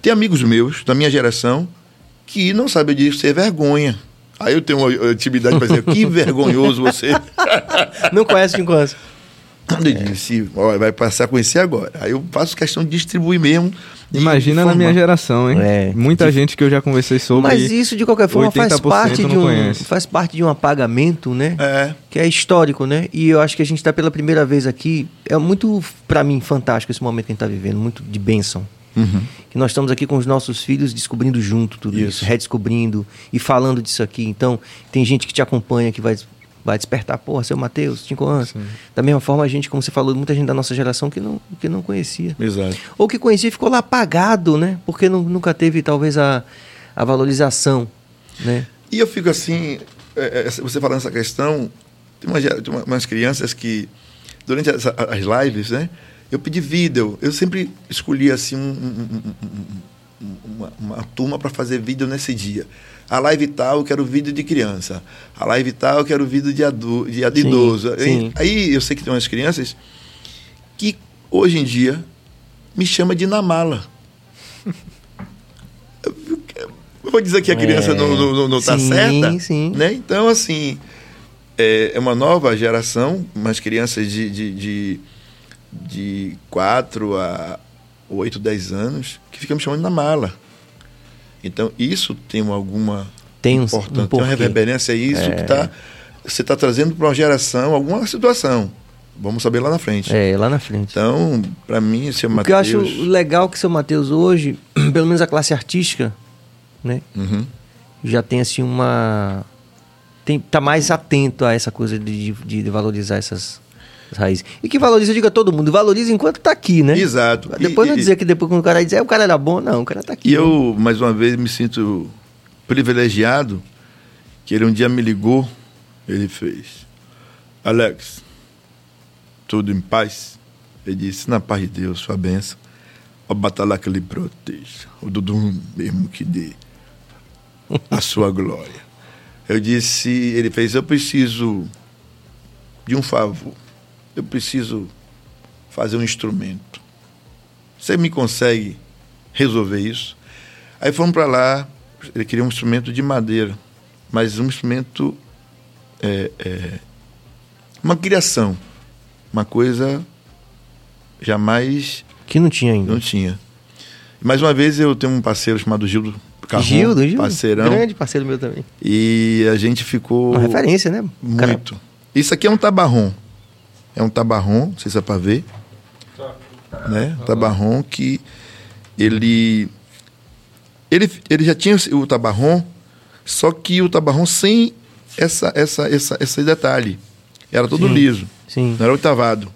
Tem amigos meus, da minha geração, que não sabem disso, ser vergonha. Aí eu tenho uma intimidade para dizer, que vergonhoso você. não conhece Tico Ães? Ele é. disse, ó, vai passar a conhecer agora. Aí eu faço questão de distribuir mesmo Imagina na minha geração, hein? É. Muita de... gente que eu já conversei sobre. Mas isso, de qualquer forma, faz parte, de um, faz parte de um apagamento, né? É. Que é histórico, né? E eu acho que a gente está pela primeira vez aqui. É muito, para mim, fantástico esse momento que a gente está vivendo, muito de bênção. Uhum. Que nós estamos aqui com os nossos filhos descobrindo junto tudo isso. isso, redescobrindo e falando disso aqui. Então, tem gente que te acompanha, que vai vai despertar, porra, seu Mateus, cinco anos. Sim. Da mesma forma, a gente, como você falou, muita gente da nossa geração que não, que não conhecia. Exato. Ou que conhecia e ficou lá apagado, né? Porque não, nunca teve, talvez, a, a valorização, né? E eu fico assim, é, é, você falando essa questão, tem, uma, tem umas crianças que, durante as, as lives, né? Eu pedi vídeo, eu sempre escolhi assim um, um, um, uma, uma turma para fazer vídeo nesse dia. A live tal, eu quero vídeo de criança. A live tal, eu quero vídeo de, adu de sim, idoso. Sim. Aí eu sei que tem umas crianças que hoje em dia me chama de namala. eu vou dizer que a criança é, não está certa. Sim. Né? Então, assim, é, é, uma nova geração, umas crianças de, de, de, de 4 a 8, 10 anos, que ficam me chamando de namala. Então, isso tem alguma tem um, importância, um tem uma reverberância, é isso é. que tá, você está trazendo para uma geração alguma situação. Vamos saber lá na frente. É, lá na frente. Então, para mim, seu Mateus... O que eu acho legal que seu Mateus hoje, pelo menos a classe artística, né? Uhum. Já tem, assim, uma... Tem, tá mais atento a essa coisa de, de, de valorizar essas, raízes. E que valoriza, eu digo a todo mundo, valoriza enquanto está aqui, né? Exato. Depois e, não dizer que depois quando o cara diz, é, o cara era bom, não, o cara está aqui. E né? eu, mais uma vez, me sinto privilegiado que ele um dia me ligou, ele fez, Alex, tudo em paz? Ele disse, na paz de Deus, sua benção. O batalha que lhe proteja. O Dudu mesmo que dê a sua glória. Eu disse, ele fez, eu preciso de um favor eu preciso fazer um instrumento. Você me consegue resolver isso? Aí fomos para lá, ele queria um instrumento de madeira, mas um instrumento. É, é, uma criação. Uma coisa jamais. Que não tinha ainda. Não tinha. Mais uma vez eu tenho um parceiro chamado Gildo Carron, Gildo, Gildo. Parceirão. Grande parceiro meu também. E a gente ficou. Uma referência, né? Muito. Cara... Isso aqui é um tabarrom. É um tabarrom, não sei se é para ver. Né? Um tabarrom que ele, ele ele já tinha o tabarrom, só que o tabarrom sem essa essa essa esse detalhe. Era todo sim, liso. Sim. Não era oitavado.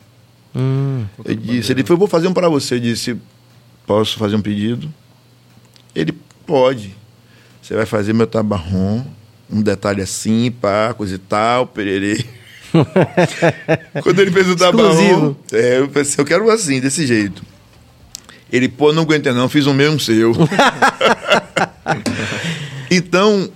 Hum. Eu disse, ele foi, vou fazer um para você. Eu disse, posso fazer um pedido? Ele pode. Você vai fazer meu tabarrom um detalhe assim, pá, coisa e tal, pererê. Quando ele fez o Exclusivo. é, eu pensei, eu quero assim, desse jeito. Ele, pô, não aguenta não, fiz o meu e um seu. então,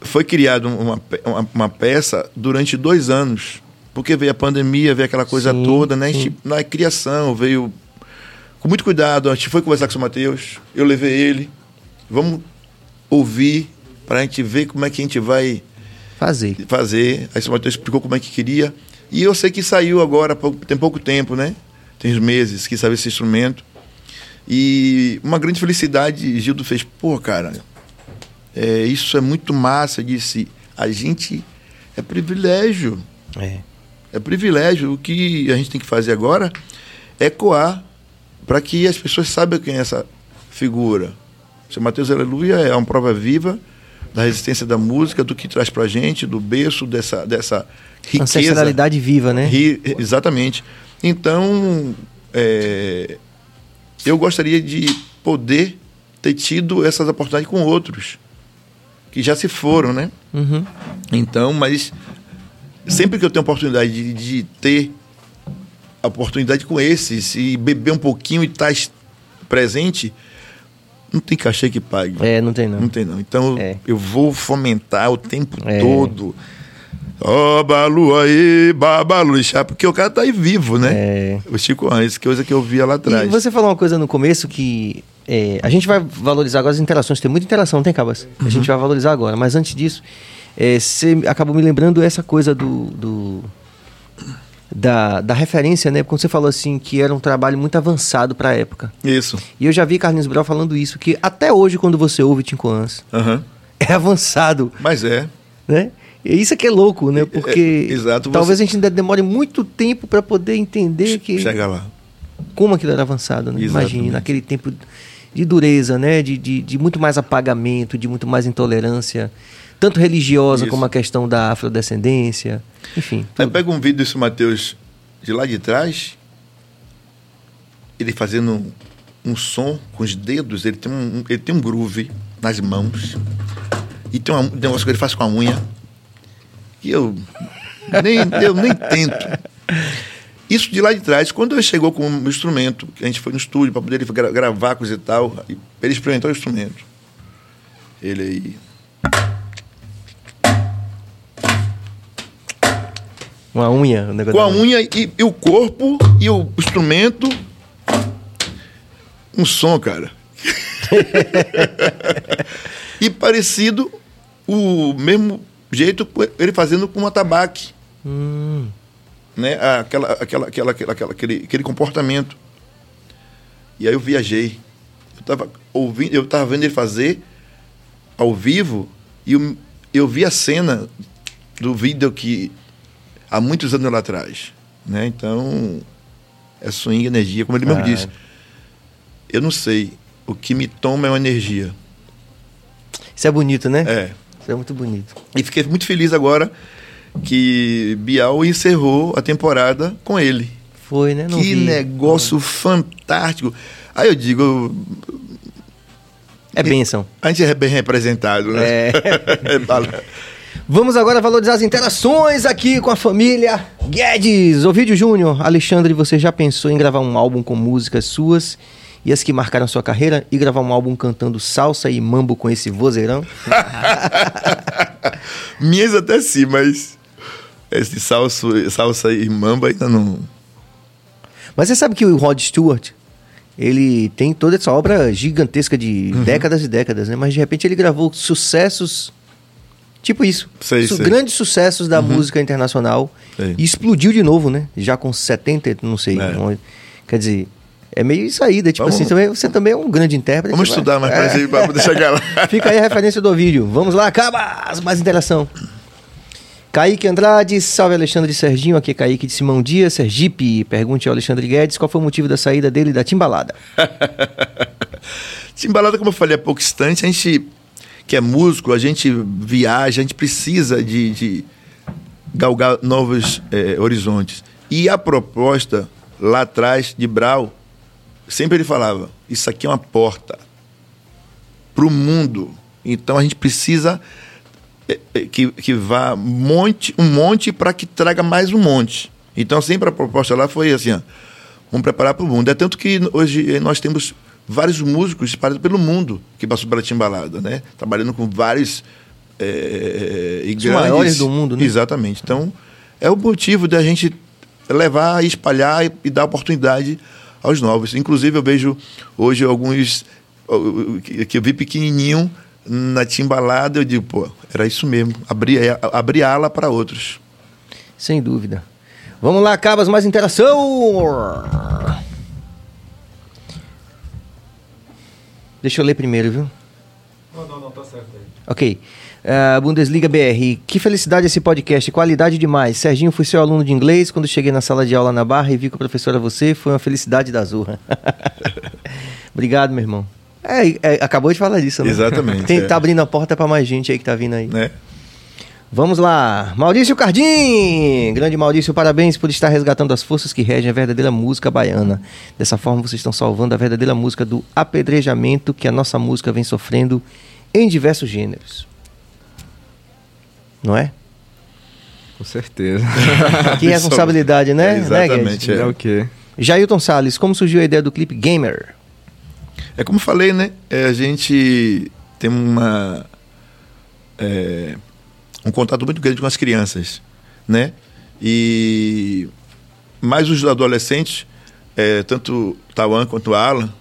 foi criada uma, uma, uma peça durante dois anos. Porque veio a pandemia, veio aquela coisa Sim, toda, né? Gente- na criação, veio com muito cuidado. A gente foi conversar com o Matheus, eu levei ele. Vamos ouvir para a gente ver como é que a gente vai Fazer. fazer. Aí o seu Matheus explicou como é que queria. E eu sei que saiu agora, tem pouco tempo, né? Tem uns meses que saiu esse instrumento. E uma grande felicidade, Gildo fez, pô, cara, é, isso é muito massa. Eu disse, a gente é privilégio. É. É privilégio. O que a gente tem que fazer agora é coar para que as pessoas saibam quem é essa figura. O seu Mateus Aleluia é uma prova viva da resistência da música, do que traz pra gente, do berço, dessa, dessa riqueza. Ancestralidade viva, né? Ri- exatamente. Então, é, eu gostaria de poder ter tido essas oportunidades com outros que já se foram, né? Uhum. Então, mas sempre que eu tenho a oportunidade de, de ter a oportunidade com esses e beber um pouquinho e estar es- presente, não tem cachê que pague. É, não tem não. Não tem não. Então É. eu vou fomentar o tempo É. todo. Ó, Balu aí, Babalixá, porque o cara tá aí vivo, né? É. O Chico Antes, coisa que eu via lá atrás. E você falou uma coisa no começo que é, a gente vai valorizar agora as interações. Tem muita interação, não tem, Cabas? A Uhum. gente vai valorizar agora. Mas antes disso, é, você acabou me lembrando essa coisa do. do- da, da referência, né? Quando você falou assim que era um trabalho muito avançado para a época. Isso. E eu já vi Carlinhos Brau falando isso, que até hoje, quando você ouve Tincoãs, Aham. é avançado, Mas é. né? E isso é que é louco, né? Porque É, exato, talvez você- a gente ainda demore muito tempo para poder entender que Chega lá. como aquilo era avançado, né? Exatamente. Imagine, naquele tempo de dureza, né? De, de, de muito mais apagamento, de muito mais intolerância, tanto religiosa Isso. como a questão da afrodescendência, enfim. Aí tudo. pega um vídeo desse Matheus de lá de trás, ele fazendo um, um som com os dedos, ele tem um, ele tem um groove nas mãos. E tem um negócio que ele faz com a unha. E eu nem, eu nem tento. Isso de lá de trás, quando ele chegou com o instrumento, que a gente foi no estúdio para poder gra- gravar coisa e tal, ele experimentou o instrumento. Ele aí. Uma unha, o negócio Com a unha e, e o corpo e o instrumento. Um som, cara. e parecido o mesmo jeito ele fazendo com um atabaque. Hum, Né? Aquela, aquela, aquela, aquela, aquele, aquele comportamento. E aí eu viajei. Eu estava ouvindo, eu tava vendo ele fazer ao vivo e eu, eu vi a cena do vídeo que há muitos anos lá atrás. Né? Então, é swing energia, como ele mesmo disse. Eu não sei. O que me toma é uma energia. Isso é bonito, né? É. Isso é muito bonito. E fiquei muito feliz agora que Bial encerrou a temporada com ele. Foi, né? Não que vi. negócio fantástico. Aí eu digo, É bênção. a gente é bem representado, né? É. Vamos agora valorizar as interações aqui com a família Guedes. Ovidio Júnior, Alexandre, você já pensou em gravar um álbum com músicas suas e as que marcaram sua carreira e gravar um álbum cantando salsa e mambo com esse vozeirão? Minhas até sim, mas esse salso, salsa e mamba ainda não. Mas você sabe que o Rod Stewart, ele tem toda essa obra gigantesca de Uhum. décadas e décadas, né? Mas de repente ele gravou sucessos, tipo isso. Sei, sei. Uhum. Grandes sucessos da música internacional. Sei. E explodiu de novo, né? Já com 70, não sei. É. não- quer dizer, é meio isso aí, né? Tipo Vamos- assim, também, você também é um grande intérprete. Vamos vai- estudar mais É. pra poder chegar lá. Fica aí a referência do vídeo. Vamos lá, acaba mais interação. Kaique Andrade, salve Alexandre Serginho, aqui é Kaique de Simão Dias, Sergipe. Pergunte ao Alexandre Guedes qual foi o motivo da saída dele da Timbalada. Timbalada, como eu falei há pouco instante, a gente que é músico, a gente viaja, a gente precisa de, de galgar novos eh, horizontes. E a proposta lá atrás de Brau, sempre ele falava: isso aqui é uma porta para o mundo. Então a gente precisa é, é, que, que vá monte, um monte para que traga mais um monte. Então, sempre a proposta lá foi assim: ó, vamos preparar para o mundo. É tanto que hoje nós temos vários músicos espalhados pelo mundo que passou pela Timbalada, né? Trabalhando com vários. É, Os grandes- maiores do mundo, né? Exatamente. Então, é o motivo da gente levar, espalhar e, e dar oportunidade aos novos. Inclusive, eu vejo hoje alguns que eu vi pequenininho na Timbalada, eu digo, pô, era isso mesmo, abrir, abrir ala para outros. Sem dúvida. Vamos lá, Cabas, mais interação! Deixa eu ler primeiro, viu? Não, não, não, tá certo aí. Ok. Ah, Bundesliga BR. Que felicidade esse podcast, qualidade demais. Serginho, fui seu aluno de inglês. Quando cheguei na sala de aula na Barra e vi que o professor era você, foi uma felicidade da Zurra. Obrigado, meu irmão. É, é, acabou de falar disso, né? Exatamente, Tem, é. Tá abrindo a porta pra mais gente aí que tá vindo aí. Né? Vamos lá. Maurício Cardim! Grande Maurício, parabéns por estar resgatando as forças que regem a verdadeira música baiana. Dessa forma, vocês estão salvando a verdadeira música do apedrejamento que a nossa música vem sofrendo em diversos gêneros. Não é? Com certeza. Que responsabilidade, né? É, exatamente, Né, é o quê? Jailton Salles, como surgiu a ideia do clipe Gamer? É como eu falei, né? É, a gente tem uma é, um contato muito grande com as crianças, né? E mais os adolescentes, é, tanto Tawan quanto Alan,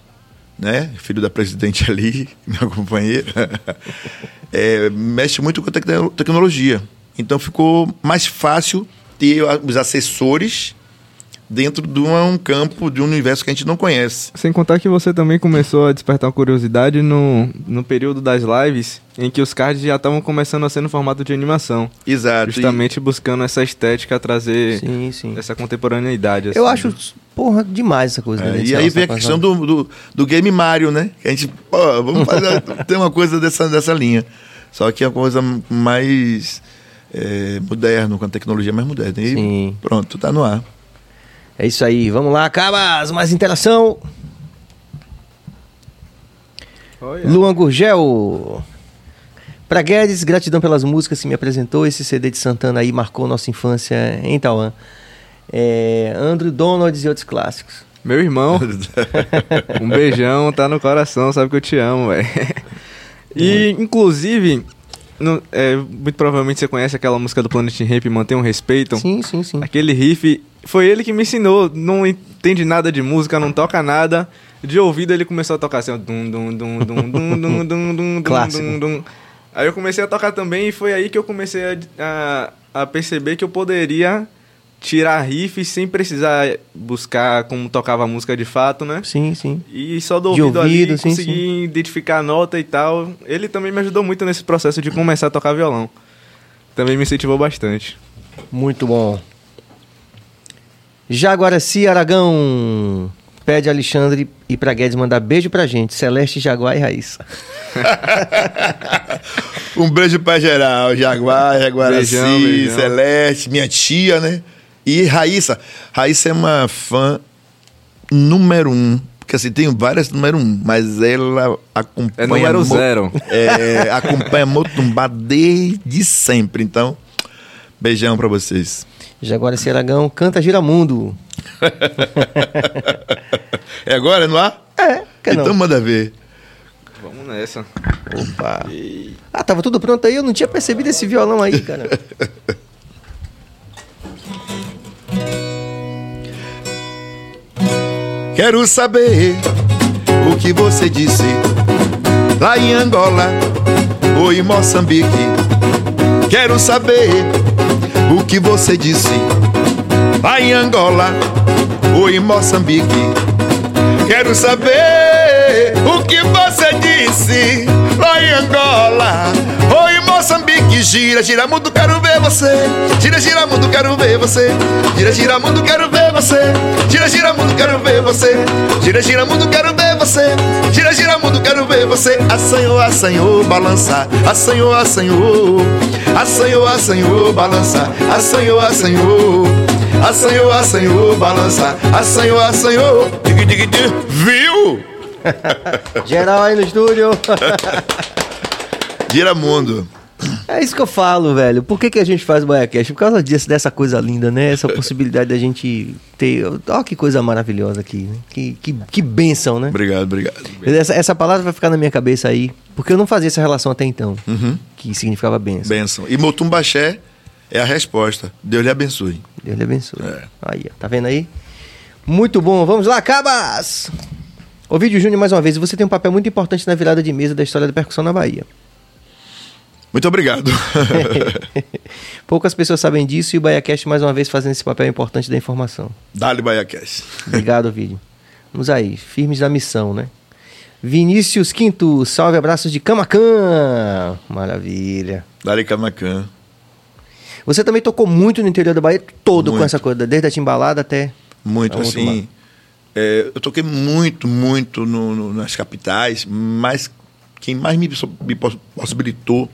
né? Filho da presidente ali, minha companheira, é, mexe muito com a tecno- tecnologia. Então ficou mais fácil ter os assessores dentro de um campo, de um universo que a gente não conhece. Sem contar que você também começou a despertar uma curiosidade no, no período das lives, em que os cards já estavam começando a ser no formato de animação. Exato. E- Justamente buscando essa estética, trazer Sim, sim. essa contemporaneidade. Eu assim. acho, porra, demais essa coisa. É, né? e aí vem a questão do, do, do game Mario, né? Que a gente, pô, vamos fazer ter uma coisa dessa, dessa linha. Só que é uma coisa mais é, moderna, com a tecnologia mais moderna. E Sim. pronto, tá no ar. É isso aí, vamos lá, Cabas, mais interação. Olha. Luan Gurgel. Pra Guedes, gratidão pelas músicas que me apresentou. Esse CD de Santana aí marcou nossa infância em Tauã. É, Andrew Donalds e outros clássicos. Meu irmão, um beijão, tá no coração, sabe que eu te amo, velho. E, inclusive, no- é, muito provavelmente você conhece aquela música do Planet Ramp, Mantenham Respeito. Sim, sim, sim. Aquele riff, foi ele que me ensinou. Não entende nada de música, não toca nada. De ouvido ele começou a tocar assim, ó. Dum, dum, dum, dum, dum, dum, dum, dum, Clássico. dum, dum. Aí eu comecei a tocar também e foi aí que eu comecei a, a, a perceber que eu poderia tirar riffs sem precisar buscar como tocava a música de fato, né? Sim, sim. E só do De ouvido, ouvido, ali sim, conseguir sim. identificar a nota e tal. Ele também me ajudou muito nesse processo de começar a tocar violão. Também me incentivou bastante. Muito bom. Jaguaraci Aragão. Pede Alexandre e pra Guedes mandar beijo pra gente. Celeste, Jaguar e Raíssa. Um beijo pra geral, Jaguar, Jaguaraci, Beijão, beijão. Celeste, minha tia, né? E Raíssa. Raíssa é uma fã número um. Porque assim, tem várias número um, mas ela acompanha. É número zero. É, acompanha Motumbá desde sempre. Então, beijão pra vocês. Jaguaraci Aragão, canta Giramundo. É agora, no ar? É, quer Então não. manda ver. Vamos nessa. Opa. Ah, tava tudo pronto aí, eu não tinha percebido esse violão aí, cara. Quero saber o que você disse lá em Angola ou em Moçambique. Quero saber o que você disse lá em Angola ou em Moçambique. Quero saber o que você disse lá em Angola Moçambique. Gira, gira mundo, quero ver você. Gira, gira mundo, quero ver você. Gira, gira mundo, quero ver você. Gira, gira mundo, quero ver você. Gira, gira mundo, quero ver você. Gira, gira mundo, quero ver você. Assanhou, assanhou, balança. Assanhou, assanhou. Assanhou, assanhou, balança. Assanhou, assanhou. Assanhou, assanhou, balança. Assanhou, assanhou. Dig, dig, dig. Viu? Geral aí no estúdio. Gira mundo. É isso que eu falo, velho. Por que, que a gente faz BaiaCast? Por causa disso, dessa coisa linda, né? Essa possibilidade da gente ter. Olha que coisa maravilhosa aqui, né? Que, que, que benção, né? Obrigado, obrigado. Essa, essa palavra vai ficar na minha cabeça aí, porque eu não fazia essa relação até então, Uhum. que significava benção. Bênção. E Motumbaxé é a resposta. Deus lhe abençoe. Deus lhe abençoe. É. Aí, ó, tá vendo aí? Muito bom, vamos lá, Cabas! Ovidio Júnior, mais uma vez, você tem um papel muito importante na virada de mesa da história da percussão na Bahia. Muito obrigado. Poucas pessoas sabem disso e o BaiaCast mais uma vez fazendo esse papel importante da informação. Dali Baiacast. Obrigado, Vídeo. Vamos aí, firmes da missão, né? Vinícius Quinto, salve, abraços de Camacan. Maravilha. Dali Camacan. Você também tocou muito no interior da Bahia, todo com Muito. essa coisa, desde a timbalada até. Muito, assim. é, eu toquei muito, muito no- no- nas capitais, mas quem mais me, me poss- possibilitou to-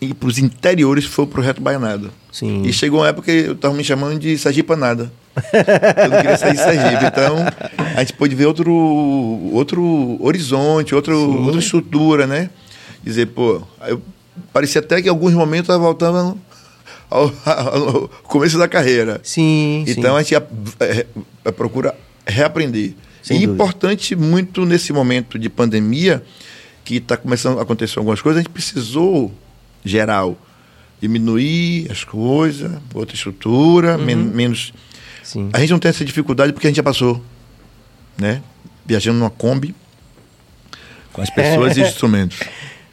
ir para os interiores foi o Projeto Baianada. Sim. E chegou uma época que eu estava me chamando de Sergipanada. eu não queria sair de Sergipe. Então, a gente pôde ver outro, outro horizonte, outro, outra estrutura, né? Dizer, pô, eu, parecia até que em alguns momentos eu voltava ao, ao começo da carreira. Sim, Então sim. a gente é, é, procura reaprender. Sem e dúvida. importante muito nesse momento de pandemia, que está começando a acontecer algumas coisas, a gente precisou, geral, diminuir as coisas, outra estrutura, Uhum. men- menos. sim. A gente não tem essa dificuldade porque a gente já passou, né? Viajando numa Kombi com as pessoas e os instrumentos.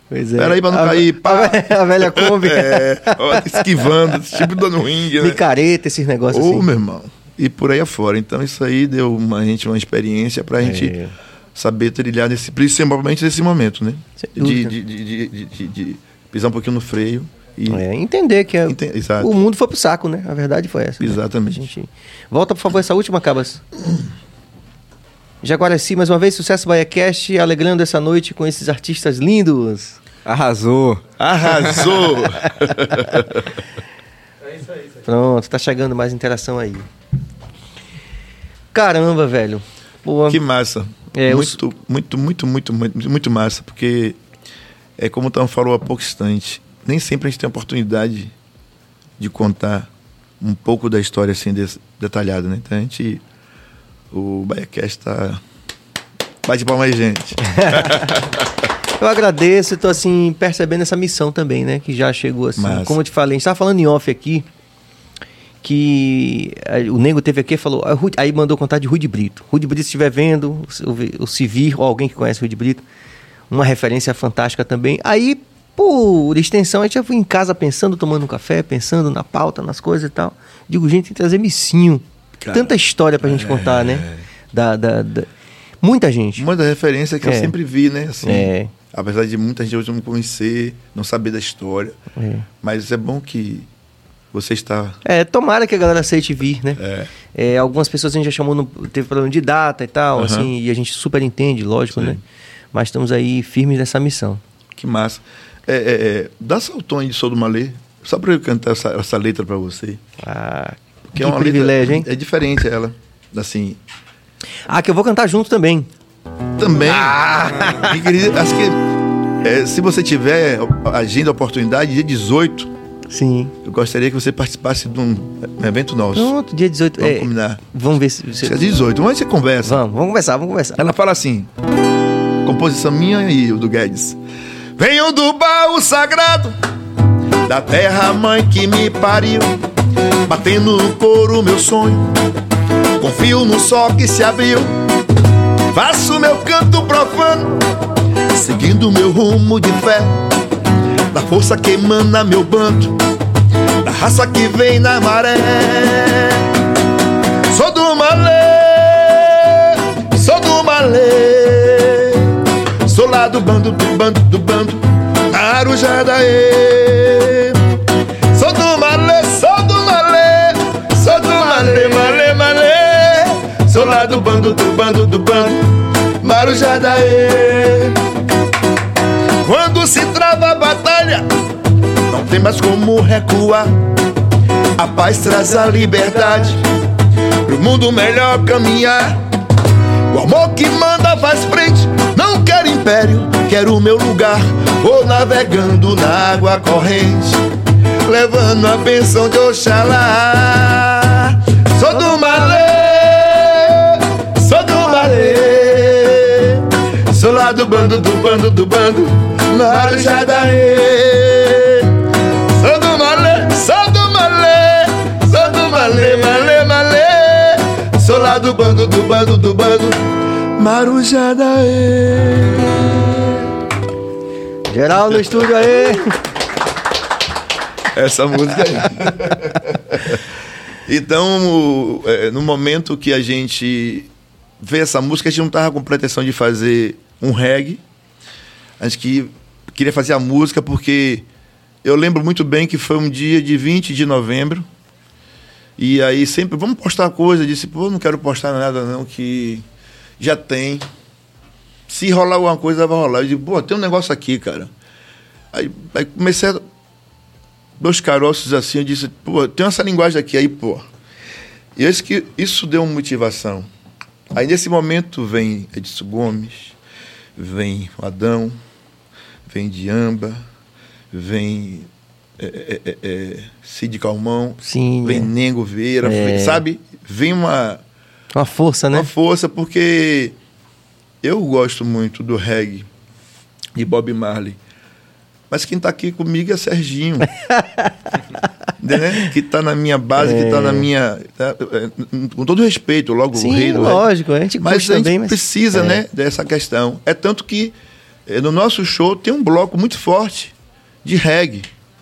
Pois é. Peraí pra não A- cair, pá. A, ve- a velha Kombi. É, esquivando, tipo dando ringue, né? Micareta, esses negócios Ô, assim. meu irmão. E por aí afora. Então isso aí deu uma gente uma experiência pra gente É. saber trilhar nesse, principalmente nesse momento, né? De, de- de- de pisar um pouquinho no freio e É, entender que é- exato. o mundo foi pro saco, né? A verdade foi essa. né? Exatamente. A gente... Volta, por favor, essa última, Cabas. Jaguaraci, mais uma vez, sucesso BaiaCast, alegrando essa noite com esses artistas lindos. Arrasou. arrasou. É isso aí, isso aí. Pronto, tá chegando mais interação aí. Caramba, velho. Boa. que massa. É, muito, muito, muito, muito, muito, muito massa, porque é como o Tom falou há pouco instante, nem sempre a gente tem a oportunidade de contar um pouco da história assim detalhada, né? Então a gente o BaiaCast tá bate palma aí, gente. Eu agradeço e tô assim, percebendo essa missão também, né? Que já chegou assim. Como eu te falei, a gente tava falando em off aqui. Que eh, o Nego teve aqui e falou. ah, Aí mandou contar de Rui de Brito. Rui de Brito, se estiver vendo, se ouvi- ou se vir, ou alguém que conhece Rui de Brito, uma referência fantástica também. Aí, por extensão, a gente já foi em casa pensando, tomando um café, pensando na pauta, nas coisas e tal. Digo, gente, tem que trazer missinho. Cara, Tanta história pra gente contar, né? Da, da, da- Muita gente. Uma das referências que É. eu sempre vi, né? Assim, É. Apesar de muita gente hoje não conhecer, não saber da história. É. Mas é bom que você está. É, tomara que a galera aceite vir, né? É, É, algumas pessoas a gente já chamou, no, teve problema de data e tal, assim, e a gente super entende, lógico, Sim. né? Mas estamos aí firmes nessa missão. que massa. É, é, é, dá saltão aí de Sou do Malê, só para eu cantar essa, essa letra para você. Ah, Porque que é uma privilégio, letra, hein? É diferente ela. Assim. Ah, que eu vou cantar junto também. Também. Ah! Acho que é, se você tiver agenda, oportunidade, dia 18, Sim. eu gostaria que você participasse de um evento nosso. Pronto, dia 18. Vamos é, combinar. Vamos ver se. É 18, mas você conversa. vamos, vamos conversar, vamos conversar. Ela fala assim: composição minha e do Guedes. Venho do baú sagrado da terra mãe que me pariu, batendo no couro meu sonho. Confio no sol que se abriu, faço meu canto profano, seguindo meu rumo de fé, da força que emana meu bando, da raça que vem na maré. Sou do malê, sou do malê, sou lá do bando, do bando, do bando, Arujadaê. Sou do malê, sou do malê, sou do malê, malê, malê, sou lá do bando, do bando, do bando, Marujadaê. Quando se trava a batalha, não tem mais como recuar. A paz traz a liberdade pro mundo melhor caminhar. O amor que manda faz frente, não quer império, quero o meu lugar. Vou navegando na água corrente, levando a benção de Oxalá. Sou do malê, sou do malê, sou lá do bando, do bando, do bando, Marujá da Rê. Sou do malê, sou do malê, sou do malê, malê, malê, sou lá do bando, do bando, do bando, Marujá da Rê. Geral no estúdio aí. essa música aí. então, é, no momento que a gente vê essa música, a gente não estava com pretensão de fazer um reggae. A gente que, queria fazer a música porque eu lembro muito bem que foi um dia de 20 de novembro. E aí sempre, vamos postar coisa. Eu disse, pô, não quero postar nada não, que já tem. Se rolar alguma coisa, vai rolar. Eu disse, pô, tem um negócio aqui, cara. Aí, aí comecei a dois caroços assim, eu disse, pô, tem essa linguagem aqui, aí, pô. E esse que, isso deu uma motivação. Aí nesse momento vem Edson Gomes, vem o Adão, vem Diamba, vem é, é, é, é, Cid Calmão, Sim. vem é. Nengo Vieira, É. vem- sabe? Vem uma, Uma força, né? uma força, porque eu gosto muito do reggae de Bob Marley. Mas quem está aqui comigo é Serginho. Entendeu? Que está na minha base, que está na minha. tá, é, com todo respeito, logo o Sim, rei do lógico. A gente Mas a gente também, precisa, é. né, dessa questão. É tanto que eh, no nosso show tem um bloco muito forte de reggae,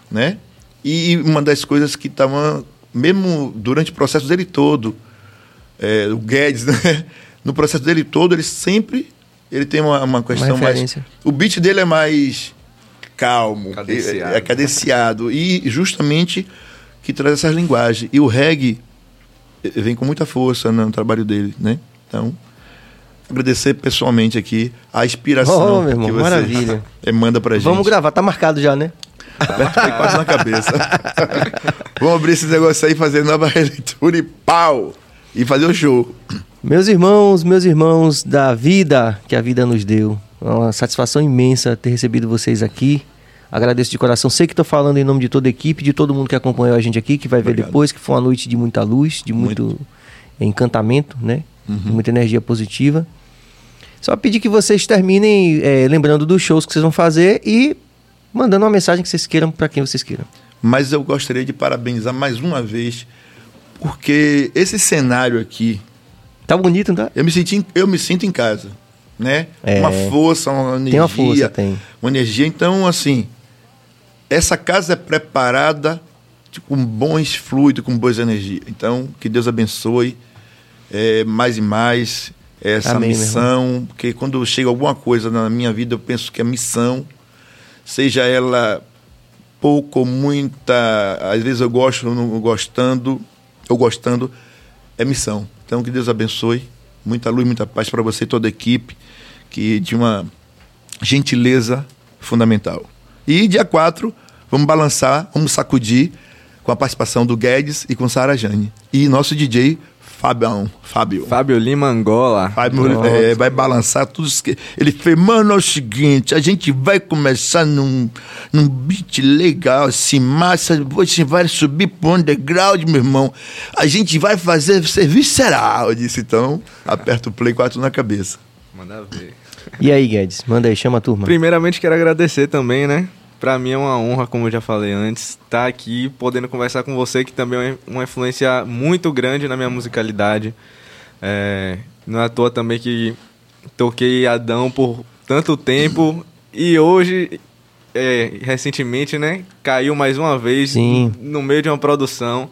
né? E uma das coisas que estavam, mesmo durante o processo dele todo, eh, o Guedes, né? No processo dele todo, ele sempre ele tem uma, uma questão mais. referência. O beat dele é mais calmo, Cadenciado. É, é cadenciado. E justamente que traz essas linguagens. E o reggae eh, vem com muita força no trabalho dele, né? Então, agradecer pessoalmente aqui a inspiração Oh, meu irmão, que você maravilha. eh, manda pra gente. Vamos gravar, tá marcado já, né? Aí quase na cabeça. Vamos abrir esse negócio aí, fazer nova releitura e pau! E fazer o show. Meus irmãos, meus irmãos da vida que a vida nos deu. É uma satisfação imensa ter recebido vocês aqui. Agradeço de coração. Sei que estou falando em nome de toda a equipe, de todo mundo que acompanhou a gente aqui, que vai ver Obrigado. depois, que foi uma noite de muita luz, de muito, encantamento, né? Uhum. De muita energia positiva. Só pedir que vocês terminem eh, lembrando dos shows que vocês vão fazer e mandando uma mensagem que vocês queiram para quem vocês queiram. Mas eu gostaria de parabenizar mais uma vez, porque esse cenário aqui, Tá bonito, não tá? eu me, senti, eu me sinto em casa, né? É. Uma força, uma energia. Tem uma força, tem. Uma energia. Então, assim, essa casa é preparada tipo, com bons fluidos, com boas energias. Então, que Deus abençoe é, mais e mais essa Amém, missão, porque quando chega alguma coisa na minha vida, eu penso que a missão, seja ela pouco ou muita, às vezes eu gosto, não gostando, ou gostando, é missão. Então, que Deus abençoe. Muita luz, muita paz para você e toda a equipe, que de uma gentileza fundamental. E dia 4, vamos balançar, vamos sacudir com a participação do Guedes e com Sara Jane. E nosso DJ Fabião, Fábio. Fábio Lima Angola. Fábio é, vai balançar tudo isso que. Ele fez, mano, é o seguinte, a gente vai começar num, num beat legal, assim, massa, depois a gente vai subir pro underground, meu irmão. A gente vai fazer ser visceral. Eu disse, então, aperta o play 4 na cabeça. Manda ver. E aí, Guedes? Manda aí, chama a turma. Primeiramente, quero agradecer também, né? Pra mim é uma honra, como eu já falei antes, estar aqui podendo conversar com você, que também é uma influência muito grande na minha musicalidade. É, não é à toa também que toquei Adão por tanto tempo e hoje, é, recentemente, né? Caiu mais uma vez Sim. no meio de uma produção.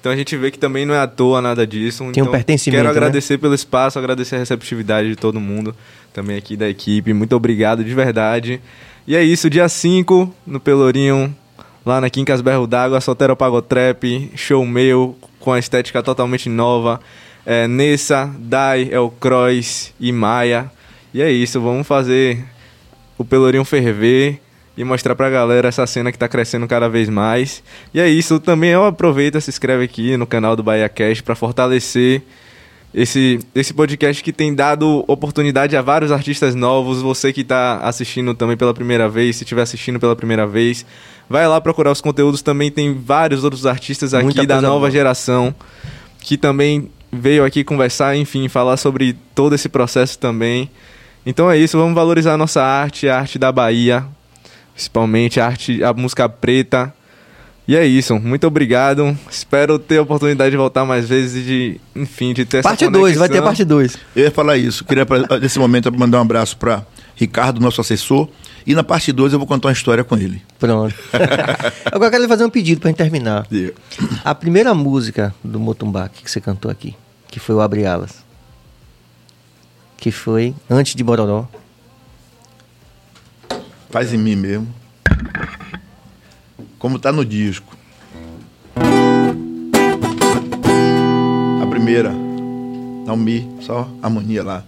Então a gente vê que também não é à toa nada disso. Tem um então, pertencimento, Quero né? agradecer pelo espaço, agradecer a receptividade de todo mundo, também aqui da equipe. Muito obrigado, de verdade. E é isso, dia 5, no Pelourinho, lá na Quincas Berro d'Água, Soltero Pagotrap, show meu, com a estética totalmente nova. É, Nessa, Dai, El Croix e Maia. E é isso, vamos fazer o Pelourinho ferver e mostrar pra galera essa cena que tá crescendo cada vez mais. E é isso, também eu aproveito, se inscreve aqui no canal do Bahia Cash pra fortalecer esse, esse podcast que tem dado oportunidade a vários artistas novos. Você que está assistindo também pela primeira vez, se estiver assistindo pela primeira vez, vai lá procurar os conteúdos. Também tem vários outros artistas aqui Muita da nova boa. geração que também veio aqui conversar, enfim, falar sobre todo esse processo também. Então é isso, vamos valorizar a nossa arte, a arte da Bahia, principalmente a arte, a música preta. E é isso, muito obrigado. Espero ter a oportunidade de voltar mais vezes e de, enfim, de ter Parte essa 2, vai ter parte 2. Eu ia falar isso. Queria, nesse momento, mandar um abraço para Ricardo, nosso assessor. E na parte 2 eu vou contar uma história com ele. Pronto. Agora eu quero lhe fazer um pedido pra gente terminar. Diga. A primeira música do Motumbaque que você cantou aqui, que foi o Abre Alas, que foi antes de Bororó. Faz em mim mesmo. Como tá no disco. A primeira. Não mi, só harmonia lá.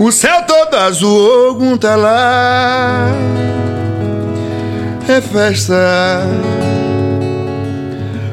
O céu todo azul, algum tá lá. É festa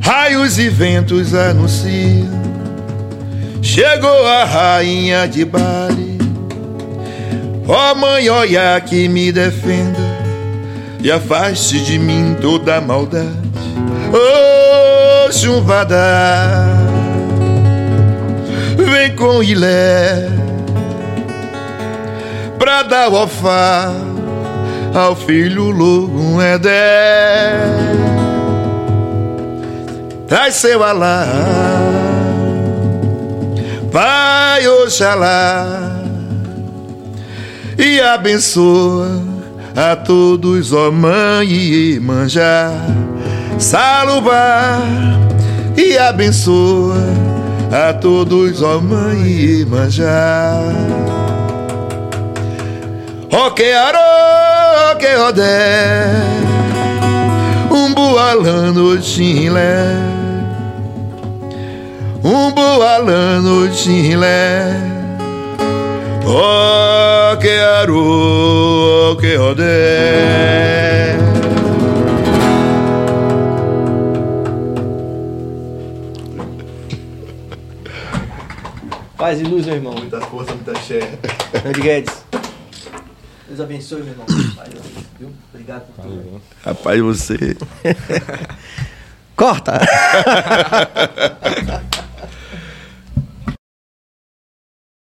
Raios e ventos anunciam. Chegou a rainha de Bari Ó mãe, olha que me defenda E afaste de mim toda maldade. Ô chumbada Vem com Ilé Pra dar ofá Ao filho louco Edé Traz seu alá. Pai Oxalá E abençoa a todos, ó mãe e manjá Salubá E abençoa a todos, ó mãe e manjá Ó que arô, que odé um boalando chile, um boalando chile. Oh, que aru, que odé. Paz e luz, meu irmão. Muita força, muita cheia. Grande Guedes. Deus abençoe, meu irmão. Paz luz, viu? Obrigado por tudo. Rapaz, você. Corta!